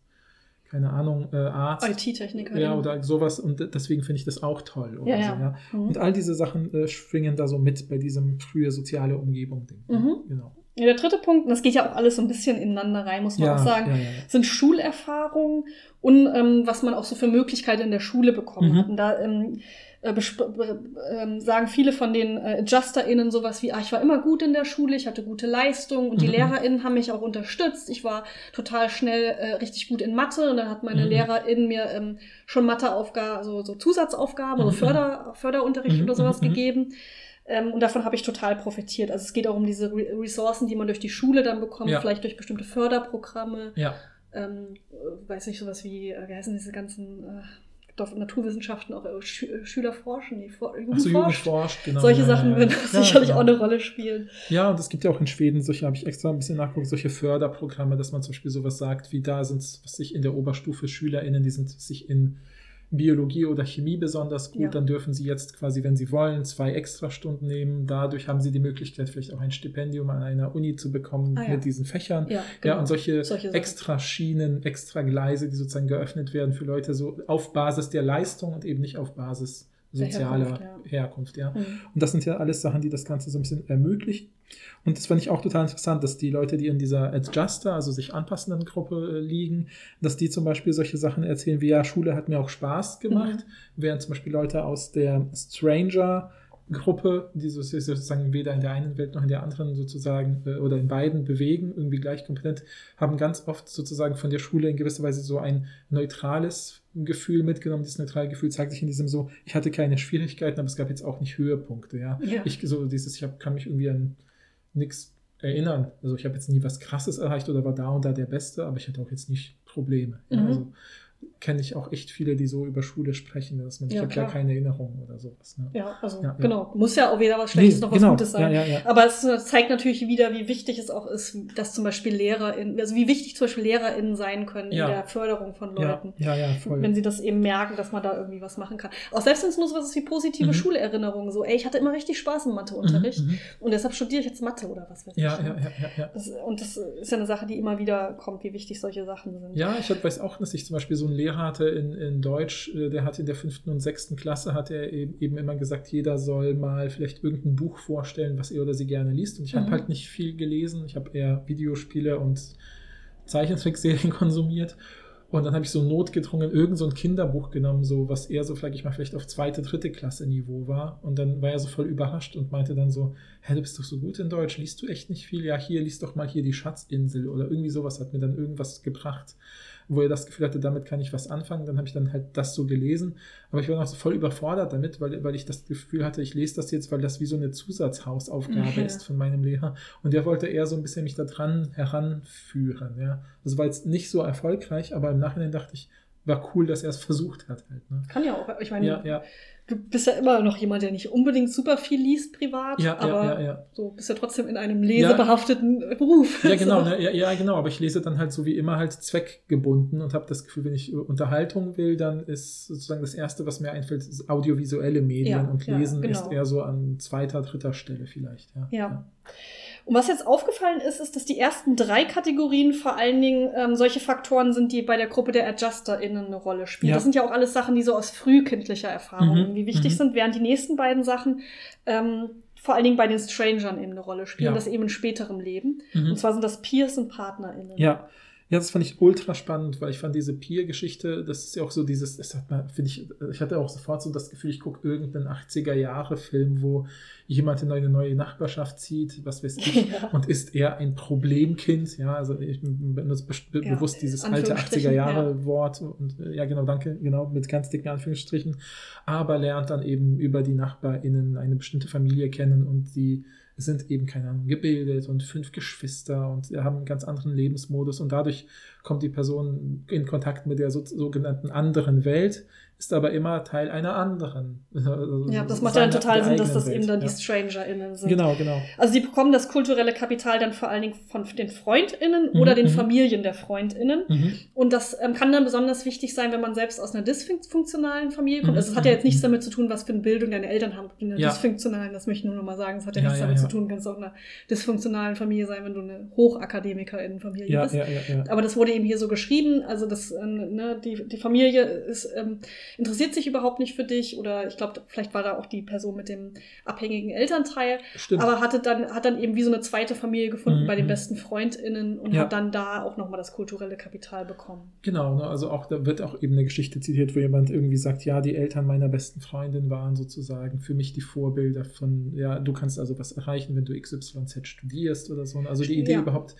Speaker 3: keine Ahnung, äh, Arzt.
Speaker 2: IT-Techniker.
Speaker 3: Ja, oder sowas und deswegen finde ich das auch toll. Oder
Speaker 2: Ja,
Speaker 3: so,
Speaker 2: ja.
Speaker 3: ja.
Speaker 2: Mhm.
Speaker 3: Und all diese Sachen äh, schwingen da so mit bei diesem frühe soziale Umgebung-Ding.
Speaker 2: Mhm.
Speaker 3: Genau.
Speaker 2: Ja, der dritte Punkt, und das geht ja auch alles so ein bisschen ineinander rein, muss man
Speaker 3: Ja,
Speaker 2: auch sagen,
Speaker 3: ja, ja,
Speaker 2: sind Schulerfahrungen und ähm, was man auch so für Möglichkeiten in der Schule bekommen
Speaker 3: Mhm.
Speaker 2: hat. Und da ähm, äh, ähm, sagen viele von den äh, AdjusterInnen sowas wie, ah, ich war immer gut in der Schule, ich hatte gute Leistung und die
Speaker 3: Mhm.
Speaker 2: LehrerInnen haben mich auch unterstützt. Ich war total schnell äh, richtig gut in Mathe und dann hat meine
Speaker 3: Mhm.
Speaker 2: LehrerInnen mir ähm, schon Matheaufgaben, so, so Zusatzaufgaben,
Speaker 3: Mhm.
Speaker 2: also Förder, Förderunterricht
Speaker 3: Mhm,
Speaker 2: oder sowas
Speaker 3: mhm, mhm.
Speaker 2: gegeben. Ähm, und davon habe ich total profitiert. Also es geht auch um diese Re Ressourcen, die man durch die Schule dann bekommt,
Speaker 3: Ja.
Speaker 2: vielleicht durch bestimmte Förderprogramme
Speaker 3: Ja,
Speaker 2: ähm, äh, weiß nicht, sowas wie, äh, wie heißen diese ganzen äh, gibt auf Naturwissenschaften auch äh, Schü äh, Schüler forschen, die For Jugend
Speaker 3: so, Jugend
Speaker 2: forscht.
Speaker 3: genau.
Speaker 2: Solche
Speaker 3: ja,
Speaker 2: Sachen
Speaker 3: ja,
Speaker 2: würden
Speaker 3: ja.
Speaker 2: sicherlich auch eine Rolle spielen.
Speaker 3: Ja, und es gibt ja auch in Schweden solche, habe ich extra ein bisschen nachgeguckt, solche Förderprogramme, dass man zum Beispiel sowas sagt, wie da sind, sich in der Oberstufe SchülerInnen, die sind sich in Biologie oder Chemie besonders gut,
Speaker 2: Ja.
Speaker 3: dann dürfen sie jetzt quasi, wenn sie wollen, zwei Extrastunden nehmen. Dadurch haben sie die Möglichkeit, vielleicht auch ein Stipendium an einer Uni zu bekommen
Speaker 2: Ah, ja.
Speaker 3: mit diesen Fächern.
Speaker 2: Ja,
Speaker 3: Ja,
Speaker 2: genau.
Speaker 3: und solche,
Speaker 2: Solche Sachen.
Speaker 3: extra Schienen, extra Gleise, die sozusagen geöffnet werden für Leute so auf Basis der Leistung und eben nicht auf Basis sozialer
Speaker 2: Herkunft,
Speaker 3: Herkunft, ja.
Speaker 2: Mhm.
Speaker 3: Und das sind ja alles Sachen, die das Ganze so ein bisschen ermöglichen. Und das fand ich auch total interessant, dass die Leute, die in dieser Adjuster, also sich anpassenden Gruppe äh, liegen, dass die zum Beispiel solche Sachen erzählen wie, ja, Schule hat mir auch Spaß gemacht,
Speaker 2: Mhm.
Speaker 3: während zum Beispiel Leute aus der Stranger Gruppe, die sozusagen weder in der einen Welt noch in der anderen sozusagen äh, oder in beiden bewegen, irgendwie gleich kompetent, haben ganz oft sozusagen von der Schule in gewisser Weise so ein neutrales Gefühl mitgenommen. Dieses neutrale Gefühl zeigt sich in diesem so, ich hatte keine Schwierigkeiten, aber es gab jetzt auch nicht Höhepunkte, ja.
Speaker 2: Ja.
Speaker 3: Ich so dieses, ich hab, kann mich irgendwie an nichts erinnern. Also ich habe jetzt nie was Krasses erreicht oder war da und da der Beste, aber ich hatte auch jetzt nicht Probleme. Ja,
Speaker 2: Mhm.
Speaker 3: also kenne ich auch echt viele, die so über Schule sprechen, dass man, ich
Speaker 2: Ja,
Speaker 3: habe gar
Speaker 2: klar.
Speaker 3: keine Erinnerung oder sowas. Ne?
Speaker 2: Ja, also
Speaker 3: Ja, ja.
Speaker 2: genau. Muss ja auch weder was Schlechtes
Speaker 3: Nee,
Speaker 2: noch was
Speaker 3: genau.
Speaker 2: Gutes sein.
Speaker 3: Ja, ja, ja.
Speaker 2: Aber es äh, zeigt natürlich wieder, wie wichtig es auch ist, dass zum Beispiel LehrerInnen, also wie wichtig zum Beispiel LehrerInnen sein können
Speaker 3: Ja.
Speaker 2: in der Förderung von
Speaker 3: Ja,
Speaker 2: Leuten.
Speaker 3: ja, ja, voll.
Speaker 2: Wenn sie das eben merken, dass man da irgendwie was machen kann. Auch selbst wenn es nur so was ist wie positive
Speaker 3: Mhm.
Speaker 2: Schulerinnerungen, so, ey, ich hatte immer richtig Spaß im Matheunterricht
Speaker 3: Mhm, mhm.
Speaker 2: und deshalb studiere ich jetzt Mathe oder was weiß
Speaker 3: Ja,
Speaker 2: ich.
Speaker 3: ja, ja, ja, ja.
Speaker 2: Das, und das ist ja eine Sache, die immer wieder kommt, wie wichtig solche Sachen sind.
Speaker 3: Ja, ich weiß auch, dass ich zum Beispiel so einen Lehrer hatte in, in Deutsch, äh, der hat in der fünften und sechsten Klasse, hat er eben, eben immer gesagt, jeder soll mal vielleicht irgendein Buch vorstellen, was er oder sie gerne liest. Und ich habe
Speaker 2: Mhm.
Speaker 3: halt nicht viel gelesen. Ich habe eher Videospiele und Zeichentrickserien konsumiert. Und dann habe ich so notgedrungen irgend so ein Kinderbuch genommen, so was eher so, sag ich mal, vielleicht auf zweite, dritte Klasse Niveau war. Und dann war er so voll überrascht und meinte dann so, hä, du bist doch so gut in Deutsch, liest du echt nicht viel? Ja, hier, liest doch mal hier die Schatzinsel oder irgendwie sowas hat mir dann irgendwas gebracht, wo er das Gefühl hatte, damit kann ich was anfangen. Dann habe ich dann halt das so gelesen. Aber ich war noch so voll überfordert damit, weil, weil ich das Gefühl hatte, ich lese das jetzt, weil das wie so eine Zusatzhausaufgabe
Speaker 2: Ja.
Speaker 3: ist von meinem Lehrer. Und der wollte eher so ein bisschen mich da dran heranführen. Ja. Das war jetzt nicht so erfolgreich, aber im Nachhinein dachte ich, war cool, dass er es versucht hat. Halt, ne?
Speaker 2: Kann ja auch. Ich meine,
Speaker 3: Ja, ja,
Speaker 2: du bist ja immer noch jemand, der nicht unbedingt super viel liest privat,
Speaker 3: ja,
Speaker 2: aber
Speaker 3: ja, ja,
Speaker 2: so bist ja trotzdem in einem lesebehafteten Beruf.
Speaker 3: Ja, genau,
Speaker 2: So.
Speaker 3: ne, ja, genau, aber ich lese dann halt so wie immer halt zweckgebunden und habe das Gefühl, wenn ich Unterhaltung will, dann ist sozusagen das Erste, was mir einfällt, ist audiovisuelle Medien und Lesen
Speaker 2: genau.
Speaker 3: ist eher so an zweiter, dritter Stelle vielleicht. Ja.
Speaker 2: Und was jetzt aufgefallen ist, ist, dass die ersten drei Kategorien vor allen Dingen ähm, solche Faktoren sind, die bei der Gruppe der AdjusterInnen eine Rolle spielen.
Speaker 3: Ja.
Speaker 2: Das sind ja auch alles Sachen, die so aus frühkindlicher Erfahrung
Speaker 3: Mhm,
Speaker 2: irgendwie wichtig
Speaker 3: mhm.
Speaker 2: sind, während die nächsten beiden Sachen ähm, vor allen Dingen bei den Strangern eben eine Rolle spielen,
Speaker 3: Ja.
Speaker 2: das eben in späterem Leben.
Speaker 3: Mhm.
Speaker 2: Und zwar sind das Peers und PartnerInnen.
Speaker 3: Ja. Ja, das fand ich ultra spannend, weil ich fand diese Peer-Geschichte, das ist ja auch so dieses, das hat man, finde ich, ich hatte auch sofort so das Gefühl, ich gucke irgendeinen 80er-Jahre-Film, wo jemand in eine neue Nachbarschaft zieht, was weiß ich,
Speaker 2: Ja.
Speaker 3: und ist er ein Problemkind, ja, also ich benutze be
Speaker 2: Ja,
Speaker 3: bewusst dieses alte
Speaker 2: Anführungsstrichen,
Speaker 3: 80er-Jahre-Wort und äh, ja, genau, danke, genau, mit ganz dicken Anführungsstrichen, aber lernt dann eben über die NachbarInnen eine bestimmte Familie kennen und die sind eben, keine Ahnung, gebildet und fünf Geschwister und haben einen ganz anderen Lebensmodus und dadurch kommt die Person in Kontakt mit der so, sogenannten anderen Welt, ist aber immer Teil einer anderen. also
Speaker 2: Ja, das macht ja dann total Sinn, dass das
Speaker 3: Welt,
Speaker 2: eben dann
Speaker 3: ja.
Speaker 2: die StrangerInnen sind.
Speaker 3: Genau, genau.
Speaker 2: Also die bekommen das kulturelle Kapital dann vor allen Dingen von den FreundInnen oder
Speaker 3: Mhm,
Speaker 2: den
Speaker 3: mhm.
Speaker 2: Familien der FreundInnen.
Speaker 3: Mhm.
Speaker 2: Und das ähm, kann dann besonders wichtig sein, wenn man selbst aus einer dysfunktionalen Familie kommt.
Speaker 3: Mhm,
Speaker 2: Also es hat ja
Speaker 3: mhm,
Speaker 2: jetzt nichts
Speaker 3: mhm.
Speaker 2: damit zu tun, was für eine Bildung deine Eltern haben. In einer
Speaker 3: Ja.
Speaker 2: dysfunktionalen, das möchte ich nur noch mal sagen, es hat ja,
Speaker 3: Ja,
Speaker 2: nichts damit zu tun. Du kannst auch in einer dysfunktionalen Familie sein, wenn du eine Hochakademikerin-Familie
Speaker 3: Ja,
Speaker 2: bist.
Speaker 3: ja, ja, ja.
Speaker 2: Aber das wurde eben hier so geschrieben, also das, äh, ne, die, die Familie ist, ähm, interessiert sich überhaupt nicht für dich oder ich glaube, vielleicht war da auch die Person mit dem abhängigen Elternteil,
Speaker 3: Stimmt.
Speaker 2: aber hatte dann, hat dann eben wie so eine zweite Familie gefunden
Speaker 3: Mhm,
Speaker 2: bei den
Speaker 3: mhm.
Speaker 2: besten FreundInnen und
Speaker 3: Ja.
Speaker 2: hat dann da auch nochmal das kulturelle Kapital bekommen.
Speaker 3: Genau, ne, also auch da wird auch eben eine Geschichte zitiert, wo jemand irgendwie sagt, ja, die Eltern meiner besten Freundin waren sozusagen für mich die Vorbilder von, ja, du kannst also was erreichen, wenn du XYZ studierst oder so. Also die Idee
Speaker 2: Ja.
Speaker 3: überhaupt,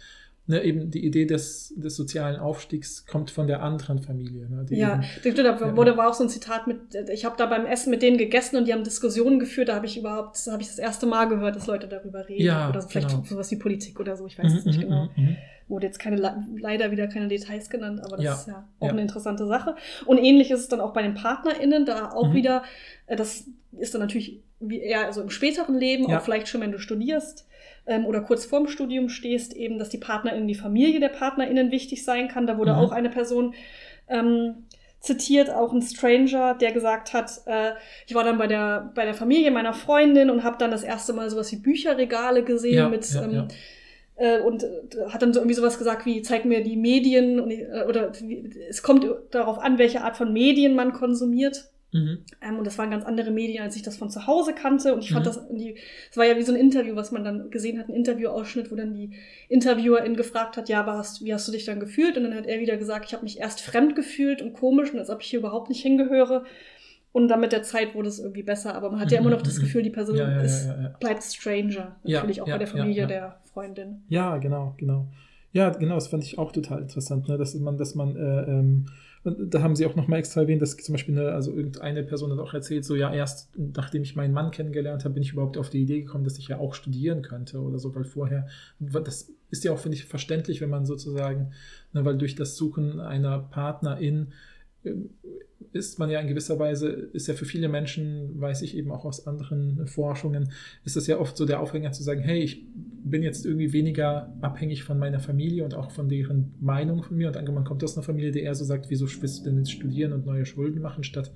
Speaker 3: ne, eben die Idee des, des sozialen Aufstiegs kommt von der anderen Familie. Ne, die
Speaker 2: Ja,
Speaker 3: eben,
Speaker 2: da wurde war auch so ein Zitat mit, ich habe da beim Essen mit denen gegessen und die haben Diskussionen geführt, da habe ich überhaupt, da habe ich das erste Mal gehört, dass Leute darüber reden.
Speaker 3: Ja,
Speaker 2: oder so, vielleicht
Speaker 3: genau.
Speaker 2: sowas wie Politik oder so, ich weiß es
Speaker 3: Mhm,
Speaker 2: nicht
Speaker 3: mhm,
Speaker 2: genau.
Speaker 3: mhm.
Speaker 2: Wurde jetzt keine, leider wieder keine Details genannt, aber das ist ja auch eine interessante Sache. Und ähnlich ist es dann auch bei den PartnerInnen, da auch wieder, äh, das ist dann natürlich wie eher also im späteren Leben, auch vielleicht schon, wenn du studierst ähm, oder kurz vorm Studium stehst, eben, dass die PartnerInnen, die Familie der PartnerInnen wichtig sein kann. Da wurde
Speaker 3: Mhm.
Speaker 2: auch eine Person ähm, zitiert, auch ein Stranger, der gesagt hat, äh, ich war dann bei der, bei der Familie meiner Freundin und habe dann das erste Mal sowas wie Bücherregale gesehen
Speaker 3: Ja,
Speaker 2: mit
Speaker 3: ja,
Speaker 2: ähm,
Speaker 3: ja.
Speaker 2: äh, und äh, hat dann so irgendwie sowas gesagt wie, zeig mir die Medien und, äh, oder es kommt darauf an, welche Art von Medien man konsumiert.
Speaker 3: Mhm.
Speaker 2: Ähm, und das waren ganz andere Medien, als ich das von zu Hause kannte. Und ich fand
Speaker 3: Mhm.
Speaker 2: das, die, es war ja wie so ein Interview, was man dann gesehen hat, ein Interviewausschnitt, wo dann die Interviewerin gefragt hat, ja, aber hast, wie hast du dich dann gefühlt? Und dann hat er wieder gesagt, ich habe mich erst fremd gefühlt und komisch und als ob ich hier überhaupt nicht hingehöre. Und dann mit der Zeit wurde es irgendwie besser, aber man hat ja immer noch das Gefühl, die Person
Speaker 3: Ja, ja,
Speaker 2: ist,
Speaker 3: ja,
Speaker 2: bleibt Stranger. Natürlich auch bei der Familie der Freundin.
Speaker 3: Ja, genau, genau. Ja, genau, das fand ich auch total interessant, ne? dass man, dass man, äh, ähm, da haben sie auch nochmal extra erwähnt, dass zum Beispiel, ne, also irgendeine Person hat auch erzählt, so ja, erst nachdem ich meinen Mann kennengelernt habe, bin ich überhaupt auf die Idee gekommen, dass ich ja auch studieren könnte oder so, weil vorher, das ist ja auch, finde ich, verständlich, wenn man sozusagen, ne, weil durch das Suchen einer Partnerin ist man ja in gewisser Weise, ist ja für viele Menschen, weiß ich eben auch aus anderen Forschungen, ist es ja oft so der Aufhänger zu sagen, hey, ich bin jetzt irgendwie weniger abhängig von meiner Familie und auch von deren Meinung von mir. Und angenommen, kommt aus einer Familie, die eher so sagt, wieso willst du denn jetzt studieren und neue Schulden machen, statt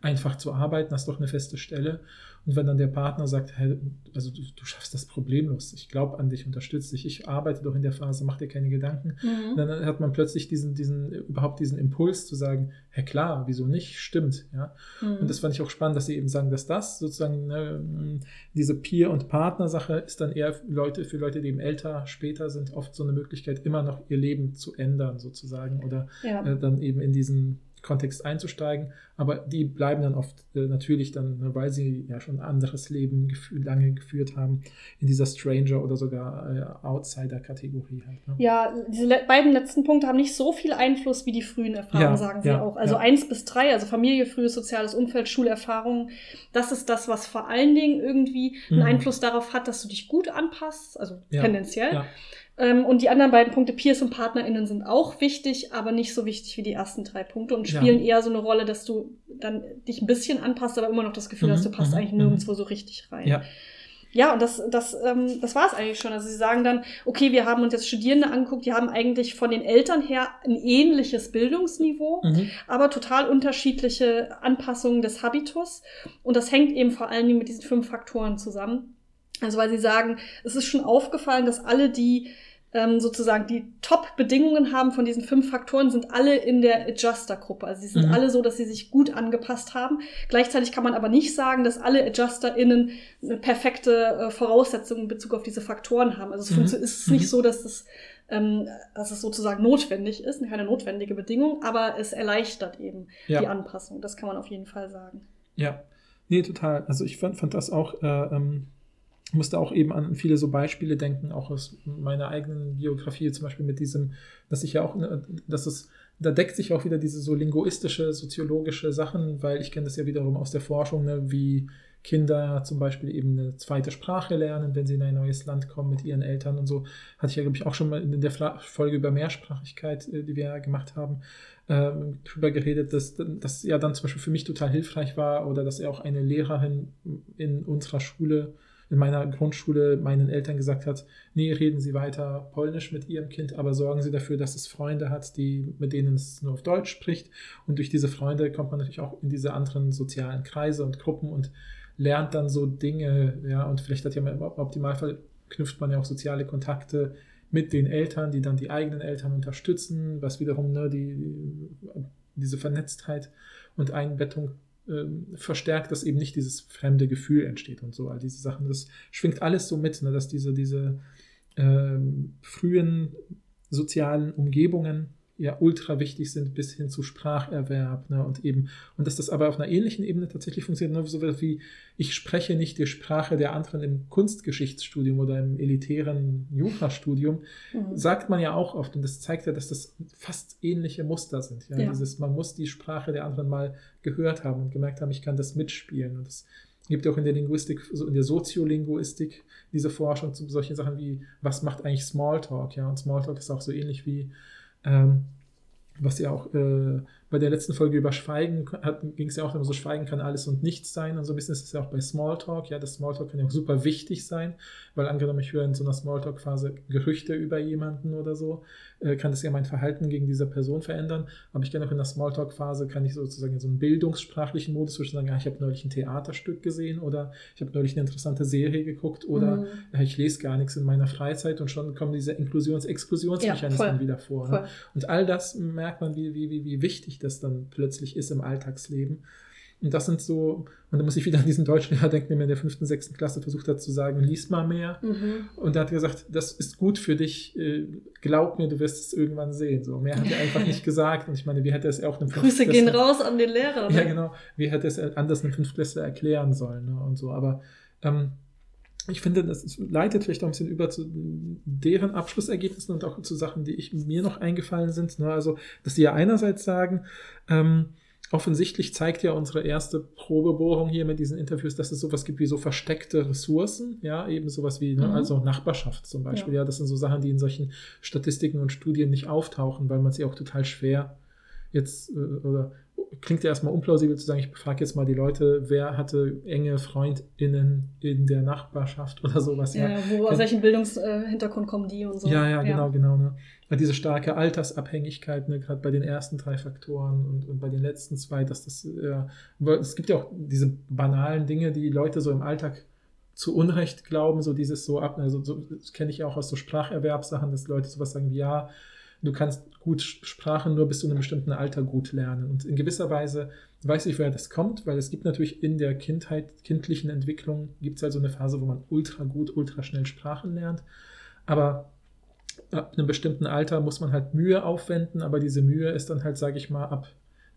Speaker 3: einfach zu arbeiten, hast doch eine feste Stelle. Und wenn dann der Partner sagt, hey, also du, du schaffst das problemlos, ich glaube an dich, unterstütze dich, ich arbeite doch in der Phase, mach dir keine Gedanken,
Speaker 2: Mhm.
Speaker 3: dann hat man plötzlich diesen, diesen, überhaupt diesen Impuls zu sagen, hey klar, wieso nicht, stimmt, ja.
Speaker 2: Mhm.
Speaker 3: Und das fand ich auch spannend, dass sie eben sagen, dass das sozusagen ne, diese Peer- und Partnersache ist dann eher für Leute, für Leute, die eben älter, später sind, oft so eine Möglichkeit, immer noch ihr Leben zu ändern, sozusagen, oder
Speaker 2: ja.
Speaker 3: äh, dann eben in diesen Kontext einzusteigen. Aber die bleiben dann oft äh, natürlich dann, ne, weil sie ja schon ein anderes Leben gefü lange geführt haben, in dieser Stranger- oder sogar äh, Outsider-Kategorie halt. Ne?
Speaker 2: Ja, diese le beiden letzten Punkte haben nicht so viel Einfluss wie die frühen Erfahrungen,
Speaker 3: Ja,
Speaker 2: sagen sie
Speaker 3: ja,
Speaker 2: auch. Also
Speaker 3: ja.
Speaker 2: eins bis drei, also Familie, frühes soziales Umfeld, Schulerfahrung, das ist das, was vor allen Dingen irgendwie einen
Speaker 3: Mhm.
Speaker 2: Einfluss darauf hat, dass du dich gut anpasst, also
Speaker 3: Ja,
Speaker 2: tendenziell.
Speaker 3: Ja.
Speaker 2: Ähm, und die anderen beiden Punkte, Peers und PartnerInnen, sind auch wichtig, aber nicht so wichtig wie die ersten drei Punkte und
Speaker 3: Ja.
Speaker 2: spielen eher so eine Rolle, dass du dann dich ein bisschen anpasst, aber immer noch das Gefühl
Speaker 3: Mhm,
Speaker 2: hast, du passt
Speaker 3: mhm,
Speaker 2: eigentlich
Speaker 3: mhm.
Speaker 2: nirgendwo so richtig rein.
Speaker 3: Ja.
Speaker 2: Ja, und das, das, ähm, das war es eigentlich schon. Also sie sagen dann, okay, wir haben uns jetzt Studierende angeguckt, die haben eigentlich von den Eltern her ein ähnliches Bildungsniveau,
Speaker 3: Mhm.
Speaker 2: aber total unterschiedliche Anpassungen des Habitus. Und das hängt eben vor allen Dingen mit diesen fünf Faktoren zusammen. Also weil sie sagen, es ist schon aufgefallen, dass alle, die ähm, sozusagen die Top-Bedingungen haben von diesen fünf Faktoren, sind alle in der Adjuster-Gruppe. Also sie sind
Speaker 3: Mhm.
Speaker 2: alle so, dass sie sich gut angepasst haben. Gleichzeitig kann man aber nicht sagen, dass alle AdjusterInnen eine perfekte äh, Voraussetzung in Bezug auf diese Faktoren haben. Also es,
Speaker 3: Mhm.
Speaker 2: ist
Speaker 3: Mhm.
Speaker 2: nicht so, dass es, ähm, dass es sozusagen notwendig ist, keine notwendige Bedingung, aber es erleichtert eben
Speaker 3: Ja.
Speaker 2: die Anpassung. Das kann man auf jeden Fall sagen.
Speaker 3: Ja, nee, total. Also ich fand, fand das auch, äh, ähm, musste auch eben an viele so Beispiele denken, auch aus meiner eigenen Biografie, zum Beispiel mit diesem, dass ich ja auch, äh, dass es, da deckt sich auch wieder diese so linguistische, soziologische Sachen, weil ich kenne das ja wiederum aus der Forschung, ne, wie Kinder zum Beispiel eben eine zweite Sprache lernen, wenn sie in ein neues Land kommen mit ihren Eltern und so. Hatte ich ja, glaube ich, auch schon mal in der Folge über Mehrsprachigkeit, äh, die wir ja gemacht haben, ähm, drüber geredet, dass das ja dann zum Beispiel für mich total hilfreich war oder dass er auch eine Lehrerin in unserer Schule, in meiner Grundschule meinen Eltern gesagt hat, nee, reden Sie weiter Polnisch mit Ihrem Kind, aber sorgen Sie dafür, dass es Freunde hat, die, mit denen es nur auf Deutsch spricht. Und durch diese Freunde kommt man natürlich auch in diese anderen sozialen Kreise und Gruppen und lernt dann so Dinge, ja, und vielleicht hat ja im Optimalfall knüpft man ja auch soziale Kontakte mit den Eltern, die dann die eigenen Eltern unterstützen, was wiederum ne, die, die, diese Vernetztheit und Einbettung ähm, verstärkt, dass eben nicht dieses fremde Gefühl entsteht und so, all diese Sachen. Das schwingt alles so mit, ne, dass diese, diese ähm, frühen sozialen Umgebungen ja ultra wichtig sind bis hin zu Spracherwerb ne, und eben und dass das aber auf einer ähnlichen Ebene tatsächlich funktioniert, ne, so wie ich spreche nicht die Sprache der anderen im Kunstgeschichtsstudium oder im elitären Jurastudium,
Speaker 2: Mhm.
Speaker 3: sagt man ja auch oft und das zeigt ja, dass das fast ähnliche Muster sind. Ja?
Speaker 2: Ja.
Speaker 3: Dieses, man muss die Sprache der anderen mal gehört haben und gemerkt haben, ich kann das mitspielen und das gibt ja auch in der Linguistik, so in der Soziolinguistik diese Forschung zu solchen Sachen wie, was macht eigentlich Smalltalk, ja, und Smalltalk ist auch so ähnlich wie ähm, was ja auch äh, bei der letzten Folge über Schweigen ging es ja auch darum, so Schweigen kann alles und nichts sein und so ein bisschen ist es ja auch bei Smalltalk. Ja, das Smalltalk kann ja auch super wichtig sein, weil angenommen, ich höre in so einer Smalltalk-Phase Gerüchte über jemanden oder so, äh, kann das ja mein Verhalten gegen diese Person verändern. Aber ich kann auch in der Smalltalk-Phase, kann ich sozusagen in so einen bildungssprachlichen Modus zwischen sagen, ja, ich habe neulich ein Theaterstück gesehen oder ich habe neulich eine interessante Serie geguckt oder
Speaker 2: Mhm.
Speaker 3: ja, ich lese gar nichts in meiner Freizeit und schon kommen diese Inklusions-Exklusionsmechanismen
Speaker 2: Ja,
Speaker 3: wieder vor. Ne? Und all das merkt man, wie, wie, wie, wie wichtig das dann plötzlich ist im Alltagsleben. Und das sind so, und da muss ich wieder an diesen Deutschlehrer denken, der mir in der fünften, sechsten Klasse versucht hat zu sagen, lies mal mehr.
Speaker 2: Mhm.
Speaker 3: Und er hat gesagt, das ist gut für dich, äh, glaub mir, du wirst es irgendwann sehen. So, mehr hat er einfach nicht gesagt. Und ich meine, wie hätte er es auch einem
Speaker 2: Grüße gehen raus an den Lehrer. Ne?
Speaker 3: Ja, genau. Wie hätte es anders einem Fünftklässler erklären sollen ne? und so. Aber ähm, ich finde, das leitet vielleicht auch ein bisschen über zu deren Abschlussergebnissen und auch zu Sachen, die ich, mir noch eingefallen sind. Ne? Also, dass sie ja einerseits sagen, ähm, offensichtlich zeigt ja unsere erste Probebohrung hier mit diesen Interviews, dass es sowas gibt wie so versteckte Ressourcen, ja, eben sowas wie, ne,
Speaker 2: Mhm.
Speaker 3: also Nachbarschaft zum Beispiel, ja. das sind so Sachen, die in solchen Statistiken und Studien nicht auftauchen, weil man sie auch total schwer jetzt, äh, oder klingt ja erstmal unplausibel zu sagen, ich befrage jetzt mal die Leute, wer hatte enge FreundInnen in der Nachbarschaft oder sowas, ja.
Speaker 2: Ja, wo, aus welchem Bildungshintergrund kommen die und so.
Speaker 3: Ja, ja, genau, genau. Ne? Weil diese starke Altersabhängigkeit, ne, gerade bei den ersten drei Faktoren und, und bei den letzten zwei, dass das, ja, es gibt ja auch diese banalen Dinge, die Leute so im Alltag zu Unrecht glauben, so dieses so ab, also so, das kenne ich auch aus so Spracherwerbssachen, dass Leute sowas sagen wie, ja, du kannst gut Sprache nur bis zu einem bestimmten Alter gut lernen. Und in gewisser Weise weiß ich, woher das kommt, weil es gibt natürlich in der Kindheit, kindlichen Entwicklung, gibt es also eine Phase, wo man ultra gut, ultra schnell Sprachen lernt. Aber ab einem bestimmten Alter muss man halt Mühe aufwenden, aber diese Mühe ist dann halt, sage ich mal, ab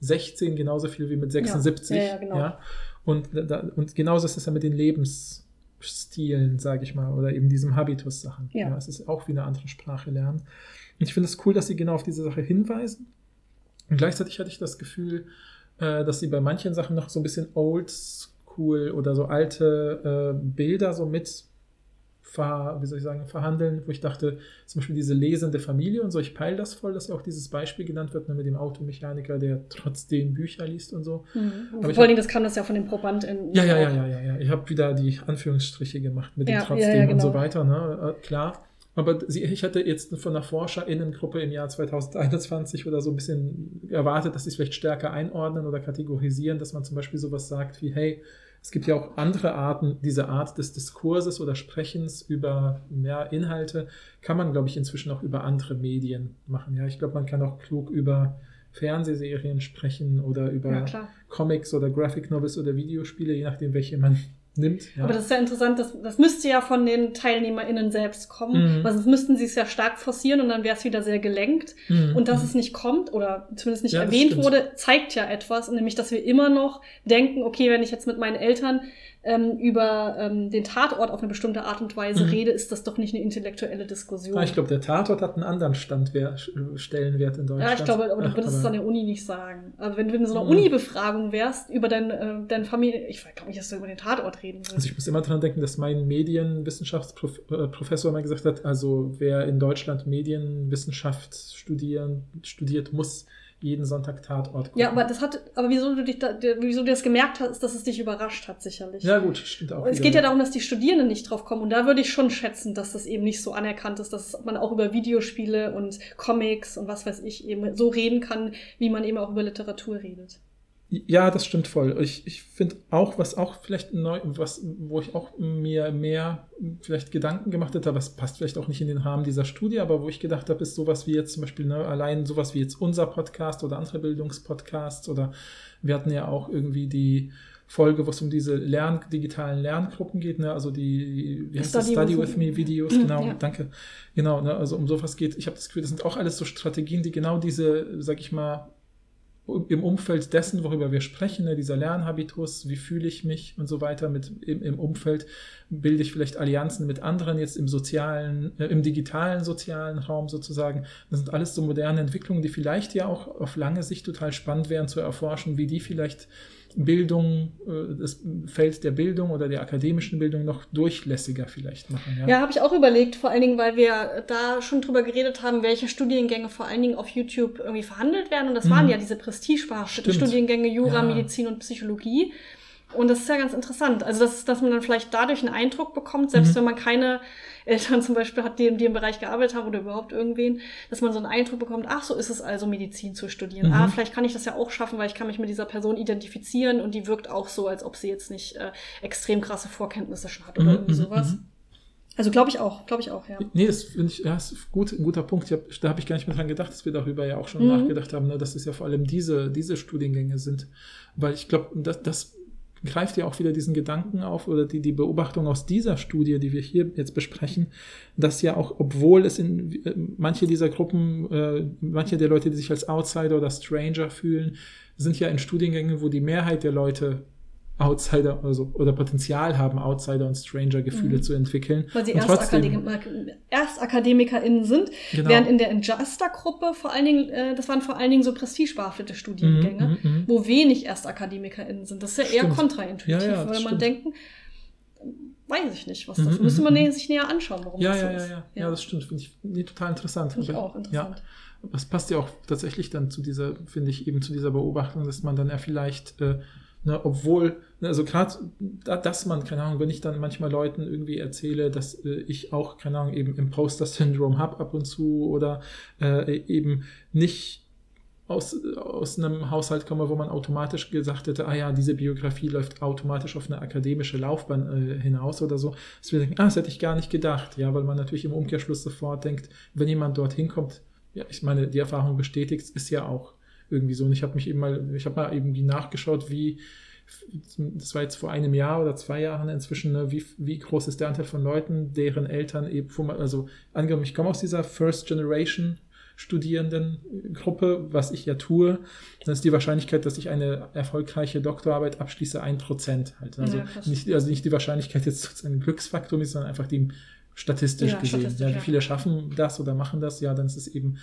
Speaker 3: 16 genauso viel wie mit 76.
Speaker 2: Ja, ja, genau.
Speaker 3: ja? Und, da, und genauso ist es ja mit den Lebensstilen, sage ich mal, oder eben diesem Habitus-Sachen.
Speaker 2: Ja.
Speaker 3: Es ist auch wie eine andere Sprache lernen. Und ich finde es cool, dass sie genau auf diese Sache hinweisen. Und gleichzeitig hatte ich das Gefühl, äh, dass sie bei manchen Sachen noch so ein bisschen old school oder so alte äh, Bilder so mit ver, wie soll ich sagen, verhandeln, wo ich dachte, zum Beispiel diese lesende Familie und so, ich peile das voll, dass ja auch dieses Beispiel genannt wird, ne, mit dem Automechaniker, der trotzdem Bücher liest und so.
Speaker 2: Mhm.
Speaker 3: Aber
Speaker 2: Vor allen Dingen, das kam das ja von den ProbandInnen.
Speaker 3: Ja, ja,
Speaker 2: auch.
Speaker 3: ja, ja, ja, ja. Ich habe wieder die Anführungsstriche gemacht mit dem
Speaker 2: Ja,
Speaker 3: trotzdem
Speaker 2: ja, ja,
Speaker 3: und so
Speaker 2: genau.
Speaker 3: weiter, ne? Äh, klar. Aber sie, ich hatte jetzt von einer ForscherInnengruppe im Jahr 2021 oder so ein bisschen erwartet, dass sie es vielleicht stärker einordnen oder kategorisieren, dass man zum Beispiel sowas sagt wie, hey, es gibt ja auch andere Arten, diese Art des Diskurses oder Sprechens über mehr Inhalte, kann man, glaube ich, inzwischen auch über andere Medien machen. Ja, ich glaube, man kann auch klug über Fernsehserien sprechen oder über
Speaker 2: Ja.
Speaker 3: Comics oder Graphic Novels oder Videospiele, je nachdem, welche man nimmt. Ja.
Speaker 2: Aber das ist ja interessant, das, das müsste ja von den TeilnehmerInnen selbst kommen,
Speaker 3: Mhm.
Speaker 2: weil sonst müssten sie es ja stark forcieren und dann wäre es wieder sehr gelenkt.
Speaker 3: Mhm.
Speaker 2: Und dass es nicht kommt oder zumindest nicht
Speaker 3: Ja,
Speaker 2: erwähnt wurde, zeigt ja etwas, nämlich dass wir immer noch denken, okay, wenn ich jetzt mit meinen Eltern ähm, über ähm, den Tatort auf eine bestimmte Art und Weise
Speaker 3: Mhm.
Speaker 2: rede, ist das doch nicht eine intellektuelle Diskussion.
Speaker 3: Ah, ich glaube, der Tatort hat einen anderen Standwer Stellenwert in Deutschland.
Speaker 2: Ja, ich glaube, aber du würdest es an der Uni nicht sagen. Aber wenn du in so einer
Speaker 3: Mhm.
Speaker 2: Uni-Befragung wärst über dein, äh, deine Familie, ich glaube nicht, dass du über den Tatort reden würdest.
Speaker 3: Also ich muss immer dran denken, dass mein Medienwissenschaftsprofessor mal gesagt hat, also wer in Deutschland Medienwissenschaft studieren, studiert, muss jeden Sonntag Tatort gucken.
Speaker 2: Ja, aber das hat, aber wieso du dich da, wieso du das gemerkt hast, dass es dich überrascht hat, sicherlich.
Speaker 3: Ja, gut, stimmt auch.
Speaker 2: es geht ja darum, dass die Studierenden nicht drauf kommen. Und da würde ich schon schätzen, dass das eben nicht so anerkannt ist, dass man auch über Videospiele und Comics und was weiß ich eben so reden kann, wie man eben auch über Literatur redet.
Speaker 3: Ja, das stimmt voll. Ich, ich finde auch, was auch vielleicht neu, was, wo ich auch mir mehr vielleicht Gedanken gemacht hätte, aber es passt vielleicht auch nicht in den Rahmen dieser Studie, aber wo ich gedacht habe, ist sowas wie jetzt zum Beispiel, ne, allein sowas wie jetzt unser Podcast oder andere Bildungspodcasts oder wir hatten ja auch irgendwie die Folge, wo es um diese Lern, digitalen Lerngruppen geht, ne, also die, wie heißt das,
Speaker 2: Study
Speaker 3: Study
Speaker 2: with me.
Speaker 3: Videos, genau,
Speaker 2: Ja.
Speaker 3: danke. Genau, ne, also um sowas geht. Ich habe das Gefühl, das sind auch alles so Strategien, die genau diese, sag ich mal, im Umfeld dessen, worüber wir sprechen, ne, dieser Lernhabitus, wie fühle ich mich und so weiter, mit, im, im Umfeld bilde ich vielleicht Allianzen mit anderen jetzt im sozialen, äh, im digitalen sozialen Raum sozusagen. Das sind alles so moderne Entwicklungen, die vielleicht ja auch auf lange Sicht total spannend wären zu erforschen, wie die vielleicht Bildung, äh, das Feld der Bildung oder der akademischen Bildung noch durchlässiger vielleicht machen.
Speaker 2: Ja, habe ich auch überlegt, vor allen Dingen, weil wir da schon drüber geredet haben, welche Studiengänge vor allen Dingen auf YouTube irgendwie verhandelt werden. Und das
Speaker 3: Mhm.
Speaker 2: waren ja diese prestigebehafteten
Speaker 3: Stimmt.
Speaker 2: Studiengänge Jura,
Speaker 3: Ja.
Speaker 2: Medizin und Psychologie. Und das ist ja ganz interessant. Also, dass, dass man dann vielleicht dadurch einen Eindruck bekommt, selbst
Speaker 3: Mhm.
Speaker 2: wenn man keine Eltern zum Beispiel hat, die, die im Bereich gearbeitet haben oder überhaupt irgendwen, dass man so einen Eindruck bekommt, ach, so ist es also, Medizin zu studieren.
Speaker 3: Mhm.
Speaker 2: Ah, vielleicht kann ich das ja auch schaffen, weil ich kann mich mit dieser Person identifizieren und die wirkt auch so, als ob sie jetzt nicht äh, extrem krasse Vorkenntnisse schon hat oder
Speaker 3: Mhm,
Speaker 2: irgendwie
Speaker 3: mhm,
Speaker 2: sowas.
Speaker 3: mhm.
Speaker 2: Also glaube ich auch, glaube ich auch, ja.
Speaker 3: Nee, das finde ich, ja, ist gut, ein guter Punkt. Hab, da habe ich gar nicht mehr dran gedacht, dass wir darüber ja auch schon
Speaker 2: Mhm.
Speaker 3: nachgedacht haben, ne, dass es ja vor allem diese, diese Studiengänge sind. Weil ich glaube, das, das greift ja auch wieder diesen Gedanken auf oder die, die Beobachtung aus dieser Studie, die wir hier jetzt besprechen, dass ja auch, obwohl es in äh, manche dieser Gruppen, äh, manche der Leute, die sich als Outsider oder Stranger fühlen, sind ja in Studiengängen, wo die Mehrheit der Leute Outsider also, oder Potenzial haben, Outsider und Stranger-Gefühle
Speaker 2: Mhm.
Speaker 3: zu entwickeln.
Speaker 2: Weil sie ErstakademikerInnen sind,
Speaker 3: Genau.
Speaker 2: während in der Adjuster-Gruppe vor allen Dingen, äh, das waren vor allen Dingen so prestigebehaftete Studiengänge,
Speaker 3: Mhm, mhm, mhm.
Speaker 2: wo wenig ErstakademikerInnen sind. Das ist ja eher
Speaker 3: Stimmt.
Speaker 2: kontraintuitiv,
Speaker 3: Ja, ja, das
Speaker 2: würde man
Speaker 3: stimmt.
Speaker 2: denken, weiß ich nicht, was das ist.
Speaker 3: Mhm,
Speaker 2: Müsste man
Speaker 3: mhm,
Speaker 2: sich näher anschauen, warum
Speaker 3: Ja,
Speaker 2: das so
Speaker 3: ja, ja,
Speaker 2: ist.
Speaker 3: ja, ja. das stimmt. Finde ich nee, total interessant.
Speaker 2: Finde ich auch interessant.
Speaker 3: Ja, das passt ja auch tatsächlich dann zu dieser, finde ich, eben zu dieser Beobachtung, dass man dann ja vielleicht, äh, ne, obwohl, ne, also gerade, da, dass man, keine Ahnung, wenn ich dann manchmal Leuten irgendwie erzähle, dass äh, ich auch, keine Ahnung, eben Imposter-Syndrom habe ab und zu oder äh, eben nicht aus, aus einem Haushalt komme, wo man automatisch gesagt hätte, ah ja, diese Biografie läuft automatisch auf eine akademische Laufbahn äh, hinaus oder so, dass wir denken, ah, das hätte ich gar nicht gedacht, ja, weil man natürlich im Umkehrschluss sofort denkt, wenn jemand dorthin kommt, ja, ich meine, die Erfahrung bestätigt, ist ja auch irgendwie so. Und ich habe mich eben mal, ich habe mal irgendwie nachgeschaut, wie, das war jetzt vor einem Jahr oder zwei Jahren inzwischen, ne, wie, wie groß ist der Anteil von Leuten, deren Eltern eben, also angenommen, ich komme aus dieser First Generation Studierendengruppe, was ich ja tue, dann ist die Wahrscheinlichkeit, dass ich eine erfolgreiche Doktorarbeit abschließe, ein Prozent halt. Also,
Speaker 2: Ja,
Speaker 3: nicht, also nicht die Wahrscheinlichkeit jetzt sozusagen ein Glücksfaktor ist, sondern einfach die statistisch
Speaker 2: Ja,
Speaker 3: gesehen.
Speaker 2: statistisch,
Speaker 3: ja, wie viele schaffen das oder machen das? Ja, dann ist es eben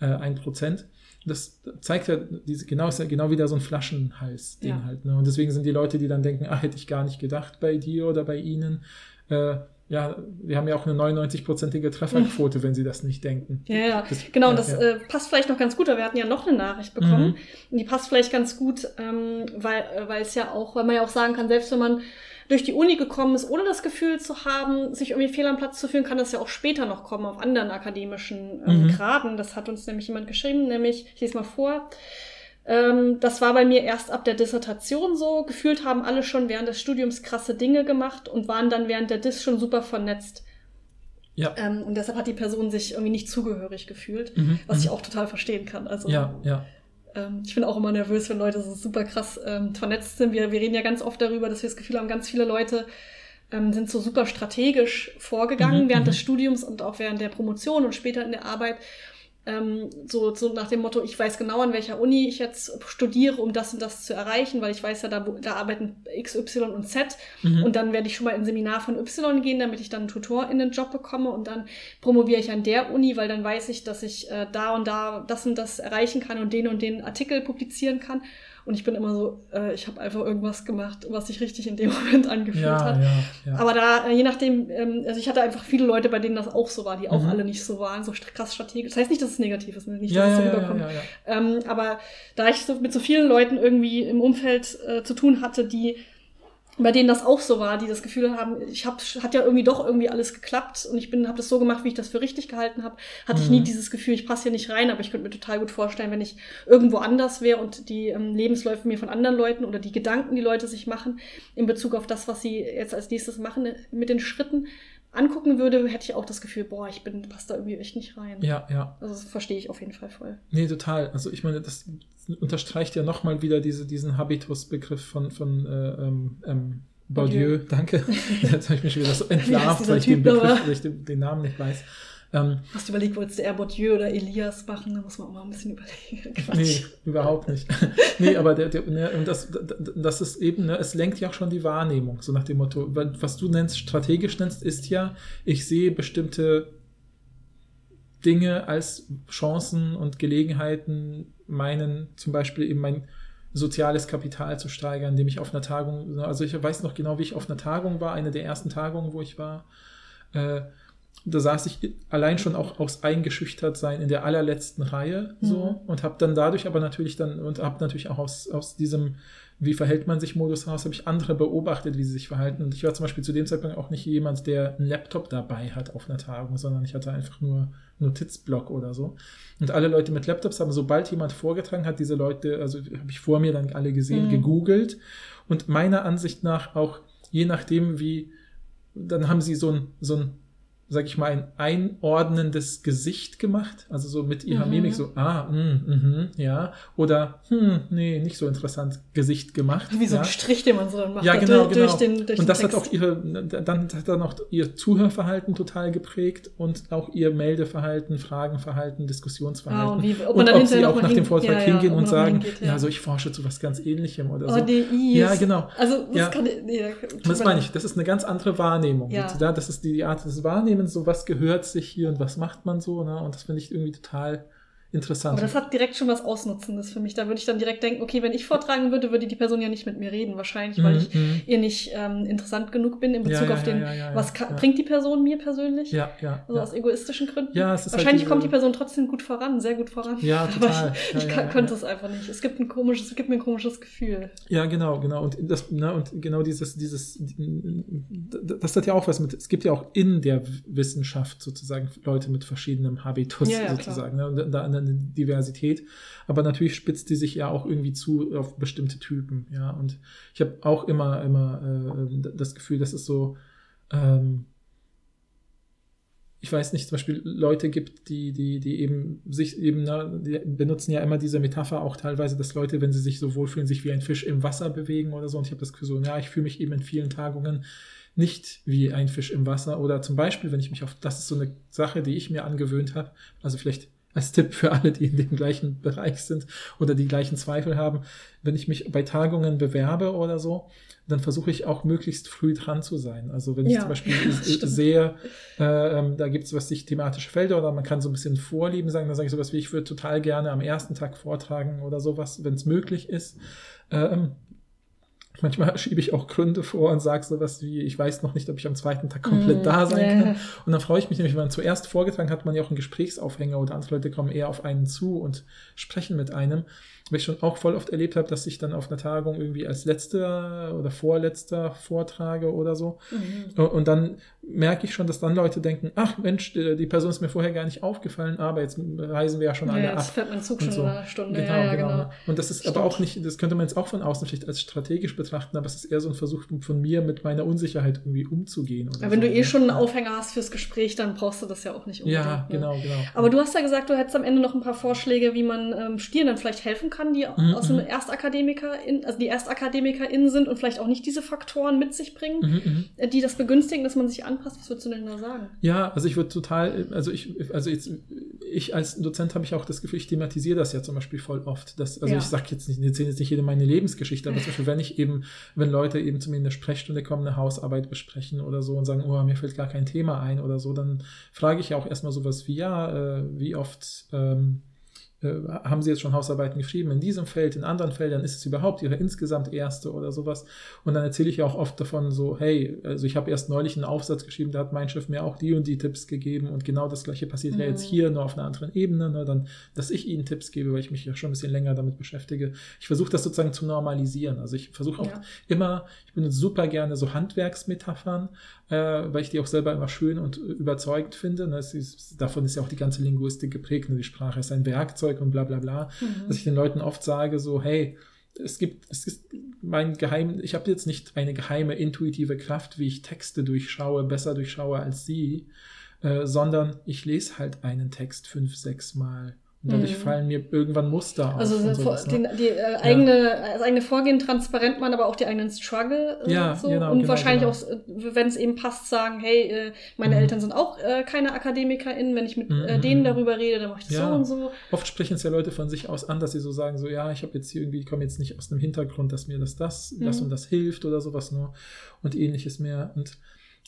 Speaker 3: äh, ein Prozent. Das zeigt ja, diese, genau, ist ja genau wieder so ein Flaschenhals-Ding
Speaker 2: Ja.
Speaker 3: halt. Ne? Und deswegen sind die Leute, die dann denken, ah, hätte ich gar nicht gedacht bei dir oder bei ihnen, äh, ja, wir haben ja auch eine 99-prozentige Trefferquote, wenn sie das nicht denken.
Speaker 2: Ja, ja,
Speaker 3: Das-
Speaker 2: genau,
Speaker 3: ja,
Speaker 2: und das
Speaker 3: ja.
Speaker 2: Äh, passt vielleicht noch ganz gut, weil wir hatten ja noch eine Nachricht bekommen.
Speaker 3: Mhm.
Speaker 2: Und die passt vielleicht ganz gut, ähm, weil, äh, weil es ja auch, weil man ja auch sagen kann, selbst wenn man durch die Uni gekommen ist, ohne das Gefühl zu haben, sich irgendwie fehl am Platz zu fühlen, kann das ja auch später noch kommen auf anderen akademischen ähm,
Speaker 3: Mhm.
Speaker 2: Graden. Das hat uns nämlich jemand geschrieben, nämlich, ich lese mal vor, ähm, das war bei mir erst ab der Dissertation so. Gefühlt haben alle schon während des Studiums krasse Dinge gemacht und waren dann während der Dis schon super vernetzt.
Speaker 3: Ja.
Speaker 2: Ähm, und deshalb hat die Person sich irgendwie nicht zugehörig gefühlt,
Speaker 3: Mhm,
Speaker 2: was ich
Speaker 3: mhm.
Speaker 2: auch total verstehen kann. Also
Speaker 3: Ja, ja.
Speaker 2: Ähm, ich bin auch immer nervös, wenn Leute so super krass ähm, vernetzt sind. Wir, wir reden ja ganz oft darüber, dass wir das Gefühl haben, ganz viele Leute ähm, sind so super strategisch vorgegangen
Speaker 3: Mhm,
Speaker 2: während
Speaker 3: mhm.
Speaker 2: des Studiums und auch während der Promotion und später in der Arbeit. Ähm, so, so nach dem Motto, ich weiß genau, an welcher Uni ich jetzt studiere, um das und das zu erreichen, weil ich weiß ja, da, da arbeiten X, Y und Z.
Speaker 3: Mhm.
Speaker 2: Und dann werde ich schon mal in ein Seminar von Y gehen, damit ich dann einen Tutor in den Job bekomme und dann promoviere ich an der Uni, weil dann weiß ich, dass ich äh, da und da das und das erreichen kann und den und den Artikel publizieren kann. Und ich bin immer so, äh, ich habe einfach irgendwas gemacht, was sich richtig in dem Moment angefühlt
Speaker 3: ja,
Speaker 2: hat.
Speaker 3: ja, ja.
Speaker 2: Aber da, äh, je nachdem, ähm, also ich hatte einfach viele Leute, bei denen das auch so war, die auch
Speaker 3: Mhm.
Speaker 2: alle nicht so waren, so krass strategisch. Das heißt nicht, dass es negativ ist, ne? nicht, dass es so rüberkommt. Ähm, aber da ich so mit so vielen Leuten irgendwie im Umfeld äh, zu tun hatte, die bei denen das auch so war, die das Gefühl haben, ich hab, hat ja irgendwie doch irgendwie alles geklappt und ich bin habe das so gemacht, wie ich das für richtig gehalten habe, hatte ich
Speaker 3: Mhm.
Speaker 2: nie dieses Gefühl, ich passe hier nicht rein, aber ich könnte mir total gut vorstellen, wenn ich irgendwo anders wäre und die ähm, Lebensläufe mir von anderen Leuten oder die Gedanken, die Leute sich machen in Bezug auf das, was sie jetzt als nächstes machen mit den Schritten angucken würde, hätte ich auch das Gefühl, boah, ich bin passe da irgendwie echt nicht rein.
Speaker 3: ja, ja.
Speaker 2: Also das verstehe ich auf jeden Fall voll.
Speaker 3: Nee, total. Also ich meine, das unterstreicht ja nochmal wieder diese, diesen Habitus-Begriff von, von äh, ähm, ähm, Bourdieu. Danke. Jetzt habe ich mich schon wieder so entlarvt, weil ich den Begriff, weil ich den, den Namen nicht weiß. Ähm,
Speaker 2: Hast du überlegt, wolltest du eher Bourdieu oder Elias machen? Da muss man auch mal ein bisschen überlegen. Quatsch.
Speaker 3: nee, überhaupt nicht. nee, aber der, der, ne, und das, das ist eben, ne, es lenkt ja auch schon die Wahrnehmung, so nach dem Motto, was du nennst, strategisch nennst, ist ja, ich sehe bestimmte Dinge als Chancen und Gelegenheiten, meinen, zum Beispiel eben mein soziales Kapital zu steigern, indem ich auf einer Tagung, also ich weiß noch genau, wie ich auf einer Tagung war, eine der ersten Tagungen, wo ich war, äh, da saß ich allein schon auch aus eingeschüchtert sein in der allerletzten Reihe so
Speaker 2: Mhm.
Speaker 3: und habe dann dadurch aber natürlich dann und habe natürlich auch aus, aus diesem wie verhält man sich Modus heraus, habe ich andere beobachtet, wie sie sich verhalten und ich war zum Beispiel zu dem Zeitpunkt auch nicht jemand, der einen Laptop dabei hat auf einer Tagung, sondern ich hatte einfach nur einen Notizblock oder so und alle Leute mit Laptops haben, sobald jemand vorgetragen hat, diese Leute, also habe ich vor mir dann alle gesehen,
Speaker 2: Mhm.
Speaker 3: gegoogelt und meiner Ansicht nach auch je nachdem wie dann haben sie so ein, so ein sag ich mal, ein einordnendes Gesicht gemacht, also so mit ihrer
Speaker 2: Mhm.
Speaker 3: Mimik so, ah, mm, mhm, ja, oder, hm, nee, nicht so interessant Gesicht gemacht.
Speaker 2: Wie so
Speaker 3: ja.
Speaker 2: ein Strich, den man so dann macht.
Speaker 3: Ja,
Speaker 2: da
Speaker 3: genau,
Speaker 2: durch,
Speaker 3: genau.
Speaker 2: Durch den, durch
Speaker 3: und
Speaker 2: den
Speaker 3: das hat auch ihre, dann hat dann auch ihr Zuhörverhalten total geprägt und auch ihr Meldeverhalten, Fragenverhalten, Diskussionsverhalten.
Speaker 2: Ah, und wie- ob
Speaker 3: und
Speaker 2: dann
Speaker 3: ob sie auch nach
Speaker 2: hin-
Speaker 3: dem Vortrag
Speaker 2: ja, ja,
Speaker 3: hingehen
Speaker 2: ob
Speaker 3: und sagen,
Speaker 2: hingeht,
Speaker 3: ja.
Speaker 2: ja.
Speaker 3: also ich forsche zu was ganz ähnlichem oder
Speaker 2: Oh,
Speaker 3: so.
Speaker 2: die Is.
Speaker 3: Ja, genau.
Speaker 2: Also, das
Speaker 3: Ja.
Speaker 2: kann nee,
Speaker 3: Das meine ich, das ist eine ganz andere Wahrnehmung.
Speaker 2: Ja.
Speaker 3: Ja. Das ist die, die Art des Wahrnehmens, so was gehört sich hier und was macht man so, ne? Und das finde ich irgendwie total interessant.
Speaker 2: Aber das hat direkt schon was Ausnutzendes für mich. Da würde ich dann direkt denken, okay, wenn ich vortragen würde, würde die Person ja nicht mit mir reden, wahrscheinlich, weil
Speaker 3: Mhm,
Speaker 2: ich
Speaker 3: mhm.
Speaker 2: ihr nicht ähm, interessant genug bin in Bezug
Speaker 3: ja,
Speaker 2: auf
Speaker 3: ja,
Speaker 2: den,
Speaker 3: ja,
Speaker 2: was bringt die Person mir persönlich?
Speaker 3: ja, ja.
Speaker 2: Also aus egoistischen Gründen.
Speaker 3: Ja, es ist halt
Speaker 2: Wahrscheinlich
Speaker 3: diese-
Speaker 2: kommt die Person trotzdem gut voran, sehr gut voran.
Speaker 3: Ja,
Speaker 2: Aber
Speaker 3: total.
Speaker 2: ich,
Speaker 3: Ja,
Speaker 2: ich
Speaker 3: ja,
Speaker 2: kann, könnte es einfach nicht. Es gibt ein komisches, es gibt mir ein komisches Gefühl.
Speaker 3: Ja, genau, genau. Und das, ne, und genau dieses, dieses, das hat ja auch was mit, es gibt ja auch in der Wissenschaft sozusagen Leute mit verschiedenem Habitus
Speaker 2: Ja, ja,
Speaker 3: sozusagen, ne, und da eine Diversität. Aber natürlich spitzt die sich ja auch irgendwie zu auf bestimmte Typen, ja. Und ich habe auch immer, immer äh, das Gefühl, dass es so, ähm, ich weiß nicht, zum Beispiel Leute gibt, die, die, die eben sich eben, die benutzen ja immer diese Metapher auch teilweise, dass Leute, wenn sie sich so wohlfühlen, sich wie ein Fisch im Wasser bewegen oder so. Und ich habe das Gefühl, so, ja, ich fühle mich eben in vielen Tagungen nicht wie ein Fisch im Wasser. Oder zum Beispiel, wenn ich mich auf, das ist so eine Sache, die ich mir angewöhnt habe, also vielleicht als Tipp für alle, die in dem gleichen Bereich sind oder die gleichen Zweifel haben, wenn ich mich bei Tagungen bewerbe oder so, dann versuche ich auch möglichst früh dran zu sein. Also wenn ich
Speaker 2: Ja,
Speaker 3: zum Beispiel sehe, äh, ähm, da gibt es was sich thematische Felder oder man kann so ein bisschen Vorlieben sagen, dann sage ich sowas wie, ich würde total gerne am ersten Tag vortragen oder sowas, wenn es möglich ist. Ähm, Manchmal schiebe ich auch Gründe vor und sage sowas wie, ich weiß noch nicht, ob ich am zweiten Tag komplett
Speaker 2: Mm,
Speaker 3: da sein
Speaker 2: ja.
Speaker 3: kann. Und dann freue ich mich nämlich, wenn man zuerst vorgetragen hat, man ja auch einen Gesprächsaufhänger oder andere Leute kommen eher auf einen zu und sprechen mit einem. Weil ich schon auch voll oft erlebt habe, dass ich dann auf einer Tagung irgendwie als letzter oder vorletzter vortrage oder so.
Speaker 2: Mhm.
Speaker 3: Und dann merke ich schon, dass dann Leute denken, ach Mensch, die Person ist mir vorher gar nicht aufgefallen, aber jetzt reisen wir ja schon alle
Speaker 2: Ja,
Speaker 3: ab.
Speaker 2: jetzt fährt mein Zug schon
Speaker 3: so.
Speaker 2: in einer Stunde.
Speaker 3: Genau,
Speaker 2: ja, ja,
Speaker 3: genau.
Speaker 2: genau.
Speaker 3: Und das ist
Speaker 2: Stimmt.
Speaker 3: aber auch nicht, das könnte man jetzt auch von außen vielleicht als strategisch betrachten, aber es ist eher so ein Versuch von mir, mit meiner Unsicherheit irgendwie umzugehen.
Speaker 2: Aber wenn
Speaker 3: so,
Speaker 2: du eh
Speaker 3: ne?
Speaker 2: schon einen Aufhänger hast fürs Gespräch, dann brauchst du das ja auch nicht unbedingt.
Speaker 3: Ja,
Speaker 2: ne?
Speaker 3: genau, genau.
Speaker 2: Aber du hast ja gesagt, du hättest am Ende noch ein paar Vorschläge, wie man ähm, Studierenden vielleicht helfen kann, die
Speaker 3: Mhm,
Speaker 2: aus dem
Speaker 3: mhm.
Speaker 2: Erstakademiker, in, also die ErstakademikerInnen sind und vielleicht auch nicht diese Faktoren mit sich bringen,
Speaker 3: Mhm, mhm.
Speaker 2: äh, die das begünstigen, dass man sich anpasst. Was würdest du denn da sagen?
Speaker 3: Ja, also ich würde total, also ich, also jetzt, ich als Dozent habe ich auch das Gefühl, ich thematisiere das ja zum Beispiel voll oft. Dass, also
Speaker 2: Ja.
Speaker 3: ich sage jetzt nicht, ich erzähle jetzt nicht jede meine Lebensgeschichte, aber zum Beispiel, wenn ich eben, wenn Leute eben zu mir in der Sprechstunde kommen, eine Hausarbeit besprechen oder so und sagen, oh, mir fällt gar kein Thema ein oder so, dann frage ich ja auch erstmal sowas wie, ja, äh, wie oft ähm, äh, haben Sie jetzt schon Hausarbeiten geschrieben in diesem Feld, in anderen Feldern, ist es überhaupt Ihre insgesamt erste oder sowas? Und dann erzähle ich ja auch oft davon so, hey, also ich habe erst neulich einen Aufsatz geschrieben, da hat mein Chef mir auch die und die Tipps gegeben und genau das gleiche passiert ja
Speaker 2: Mhm.
Speaker 3: jetzt hier, nur auf einer anderen Ebene, ne, dann, dass ich Ihnen Tipps gebe, weil ich mich ja schon ein bisschen länger damit beschäftige. Ich versuche das sozusagen zu normalisieren. Also ich versuche auch
Speaker 2: Ja.
Speaker 3: immer, ich benutze super gerne so Handwerksmetaphern, äh, weil ich die auch selber immer schön und äh, überzeugend finde. Ne? Ist, davon ist ja auch die ganze Linguistik geprägt. Ne? Die Sprache ist ein Werkzeug und bla bla bla.
Speaker 2: Mhm.
Speaker 3: Dass ich den Leuten oft sage, so, hey, es gibt, es ist mein Geheim, ich habe jetzt nicht eine geheime intuitive Kraft, wie ich Texte durchschaue, besser durchschaue als sie, äh, sondern ich lese halt einen Text fünf, sechs Mal. Und dadurch
Speaker 2: Mhm.
Speaker 3: fallen mir irgendwann Muster auf.
Speaker 2: Also
Speaker 3: sowas, ne?
Speaker 2: den, die äh, eigene, das eigene Vorgehen transparent machen, aber auch die eigenen Struggle. Äh,
Speaker 3: Ja,
Speaker 2: so.
Speaker 3: genau,
Speaker 2: Und
Speaker 3: genau,
Speaker 2: wahrscheinlich
Speaker 3: genau.
Speaker 2: auch, äh, wenn es eben passt, sagen, hey, äh, meine
Speaker 3: Mhm.
Speaker 2: Eltern sind auch äh, keine AkademikerInnen. Wenn ich mit
Speaker 3: Mhm,
Speaker 2: äh, denen
Speaker 3: mhm.
Speaker 2: darüber rede, dann mache ich das
Speaker 3: Ja.
Speaker 2: so und so.
Speaker 3: Oft sprechen es ja Leute von sich aus an, dass sie so sagen, so ja, ich habe jetzt hier irgendwie, ich komme jetzt nicht aus einem Hintergrund, dass mir das, das, das
Speaker 2: Mhm.
Speaker 3: und das hilft oder sowas nur und ähnliches mehr. Und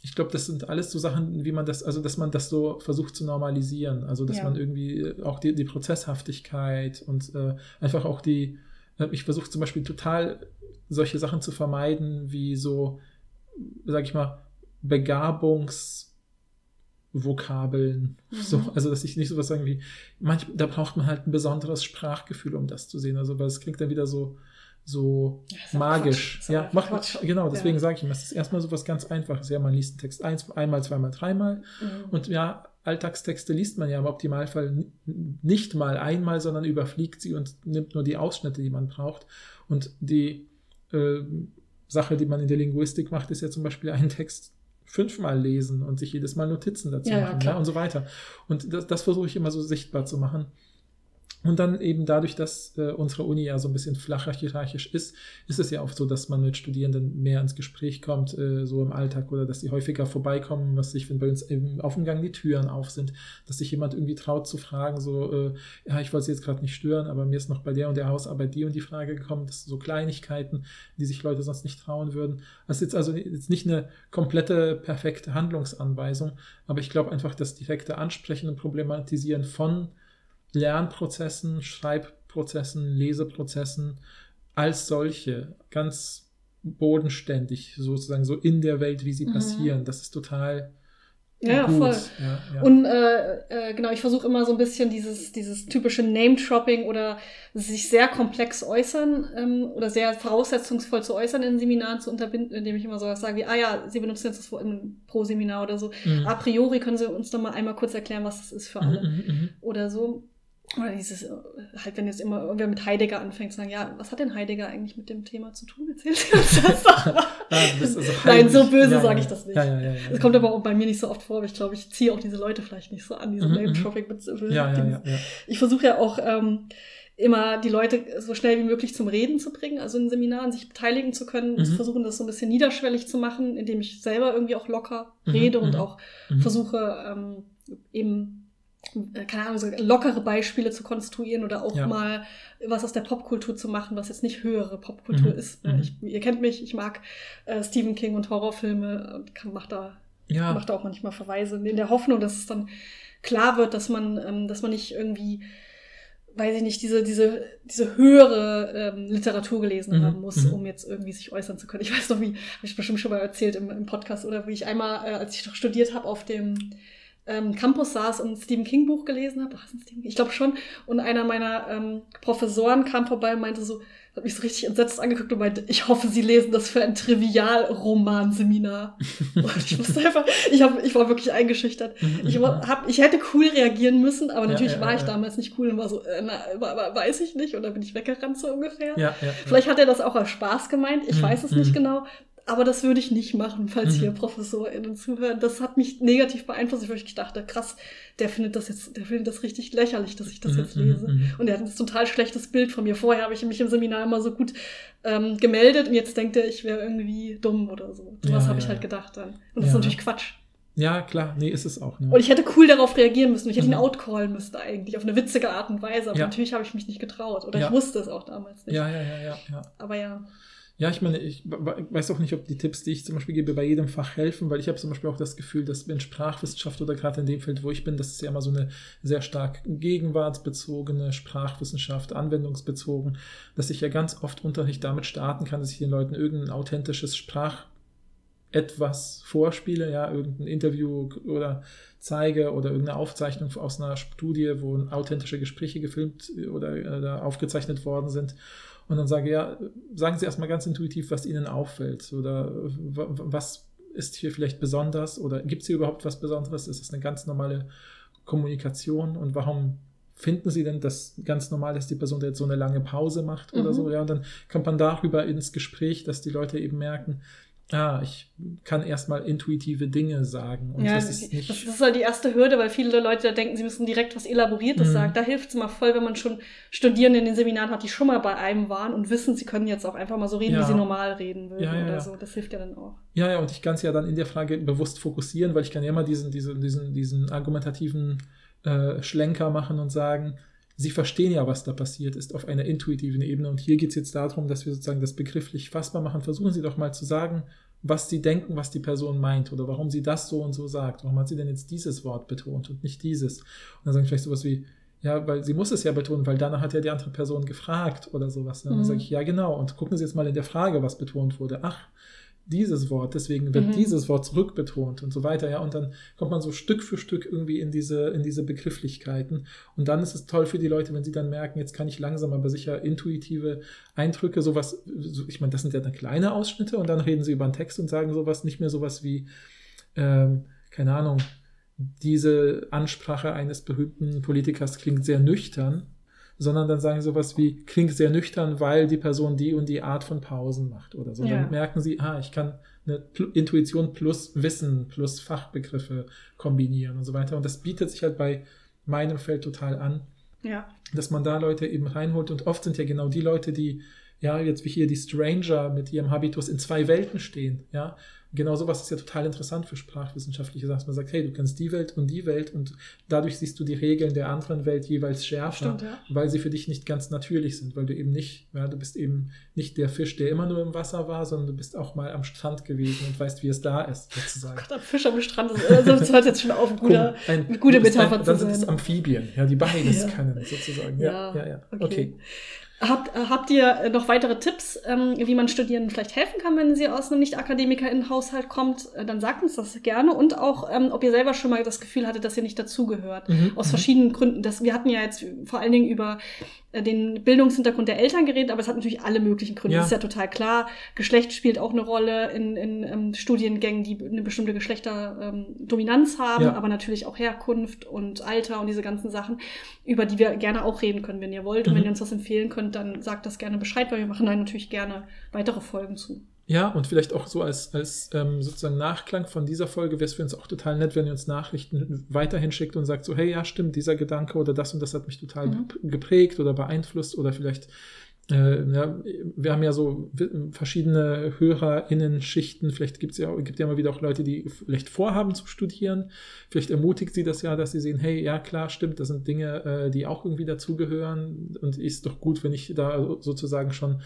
Speaker 3: ich glaube, das sind alles so Sachen, wie man das, also dass man das so versucht zu normalisieren. Also dass
Speaker 2: Ja.
Speaker 3: man irgendwie auch die, die Prozesshaftigkeit und äh, einfach auch die, äh, ich versuche zum Beispiel total solche Sachen zu vermeiden, wie so, sag ich mal, Begabungs- Vokabeln.
Speaker 2: Mhm.
Speaker 3: So, also dass ich nicht sowas sagen wie, manch, da braucht man halt ein besonderes Sprachgefühl, um das zu sehen. Also, weil es klingt dann wieder so, so magisch.
Speaker 2: Quatsch.
Speaker 3: Ja, macht
Speaker 2: Quatsch.
Speaker 3: genau, deswegen
Speaker 2: Ja.
Speaker 3: sage ich immer, es ist erstmal so was ganz Einfaches. Ja, man liest einen Text eins, einmal, zweimal, dreimal.
Speaker 2: Mhm.
Speaker 3: Und ja, Alltagstexte liest man ja im Optimalfall nicht mal einmal, sondern überfliegt sie und nimmt nur die Ausschnitte, die man braucht. Und die äh, Sache, die man in der Linguistik macht, ist ja zum Beispiel einen Text fünfmal lesen und sich jedes Mal Notizen dazu
Speaker 2: Ja,
Speaker 3: machen ja, und so weiter. Und das, das versuche ich immer so sichtbar zu machen. Und dann eben dadurch, dass äh, unsere Uni ja so ein bisschen flacher hierarchisch ist, ist es ja oft so, dass man mit Studierenden mehr ins Gespräch kommt, äh, so im Alltag, oder dass sie häufiger vorbeikommen, was ich, wenn bei uns eben auf dem Gang die Türen auf sind, dass sich jemand irgendwie traut zu fragen, so, äh, ja, ich wollte Sie jetzt gerade nicht stören, aber mir ist noch bei der und der Hausarbeit die und die Frage gekommen, das sind so Kleinigkeiten, die sich Leute sonst nicht trauen würden. Das ist jetzt also jetzt nicht eine komplette, perfekte Handlungsanweisung, aber ich glaube einfach, das direkte Ansprechen und Problematisieren von Lernprozessen, Schreibprozessen, Leseprozessen als solche, ganz bodenständig, sozusagen so in der Welt, wie sie
Speaker 2: Mhm.
Speaker 3: passieren. Das ist total
Speaker 2: Ja,
Speaker 3: gut.
Speaker 2: voll.
Speaker 3: Ja, ja.
Speaker 2: Und äh, äh, genau, ich versuche immer so ein bisschen dieses, dieses typische Name-Dropping oder sich sehr komplex äußern ähm, oder sehr voraussetzungsvoll zu äußern in Seminaren zu unterbinden, indem ich immer so was sage wie, ah ja, Sie benutzen jetzt das Wort im Pro-Seminar oder so.
Speaker 3: Mhm.
Speaker 2: A priori können Sie uns doch mal einmal kurz erklären, was das ist für alle.
Speaker 3: Mhm, mhm, mhm.
Speaker 2: Oder so. Oder dieses, äh, halt, wenn jetzt immer irgendwer mit Heidegger anfängt, zu sagen, ja, was hat denn Heidegger eigentlich mit dem Thema zu tun? Sie uns das doch mal.
Speaker 3: Bist also
Speaker 2: Nein, so böse
Speaker 3: Ja,
Speaker 2: sage
Speaker 3: ja,
Speaker 2: ich das nicht.
Speaker 3: Ja, ja, ja, ja,
Speaker 2: Das kommt aber auch bei mir nicht so oft vor, aber ich glaube, ich ziehe auch diese Leute vielleicht nicht so an, diese
Speaker 3: Mhm,
Speaker 2: Name-Dropping mit
Speaker 3: Ja, ja, ja, ja.
Speaker 2: Ich versuche ja auch ähm, immer die Leute so schnell wie möglich zum Reden zu bringen, also in Seminaren sich beteiligen zu können,
Speaker 3: Mhm.
Speaker 2: zu versuchen, das so ein bisschen niederschwellig zu machen, indem ich selber irgendwie auch locker
Speaker 3: Mhm,
Speaker 2: rede und
Speaker 3: mhm,
Speaker 2: auch
Speaker 3: mhm.
Speaker 2: versuche eben eben keine Ahnung, so lockere Beispiele zu konstruieren oder auch
Speaker 3: Ja.
Speaker 2: mal was aus der Popkultur zu machen, was jetzt nicht höhere Popkultur
Speaker 3: Mhm,
Speaker 2: ist. Äh,
Speaker 3: mhm.
Speaker 2: Ich, ihr kennt mich, ich mag äh, Stephen King und Horrorfilme und kann, mach da
Speaker 3: Ja,
Speaker 2: macht auch manchmal Verweise in der Hoffnung, dass es dann klar wird, dass man, ähm, dass man nicht irgendwie, weiß ich nicht, diese, diese, diese höhere ähm, Literatur gelesen
Speaker 3: Mhm,
Speaker 2: haben muss,
Speaker 3: mhm.
Speaker 2: um jetzt irgendwie sich äußern zu können. Ich weiß noch, wie, habe ich bestimmt schon mal erzählt im, im Podcast, oder wie ich einmal, äh, als ich noch studiert habe, auf dem ähm, Campus saß und ein Stephen King Buch gelesen habe. War es ein Stephen King? Ich glaube schon. Und einer meiner ähm, Professoren kam vorbei und meinte so, hat mich so richtig entsetzt angeguckt und meinte, ich hoffe, Sie lesen das für ein Trivialromanseminar. und ich wusste einfach, ich, hab, ich war wirklich eingeschüchtert. Ich, war- hab, ich hätte cool reagieren müssen, aber
Speaker 3: Ja,
Speaker 2: natürlich
Speaker 3: ja,
Speaker 2: war ich
Speaker 3: ja.
Speaker 2: damals nicht cool und war so, äh, na, wa- wa- weiß ich nicht. Und dann bin ich weggerannt so ungefähr.
Speaker 3: ja, ja, ja.
Speaker 2: Vielleicht hat er das auch als Spaß gemeint, ich
Speaker 3: Mhm,
Speaker 2: weiß es
Speaker 3: mhm.
Speaker 2: nicht genau. Aber das würde ich nicht machen, falls
Speaker 3: Mhm.
Speaker 2: hier ProfessorInnen zuhören. Das hat mich negativ beeinflusst. Ich wirklich dachte, krass, der findet das jetzt, der findet das richtig lächerlich, dass ich das
Speaker 3: Mhm,
Speaker 2: jetzt
Speaker 3: mhm,
Speaker 2: lese.
Speaker 3: mhm.
Speaker 2: Und er hat ein total schlechtes Bild von mir. Vorher habe ich mich im Seminar immer so gut ähm, gemeldet und jetzt denkt er, ich wäre irgendwie dumm oder so. Sowas
Speaker 3: Ja,
Speaker 2: habe
Speaker 3: ja,
Speaker 2: ich halt gedacht dann. Und das
Speaker 3: Ja.
Speaker 2: ist natürlich Quatsch.
Speaker 3: Ja, klar, nee, ist es auch. Ne?
Speaker 2: Und ich hätte cool darauf reagieren müssen. Ich hätte ihn
Speaker 3: Mhm.
Speaker 2: outcallen müssen eigentlich, auf eine witzige Art und Weise. Aber natürlich habe ich mich nicht getraut. Oder ich wusste es auch damals nicht.
Speaker 3: ja, ja, ja, ja.
Speaker 2: Aber ja.
Speaker 3: Ja, ich meine, ich we- weiß auch nicht, ob die Tipps, die ich zum Beispiel gebe, bei jedem Fach helfen, weil ich habe zum Beispiel auch das Gefühl, dass in Sprachwissenschaft oder gerade in dem Feld, wo ich bin, das ist ja immer so eine sehr stark gegenwartsbezogene Sprachwissenschaft, anwendungsbezogen, dass ich ja ganz oft Unterricht damit starten kann, dass ich den Leuten irgendein authentisches Sprach etwas vorspiele, ja, irgendein Interview oder zeige oder irgendeine Aufzeichnung aus einer Studie, wo authentische Gespräche gefilmt oder, oder aufgezeichnet worden sind. Und dann sage, ja, sagen Sie erstmal ganz intuitiv, was Ihnen auffällt oder was ist hier vielleicht besonders oder gibt es hier überhaupt was Besonderes? Ist es eine ganz normale Kommunikation und warum finden Sie denn das ganz normal, dass die Person jetzt so eine lange Pause macht oder
Speaker 2: Mhm.
Speaker 3: so? Ja, und dann kommt man darüber ins Gespräch, dass die Leute eben merken, ah, ich kann erstmal intuitive Dinge sagen und
Speaker 2: ja,
Speaker 3: das ist nicht.
Speaker 2: das ist halt die erste Hürde, weil viele Leute da denken, sie müssen direkt was Elaboriertes
Speaker 3: Mhm.
Speaker 2: sagen. Da hilft es mal voll, wenn man schon Studierende in den Seminaren hat, die schon mal bei einem waren und wissen, sie können jetzt auch einfach mal so reden,
Speaker 3: Ja.
Speaker 2: wie sie normal reden würden
Speaker 3: Ja, ja,
Speaker 2: oder so. Das hilft ja dann auch.
Speaker 3: Ja, ja, und ich kann es ja dann in der Frage bewusst fokussieren, weil ich kann ja immer diesen, diesen, diesen, diesen argumentativen äh, Schlenker machen und sagen, Sie verstehen ja, was da passiert ist auf einer intuitiven Ebene. Und hier geht es jetzt darum, dass wir sozusagen das begrifflich fassbar machen. Versuchen Sie doch mal zu sagen, was Sie denken, was die Person meint oder warum sie das so und so sagt. Warum hat sie denn jetzt dieses Wort betont und nicht dieses? Und dann sagen vielleicht sowas wie, ja, weil sie muss es ja betonen, weil danach hat ja die andere Person gefragt oder sowas. Und dann
Speaker 2: Mhm.
Speaker 3: sage ich, ja, genau. Und gucken Sie jetzt mal in der Frage, was betont wurde. Ach, dieses Wort, deswegen wird
Speaker 2: Mhm.
Speaker 3: dieses Wort zurückbetont und so weiter, ja. Und dann kommt man so Stück für Stück irgendwie in diese, in diese Begrifflichkeiten. Und dann ist es toll für die Leute, wenn sie dann merken, jetzt kann ich langsam, aber sicher intuitive Eindrücke, sowas, so, ich meine, das sind ja dann kleine Ausschnitte und dann reden sie über einen Text und sagen sowas, nicht mehr sowas wie, ähm, keine Ahnung, diese Ansprache eines berühmten Politikers klingt sehr nüchtern, sondern dann sagen sie sowas wie, klingt sehr nüchtern, weil die Person die und die Art von Pausen macht oder so.
Speaker 2: Ja.
Speaker 3: Dann merken sie, ah, ich kann eine Intuition plus Wissen plus Fachbegriffe kombinieren und so weiter. Und das bietet sich halt bei meinem Feld total an
Speaker 2: Ja.
Speaker 3: dass man da Leute eben reinholt und oft sind ja genau die Leute, die ja jetzt wie hier die Stranger mit ihrem Habitus in zwei Welten stehen, ja. Genau sowas ist ja total interessant für sprachwissenschaftliche Sachen. Man sagt, hey, du kennst die Welt und die Welt und dadurch siehst du die Regeln der anderen Welt jeweils schärfer,
Speaker 2: Stimmt, ja.
Speaker 3: weil sie für dich nicht ganz natürlich sind, weil du eben nicht, ja, du bist eben nicht der Fisch, der immer nur im Wasser war, sondern du bist auch mal am Strand gewesen und weißt, wie es da ist, sozusagen.
Speaker 2: Gott, am Fisch am Strand, ist, also das hört jetzt schon auf, guter,
Speaker 3: Ein-
Speaker 2: eine gute Metapher
Speaker 3: ein,
Speaker 2: zu
Speaker 3: Dann sind es
Speaker 2: sein.
Speaker 3: Amphibien, ja, die beides
Speaker 2: Ja.
Speaker 3: können, sozusagen. Ja, ja, ja.
Speaker 2: okay.
Speaker 3: okay.
Speaker 2: Habt, äh, habt ihr noch weitere Tipps, ähm, wie man Studierenden vielleicht helfen kann, wenn sie aus einem Nicht-Akademiker-Haushalt kommt? Äh, dann sagt uns das gerne. Und auch, ähm, ob ihr selber schon mal das Gefühl hattet, dass ihr nicht dazugehört.
Speaker 3: Mhm,
Speaker 2: Aus
Speaker 3: mhm.
Speaker 2: verschiedenen Gründen. Das, wir hatten ja jetzt vor allen Dingen über äh, den Bildungshintergrund der Eltern geredet, aber es hat natürlich alle möglichen Gründe.
Speaker 3: Ja.
Speaker 2: Das ist ja total klar. Geschlecht spielt auch eine Rolle in, in ähm, Studiengängen, die eine bestimmte Geschlechterdominanz haben,
Speaker 3: Ja.
Speaker 2: aber natürlich auch Herkunft und Alter und diese ganzen Sachen, über die wir gerne auch reden können, wenn ihr wollt. Und
Speaker 3: Mhm.
Speaker 2: wenn ihr uns was empfehlen könnt, dann sagt das gerne Bescheid, weil wir machen da natürlich gerne weitere Folgen zu.
Speaker 3: Ja, und vielleicht auch so als, als ähm, sozusagen Nachklang von dieser Folge wäre es für uns auch total nett, wenn ihr uns Nachrichten weiterhin schickt und sagt so, hey, ja, stimmt, dieser Gedanke oder das und das hat mich total
Speaker 2: Mhm.
Speaker 3: gep- geprägt oder beeinflusst oder vielleicht, äh, ja, wir haben ja so verschiedene HörerInnen-Schichten, vielleicht gibt's ja, gibt ja immer wieder auch Leute, die vielleicht vorhaben zu studieren, vielleicht ermutigt sie das ja, dass sie sehen, hey, ja, klar, stimmt, das sind Dinge, äh, die auch irgendwie dazugehören. Und ist doch gut, wenn ich da sozusagen schon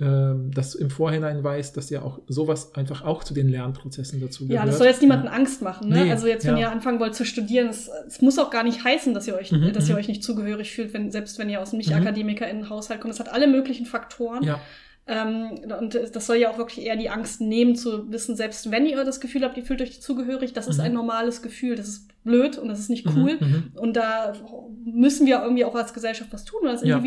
Speaker 3: ähm, das im Vorhinein weiß, dass ja auch sowas einfach auch zu den Lernprozessen dazu gehört.
Speaker 2: Ja, das soll jetzt niemanden Angst machen. Ne?
Speaker 3: Nee,
Speaker 2: also jetzt, wenn
Speaker 3: ja.
Speaker 2: ihr anfangen wollt zu studieren, es, es muss auch gar nicht heißen, dass ihr euch,
Speaker 3: Mhm,
Speaker 2: dass ihr
Speaker 3: mhm.
Speaker 2: euch nicht zugehörig fühlt, wenn, selbst wenn ihr aus einem
Speaker 3: Mhm.
Speaker 2: Nicht-Akademiker in den Haushalt kommt. Es hat alle möglichen Faktoren.
Speaker 3: Ja,
Speaker 2: Ähm, und das soll ja auch wirklich eher die Angst nehmen, zu wissen, selbst wenn ihr das Gefühl habt, ihr fühlt euch zugehörig, das ist
Speaker 3: Mhm.
Speaker 2: ein normales Gefühl. Das ist blöd und das ist nicht
Speaker 3: Mhm,
Speaker 2: cool.
Speaker 3: mhm.
Speaker 2: Und da müssen wir irgendwie auch als Gesellschaft was tun oder als
Speaker 3: Ja.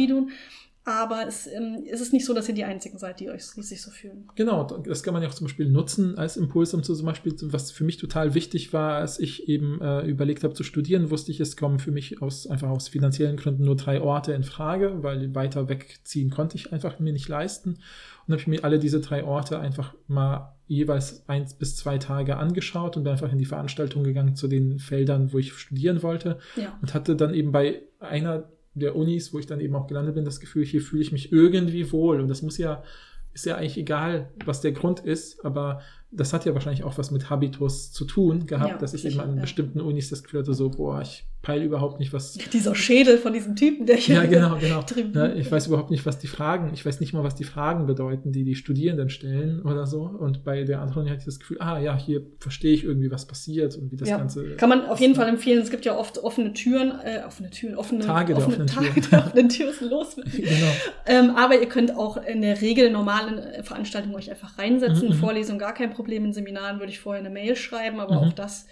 Speaker 2: Aber es, ähm, es ist nicht so, dass ihr die Einzigen seid, die euch die sich so fühlen.
Speaker 3: Genau, das kann man ja auch zum Beispiel nutzen als Impuls, um zum Beispiel, was für mich total wichtig war, als ich eben äh, überlegt habe zu studieren, wusste ich, es kommen für mich aus einfach aus finanziellen Gründen nur drei Orte in Frage, weil weiter wegziehen konnte ich einfach mir nicht leisten. Und habe ich mir alle diese drei Orte einfach mal jeweils eins bis zwei Tage angeschaut und bin einfach in die Veranstaltung gegangen zu den Feldern, wo ich studieren wollte
Speaker 2: Ja.
Speaker 3: und hatte dann eben bei einer der Unis, wo ich dann eben auch gelandet bin, das Gefühl, hier fühle ich mich irgendwie wohl. Und das muss ja, ist ja eigentlich egal, was der Grund ist, aber das hat ja wahrscheinlich auch was mit Habitus zu tun gehabt,
Speaker 2: Ja,
Speaker 3: dass ich eben an
Speaker 2: ja.
Speaker 3: bestimmten Unis das Gefühl hatte, so, boah, ich peile überhaupt nicht, was.
Speaker 2: Dieser Schädel von diesem Typen, der hier
Speaker 3: Ja, genau, genau. Ja, ich weiß überhaupt nicht, was die Fragen, ich weiß nicht mal, was die Fragen bedeuten, die die Studierenden stellen oder so. Und bei der anderen hatte ich das Gefühl, ah ja, hier verstehe ich irgendwie, was passiert und wie das
Speaker 2: ja.
Speaker 3: Ganze.
Speaker 2: Kann man auf jeden Fall empfehlen. Es gibt ja oft offene Türen, äh, offene Türen, offene
Speaker 3: Tage der
Speaker 2: offene,
Speaker 3: offenen
Speaker 2: Tage
Speaker 3: Türen.
Speaker 2: der offenen Türen los.
Speaker 3: Genau.
Speaker 2: Ähm, aber ihr könnt auch in der Regel normalen äh, Veranstaltungen euch einfach reinsetzen.
Speaker 3: Mhm, mhm.
Speaker 2: Vorlesungen gar kein Problem. In Seminaren würde ich vorher eine Mail schreiben, aber
Speaker 3: Mhm.
Speaker 2: auch das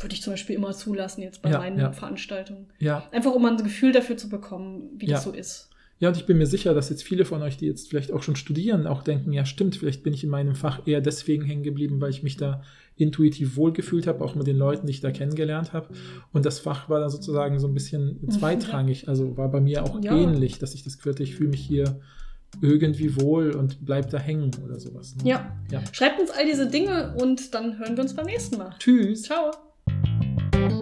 Speaker 2: würde ich zum Beispiel immer zulassen jetzt bei
Speaker 3: Ja,
Speaker 2: meinen
Speaker 3: ja.
Speaker 2: Veranstaltungen.
Speaker 3: Ja,
Speaker 2: Einfach um ein Gefühl dafür zu bekommen, wie das
Speaker 3: Ja.
Speaker 2: so ist.
Speaker 3: Ja, und ich bin mir sicher, dass jetzt viele von euch, die jetzt vielleicht auch schon studieren, auch denken, ja stimmt, vielleicht bin ich in meinem Fach eher deswegen hängen geblieben, weil ich mich da intuitiv wohlgefühlt habe, auch mit den Leuten, die ich da kennengelernt habe. Und das Fach war dann sozusagen so ein bisschen zweitrangig, also war bei mir auch ähnlich, dass ich das Gefühl hatte, ich fühle mich hier irgendwie wohl und bleib da hängen oder sowas. ne?
Speaker 2: Ja.
Speaker 3: ja.
Speaker 2: Schreibt uns all diese Dinge und dann hören wir uns beim nächsten Mal.
Speaker 3: Tschüss.
Speaker 2: Ciao. Thank you.